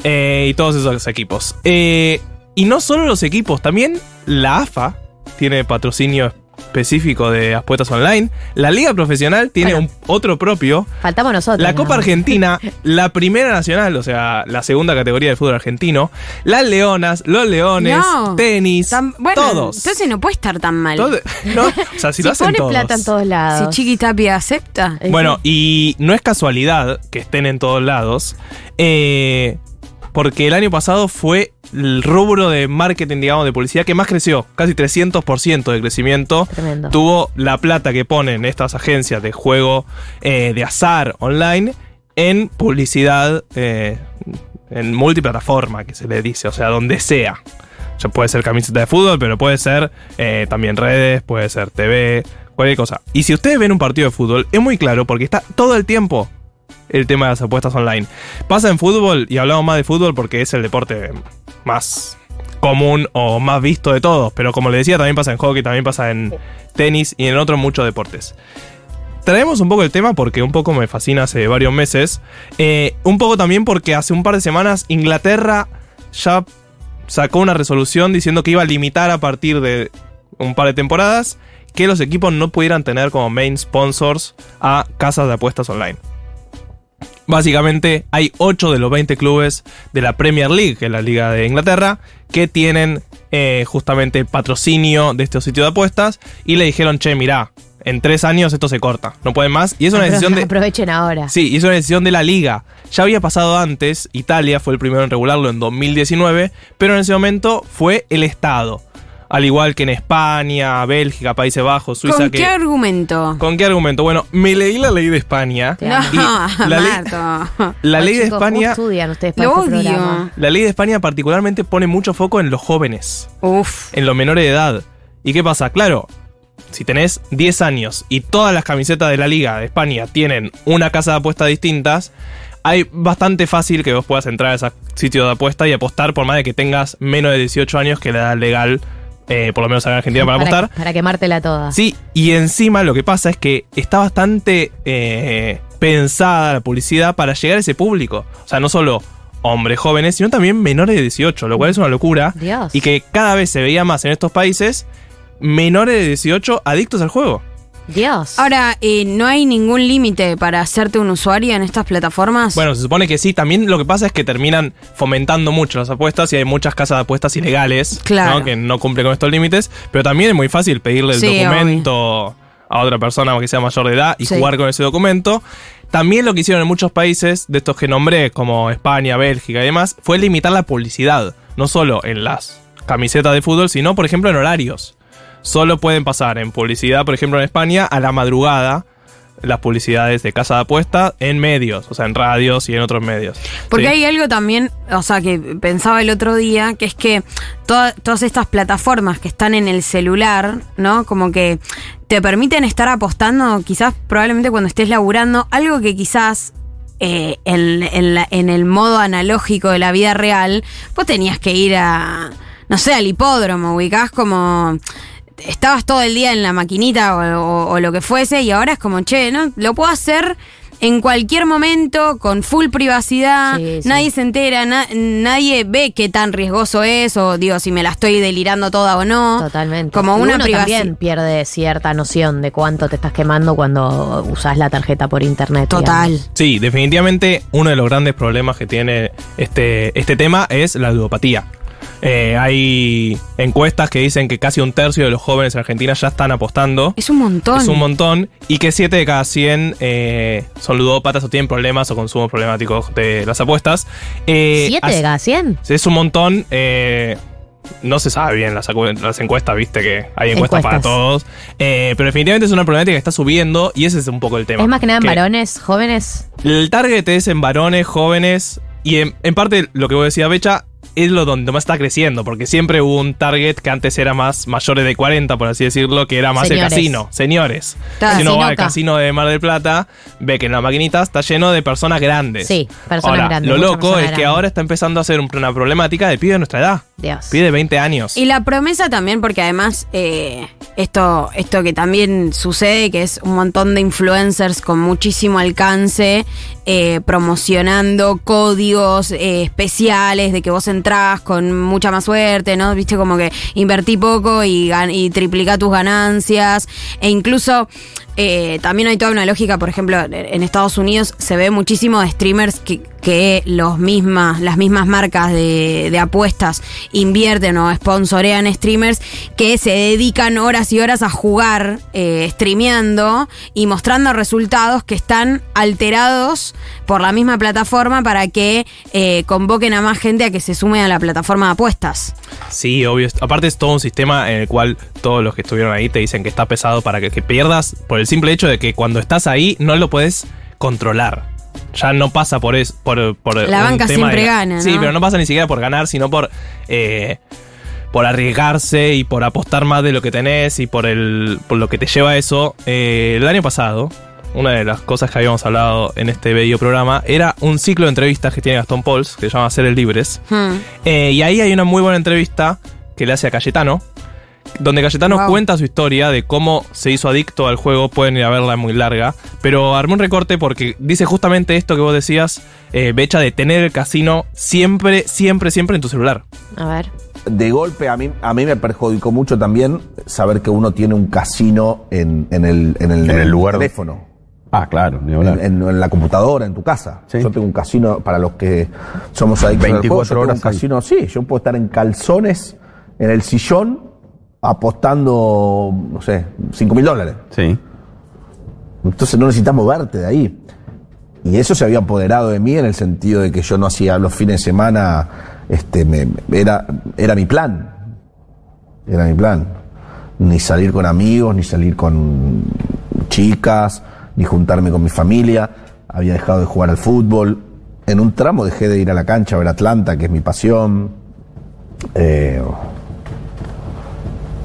Speaker 4: Eh, y todos esos equipos. Eh, y no solo los equipos, también la AFA tiene patrocinio específico de apuestas online. La Liga Profesional tiene
Speaker 2: Bueno.
Speaker 4: un, otro propio.
Speaker 2: Faltamos nosotros.
Speaker 4: La
Speaker 2: ¿no?
Speaker 4: Copa Argentina, la primera nacional, o sea, la segunda categoría del fútbol argentino, las Leonas, los Leones,
Speaker 3: No.
Speaker 4: tenis,
Speaker 3: Tan- bueno,
Speaker 4: todos.
Speaker 3: Entonces no puede estar tan mal.
Speaker 4: Todo- no, o sea, si,
Speaker 2: Si
Speaker 4: lo hacen
Speaker 2: pone
Speaker 4: todos.
Speaker 2: plata en todos
Speaker 3: Si
Speaker 2: lados.
Speaker 3: Chiqui Tapia acepta.
Speaker 4: Bueno, y no es casualidad que estén en todos lados, eh, porque el año pasado fue el rubro de marketing, digamos, de publicidad que más creció, casi 300% de crecimiento.
Speaker 2: Tremendo.
Speaker 4: Tuvo la plata que ponen estas agencias de juego eh, de azar online en publicidad eh, en multiplataforma, que se le dice, o sea, donde sea. O sea, puede ser camiseta de fútbol, pero puede ser eh, también redes, puede ser TV, cualquier cosa. Y si ustedes ven un partido de fútbol, es muy claro porque está todo el tiempo el tema de las apuestas online. Pasa en fútbol, y hablamos más de fútbol porque es el deporte más común o más visto de todos, pero como les decía, también pasa en hockey, también pasa en tenis y en otros muchos deportes. Traemos un poco el tema porque un poco me fascina hace varios meses. Eh, un poco también porque hace un par de semanas Inglaterra ya sacó una resolución diciendo que iba a limitar a partir de un par de temporadas que los equipos no pudieran tener como main sponsors a casas de apuestas online. Básicamente hay 8 de los 20 clubes de la Premier League, que es la liga de Inglaterra, que tienen eh, justamente patrocinio de estos sitios de apuestas y le dijeron, che, mirá, en tres años esto se corta, no pueden más. Y es una
Speaker 2: Apro-
Speaker 4: decisión de...
Speaker 2: Aprovechen ahora.
Speaker 4: Sí, y es una decisión de la liga. Ya había pasado antes, Italia fue el primero en regularlo en 2019, pero en ese momento fue el Estado. Al igual que en España, Bélgica, Países Bajos, Suiza.
Speaker 3: ¿Con
Speaker 4: que-
Speaker 3: qué argumento?
Speaker 4: ¿Con qué argumento? Bueno, me leí la ley de España.
Speaker 3: No.
Speaker 4: Y la ley-
Speaker 3: Marto.
Speaker 4: La ley de
Speaker 2: chicos, ¿cómo
Speaker 4: España...
Speaker 2: estudian ustedes para
Speaker 3: Lo
Speaker 2: este
Speaker 3: odio.
Speaker 2: programa?
Speaker 4: La ley de España particularmente pone mucho foco en los jóvenes,
Speaker 3: Uf.
Speaker 4: en los menores de edad. ¿Y qué pasa? Claro, si tenés 10 años y todas las camisetas de la Liga de España tienen una casa de apuestas distintas, hay bastante fácil que vos puedas entrar a ese sitio de apuesta y apostar por más de que tengas menos de 18 años que la edad legal, eh, por lo menos acá en Argentina, para apostar.
Speaker 2: Para quemártela toda.
Speaker 4: Sí, y encima lo que pasa es que está bastante eh, pensada la publicidad para llegar a ese público. O sea, no solo hombres jóvenes, sino también menores de 18, lo cual es una locura.
Speaker 2: Dios.
Speaker 4: Y que cada vez se veía más en estos países menores de 18 adictos al juego.
Speaker 2: Dios.
Speaker 3: Ahora, eh, ¿no hay ningún límite para hacerte un usuario en estas plataformas?
Speaker 4: Bueno, se supone que sí. También lo que pasa es que terminan fomentando mucho las apuestas y hay muchas casas de apuestas ilegales
Speaker 3: Claro.
Speaker 4: ¿no? que no cumplen con estos límites. Pero también es muy fácil pedirle el
Speaker 3: Sí,
Speaker 4: documento a otra persona que sea mayor de edad y
Speaker 3: Sí.
Speaker 4: jugar con ese documento. También lo que hicieron en muchos países, de estos que nombré, como España, Bélgica y demás, fue limitar la publicidad. No solo en las camisetas de fútbol, sino, por ejemplo, en horarios. Solo pueden pasar en publicidad, por ejemplo, en España, a la madrugada, las publicidades de casa de apuesta en medios, o sea, en radios y en otros medios.
Speaker 3: Porque
Speaker 4: Sí.
Speaker 3: hay algo también, o sea, que pensaba el otro día, que es que toda- todas estas plataformas que están en el celular, ¿no? Como que te permiten estar apostando, quizás probablemente cuando estés laburando, algo que quizás eh, en, en la- en el modo analógico de la vida real, vos tenías que ir a, no sé, al hipódromo, ubicás como... Estabas todo el día en la maquinita o, o- o lo que fuese y ahora es como, che, ¿no? Lo puedo hacer en cualquier momento, con full privacidad,
Speaker 2: Sí, sí.
Speaker 3: nadie se entera, na- nadie ve qué tan riesgoso es, o digo, si me la estoy delirando toda o no.
Speaker 2: Totalmente.
Speaker 3: Como
Speaker 2: Y
Speaker 3: una
Speaker 2: uno
Speaker 3: privacidad.
Speaker 2: también pierde cierta noción de cuánto te estás quemando cuando usás la tarjeta por internet.
Speaker 3: Total.
Speaker 2: digamos.
Speaker 4: Sí, definitivamente uno de los grandes problemas que tiene este, este tema es la ludopatía. Eh, hay encuestas que dicen que casi un tercio de los jóvenes en Argentina ya están apostando.
Speaker 3: Es un montón.
Speaker 4: Es un montón. Y que 7 de cada 100 eh, son ludópatas o tienen problemas o consumos problemáticos de las apuestas. Eh,
Speaker 2: ¿Siete
Speaker 4: así-
Speaker 2: de cada 100?
Speaker 4: Es un montón. eh, no se sabe bien las, encuestas, viste que hay encuestas, para todos. Eh, pero definitivamente es una problemática que está subiendo y ese es un poco el tema.
Speaker 2: Es más que nada en
Speaker 4: Que-
Speaker 2: varones jóvenes.
Speaker 4: el target es en varones, jóvenes, y en, en parte lo que vos decías, Becha, es lo donde más está creciendo, porque siempre hubo un target que antes era más mayores de 40, por así decirlo, que era más
Speaker 2: Señores.
Speaker 4: el casino, señores.
Speaker 3: Claro,
Speaker 4: si uno va al casino de Mar del Plata, ve que en la maquinita está lleno de personas grandes.
Speaker 2: Sí, personas
Speaker 4: Ahora,
Speaker 2: grandes,
Speaker 4: Lo loco es que ahora está empezando a ser un- una problemática de pibe de nuestra edad.
Speaker 2: Dios.
Speaker 4: Pibe de 20 años.
Speaker 3: Y la promesa también, porque además eh, esto, esto que también sucede, que es un montón de influencers con muchísimo alcance, eh, promocionando códigos eh, especiales de que vos entrás con mucha más suerte, ¿no? Viste como que invertí poco y, y triplica tus ganancias. E incluso eh, también hay toda una lógica, por ejemplo, en Estados Unidos se ve muchísimo de streamers que, los mismas, las mismas marcas de, de apuestas invierten o sponsorean streamers que se dedican horas y horas a jugar eh, streameando y mostrando resultados que están alterados por la misma plataforma para que eh, convoquen a más gente a que se sume a la plataforma de apuestas.
Speaker 4: Sí, obvio. Aparte es todo un sistema en el cual todos los que estuvieron ahí te dicen que está pesado para que, que pierdas por el simple hecho de que cuando estás ahí no lo puedes controlar. Ya no pasa por eso. Por, por
Speaker 3: La banca siempre
Speaker 4: de-
Speaker 3: gana,
Speaker 4: Sí, pero no pasa ni siquiera por ganar, sino por... eh, por arriesgarse y por apostar más de lo que tenés y por el por lo que te lleva a eso. Eh, el año pasado, una de las cosas que habíamos hablado en este video programa era un ciclo de entrevistas que tiene Gastón Pauls, que se llama Ser el Libres.
Speaker 3: Hmm.
Speaker 4: Eh, y ahí hay una muy buena entrevista que le hace a Cayetano, donde Cayetano
Speaker 3: Wow.
Speaker 4: cuenta su historia de cómo se hizo adicto al juego. Pueden ir a verla, es muy larga. Pero armó un recorte porque dice justamente esto que vos decías, eh, Becha, de tener el casino siempre, siempre, siempre en tu celular.
Speaker 2: A ver.
Speaker 11: De golpe a mí, a mí me perjudicó mucho también saber que uno tiene un casino en, en el, en el,
Speaker 12: En el lugar-
Speaker 11: teléfono.
Speaker 12: Ah, claro, ni
Speaker 11: En,
Speaker 12: hablar.
Speaker 11: en- en la computadora, en tu casa.
Speaker 12: Sí.
Speaker 11: Yo tengo un casino para los que somos adictos al
Speaker 12: 24
Speaker 11: juego, yo tengo
Speaker 12: horas
Speaker 11: un casino, sí, yo puedo estar en calzones en el sillón apostando, no sé, 5 mil dólares.
Speaker 12: Sí.
Speaker 11: Entonces no necesitas moverte de ahí. Y eso se había apoderado de mí en el sentido de que yo no hacía los fines de semana, este, me- era, era mi plan. Era mi plan. Ni salir con amigos, ni salir con chicas, ni juntarme con mi familia. Había dejado de jugar al fútbol. En un tramo dejé de ir a la cancha a ver Atlanta, que es mi pasión. Eh,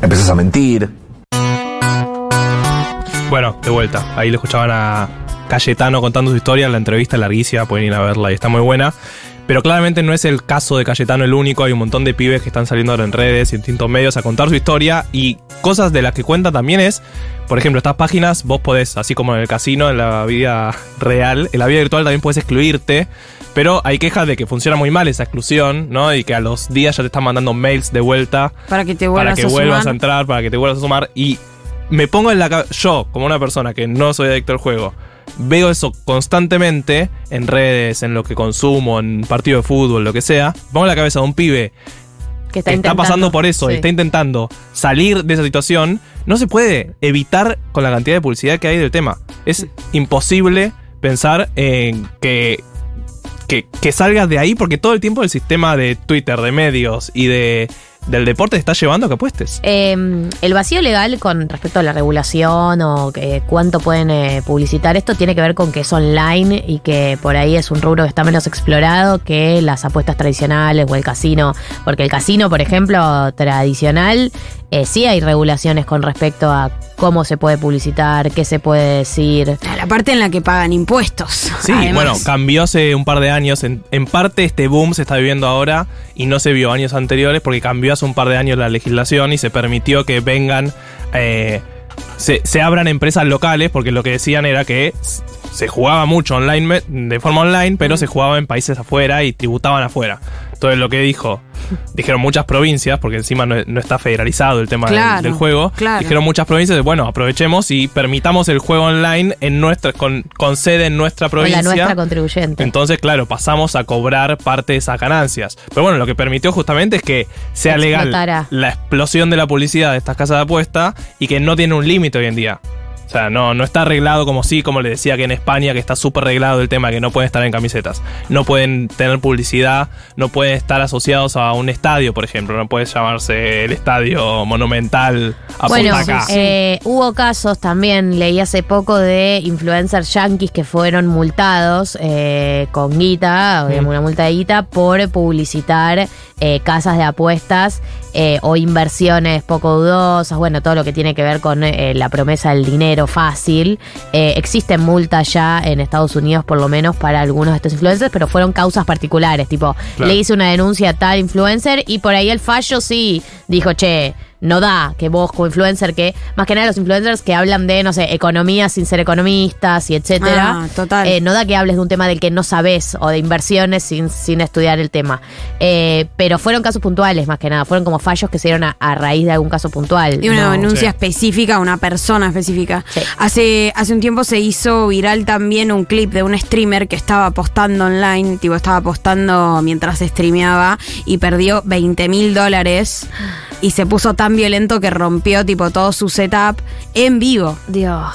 Speaker 11: empezás a mentir.
Speaker 4: Bueno, de vuelta, ahí le escuchaban a Cayetano contando su historia en la entrevista larguísima, pueden ir a verla y está muy buena. Pero claramente no es el caso de Cayetano el único, hay un montón de pibes que están saliendo ahora en redes y en distintos medios a contar su historia y cosas de las que cuenta también es, por ejemplo, estas páginas vos podés, así como en el casino, en la vida real, en la vida virtual también puedes excluirte, pero hay quejas de que funciona muy mal esa exclusión, ¿no? Y que a los días ya te están mandando mails de vuelta
Speaker 3: Para que te vuelvas
Speaker 4: para que
Speaker 3: a
Speaker 4: vuelvas
Speaker 3: sumar.
Speaker 4: a entrar, para que te vuelvas a sumar. Y me pongo en la cabeza, yo, como una persona que no soy adicto al juego, veo eso constantemente en redes, en lo que consumo, en partido de fútbol, lo que sea. Pongo la cabeza de un pibe
Speaker 2: Que está,
Speaker 4: que está
Speaker 2: intentando.
Speaker 4: pasando por eso, y está intentando salir de esa situación, no se puede evitar con la cantidad de publicidad que hay del tema. Es imposible pensar en que, que, que salgas de ahí porque todo el tiempo el sistema de Twitter, de medios y de, del deporte te está llevando a que apuestes.
Speaker 2: Eh, el vacío legal con respecto a la regulación o que cuánto pueden eh, publicitar esto tiene que ver con que es online y que por ahí es un rubro que está menos explorado que las apuestas tradicionales o el casino. Porque el casino, por ejemplo, tradicional, eh, sí hay regulaciones con respecto a cómo se puede publicitar, qué se puede decir.
Speaker 3: La parte en la que pagan impuestos.
Speaker 4: Sí,
Speaker 3: además.
Speaker 4: bueno, cambió hace un par de años. En, en parte este boom se está viviendo ahora y no se vio años anteriores porque cambió hace un par de años la legislación y se permitió que vengan, eh, se, se abran empresas locales porque lo que decían era que se jugaba mucho online de forma online, pero se jugaba en países afuera y tributaban afuera. Entonces lo que dijo, dijeron muchas provincias, porque encima no, no está federalizado el tema del-
Speaker 3: Claro,
Speaker 4: del, juego,
Speaker 3: claro.
Speaker 4: dijeron muchas provincias, bueno, aprovechemos y permitamos el juego online en nuestra, con, con sede en nuestra
Speaker 2: Con la
Speaker 4: provincia.
Speaker 2: nuestra contribuyente.
Speaker 4: Entonces, claro, pasamos a cobrar parte de esas ganancias. Pero bueno, lo que permitió justamente es que sea legal la explosión de la publicidad de estas casas de apuesta y que no tiene un límite hoy en día. O sea, no, no está arreglado como sí, como le decía que en España, que está súper arreglado el tema, que no pueden estar en camisetas. No pueden tener publicidad, no pueden estar asociados a un estadio, por ejemplo. No puede llamarse el estadio monumental a
Speaker 2: Bueno, eh, hubo casos también, leí hace poco de influencers yankees que fueron multados eh, con guita,
Speaker 4: Mm.
Speaker 2: una multa de guita, por publicitar eh, casas de apuestas eh, o inversiones poco dudosas, bueno, todo lo que tiene que ver con eh, la promesa del dinero fácil. Eh, existen multas ya en Estados Unidos, por lo menos, para algunos de estos influencers, pero fueron causas particulares, tipo,
Speaker 4: Claro.
Speaker 2: le hice una denuncia a tal influencer y por ahí el fallo sí dijo, che, no da que vos como influencer, que más que nada los influencers que hablan de, no sé, economía sin ser economistas y etcétera.
Speaker 3: Ah, total.
Speaker 2: eh, no da que hables de un tema del que no sabes o de inversiones sin, sin estudiar el tema. Eh, pero fueron casos puntuales más que nada, fueron como fallos que se dieron a, a raíz de algún caso puntual.
Speaker 3: Y una
Speaker 2: No.
Speaker 3: denuncia
Speaker 4: Sí.
Speaker 3: específica a una persona específica.
Speaker 2: Sí.
Speaker 3: Hace, hace un tiempo se hizo viral también un clip de un streamer que estaba apostando online, tipo estaba apostando mientras streameaba y perdió 20 mil dólares y se puso tan violento que rompió tipo todo su setup en vivo.
Speaker 2: Dios.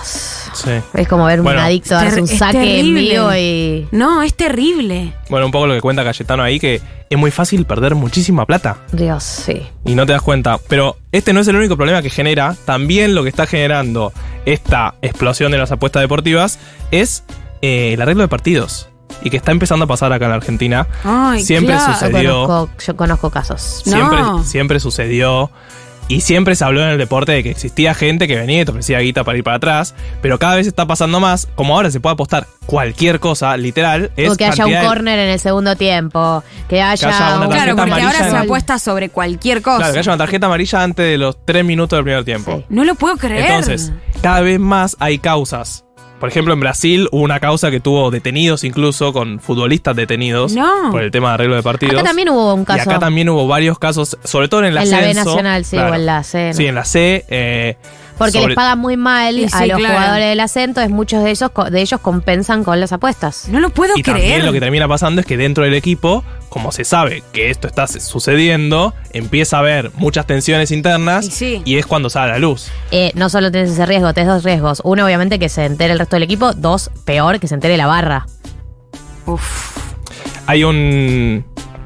Speaker 4: Sí.
Speaker 2: Es como ver
Speaker 4: Bueno.
Speaker 2: un adicto darse un saque en vivo y.
Speaker 3: No, es terrible.
Speaker 4: Bueno, un poco lo que cuenta Cayetano ahí, que es muy fácil perder muchísima plata.
Speaker 2: Dios, sí.
Speaker 4: y no te das cuenta. Pero este no es el único problema que genera. También lo que está generando esta explosión de las apuestas deportivas es eh, el arreglo de partidos. Y que está empezando a pasar acá en la Argentina.
Speaker 3: Ay,
Speaker 4: Siempre
Speaker 3: claro.
Speaker 2: Yo
Speaker 4: sucedió.
Speaker 2: conozco, yo conozco casos.
Speaker 3: No.
Speaker 4: Siempre, siempre sucedió. Y siempre se habló en el deporte de que existía gente que venía y te ofrecía guita para ir para atrás. Pero cada vez está pasando más. Como ahora se puede apostar cualquier cosa, literal. Es
Speaker 2: o que haya un
Speaker 4: de-
Speaker 2: córner en el segundo tiempo. Que haya,
Speaker 4: haya una
Speaker 2: un-
Speaker 3: Claro, porque
Speaker 4: amarilla
Speaker 3: ahora se apuesta sobre cualquier cosa.
Speaker 4: Claro, que haya una tarjeta amarilla antes de los tres minutos del primer tiempo.
Speaker 2: Sí.
Speaker 3: No lo puedo creer.
Speaker 4: Entonces, cada vez más hay causas. Por ejemplo, en Brasil hubo una causa que tuvo detenidos incluso, con futbolistas detenidos
Speaker 3: No.
Speaker 4: por el tema de arreglo de partidos.
Speaker 2: Acá también hubo un
Speaker 4: Y
Speaker 2: caso.
Speaker 4: acá también hubo varios casos, sobre todo en el
Speaker 2: En la B. Nacional, sí, o en la C, ¿no?
Speaker 4: Sí, en la C. eh,
Speaker 2: Porque
Speaker 4: sobre-
Speaker 2: les pagan muy mal
Speaker 3: Sí,
Speaker 2: a
Speaker 3: sí,
Speaker 2: los
Speaker 3: claro.
Speaker 2: jugadores del acento, es muchos de ellos, de ellos compensan con las apuestas.
Speaker 3: No lo puedo
Speaker 4: Y
Speaker 3: creer.
Speaker 4: también lo que termina pasando es que dentro del equipo, como se sabe que esto está sucediendo, empieza a haber muchas tensiones internas
Speaker 3: Y sí.
Speaker 4: y es cuando sale a la luz.
Speaker 2: Eh, no solo tenés ese riesgo, tenés dos riesgos. Uno, obviamente, que se entere el resto del equipo. Dos, peor, que se entere la barra.
Speaker 3: Uf.
Speaker 4: Hay un,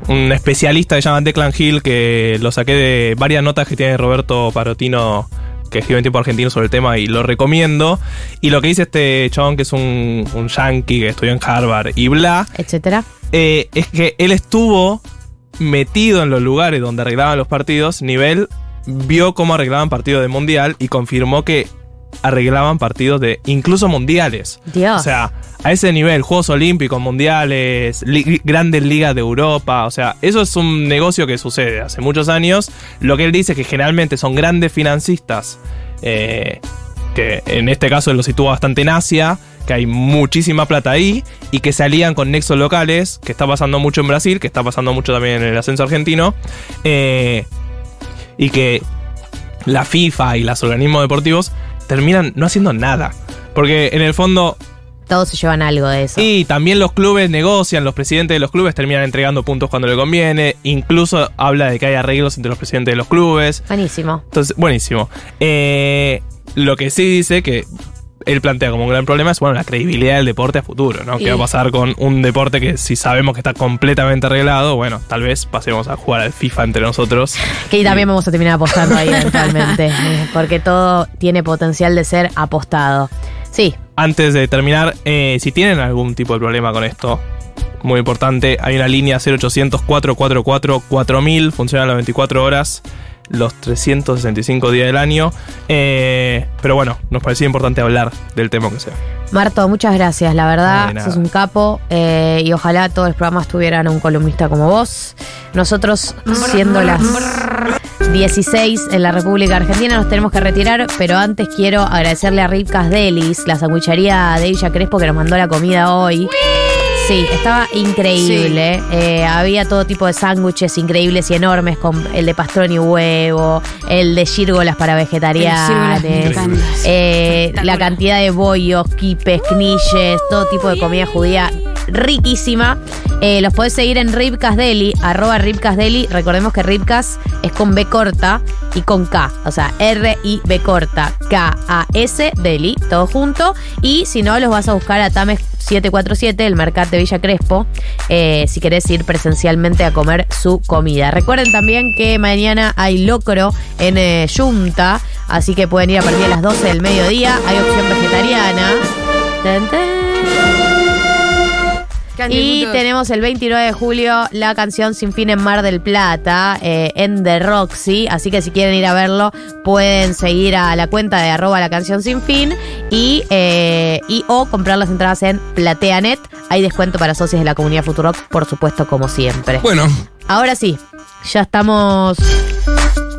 Speaker 4: un especialista que se llama Declan Hill que lo saqué de varias notas que tiene Roberto Parotino que escribe en tiempo argentino sobre el tema y lo recomiendo. Y lo que dice este chabón que es un, un yankee que estudió en Harvard y bla,
Speaker 2: etcétera.
Speaker 4: eh, es que él estuvo metido en los lugares donde arreglaban los partidos, nivel vio cómo arreglaban partidos de mundial y confirmó que arreglaban partidos de incluso mundiales.
Speaker 2: Dios.
Speaker 4: O sea, a ese nivel, Juegos Olímpicos, Mundiales, li- grandes ligas de Europa, o sea, eso es un negocio que sucede hace muchos años. Lo que él dice es que generalmente son grandes financistas, eh, que en este caso él lo sitúa bastante en Asia, que hay muchísima plata ahí y que se alían con nexos locales, que está pasando mucho en Brasil, que está pasando mucho también en el ascenso argentino, eh, y que la FIFA y los organismos deportivos terminan no haciendo nada. Porque en el fondo
Speaker 2: Todos se llevan algo de eso.
Speaker 4: y también los clubes negocian, los presidentes de los clubes terminan entregando puntos cuando le conviene. Incluso habla de que hay arreglos entre los presidentes de los clubes.
Speaker 2: Buenísimo.
Speaker 4: Entonces, buenísimo. Eh, lo que sí dice que él plantea como un gran problema es, bueno, la credibilidad del deporte a futuro, ¿no?
Speaker 3: Y-
Speaker 4: ¿Qué va a pasar con un deporte que si sabemos que está completamente arreglado, bueno, tal vez pasemos a jugar al FIFA entre nosotros.
Speaker 2: Que también vamos a terminar apostando ahí eventualmente. porque todo tiene potencial de ser apostado. Sí,
Speaker 4: Antes de terminar, eh, si tienen algún tipo de problema con esto, muy importante, hay una línea 0800 444 4000, funciona las 24 horas, los 365 días del año. Eh, pero bueno, nos parecía importante hablar del tema que sea.
Speaker 2: Marto, muchas gracias. La
Speaker 4: No,
Speaker 2: verdad,
Speaker 4: nada.
Speaker 2: sos un capo eh, y ojalá todos los programas tuvieran un columnista como vos. Nosotros, siendo las 16 en la República Argentina, nos tenemos que retirar, pero antes quiero agradecerle a Ripcas Delis, la sandwichería de Villa Crespo que nos mandó la comida hoy. Sí, estaba increíble. Eh, había todo tipo de sándwiches increíbles y enormes, con el de pastrón y huevo, el de gírgolas para vegetarianos, eh, la cantidad de bollos, quipes, knilles, todo tipo de comida judía riquísima. Eh, los podés seguir en Ribcas Deli, arroba Deli. Recordemos que Ribcas es con B corta y con K. O sea, R-I-B corta, K-A-S Deli, todo junto. Y si no, los vas a buscar a Tames 747, el Mercat de Villa Crespo, eh, si querés ir presencialmente a comer su comida. Recuerden también que mañana hay locro en eh, Junta, así que pueden ir a partir de las 12 del mediodía. Hay opción vegetariana. Y tenemos el 29 de julio la canción Sin Fin en Mar del Plata eh, en The Roxy. Así que si quieren ir a verlo, pueden seguir a la cuenta de arroba la canción Sin Fin y, eh, y o comprar las entradas en PlateaNet. Hay descuento para socios de la comunidad Futurock, por supuesto, como siempre.
Speaker 12: Bueno,
Speaker 2: Ahora sí, ya estamos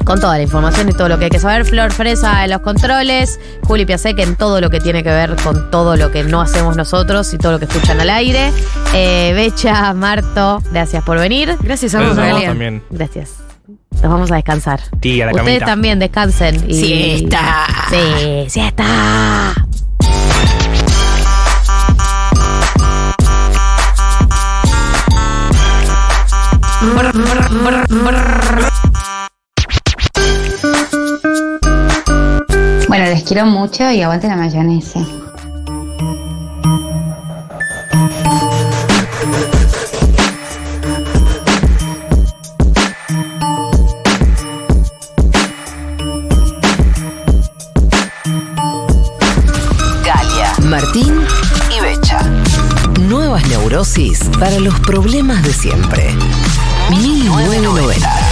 Speaker 2: con toda la información y todo lo que hay que saber. Flor Fresa en los controles, Juli Piasek en todo lo que tiene que ver con todo lo que no hacemos nosotros y todo lo que escuchan al aire. Eh, Becha, Marto, gracias por venir.
Speaker 3: Gracias a
Speaker 4: Gracias
Speaker 3: vos,
Speaker 4: a vos también.
Speaker 2: Gracias. Nos vamos a descansar.
Speaker 4: Sí, a la
Speaker 2: Ustedes
Speaker 4: camita.
Speaker 2: también descansen. Y...
Speaker 3: Siesta.
Speaker 2: Sí, siesta.
Speaker 13: Bueno, les quiero mucho y aguante la mayonesa.
Speaker 7: Galia, Martín y Becha. Nuevas neurosis para los problemas de siempre. 1990.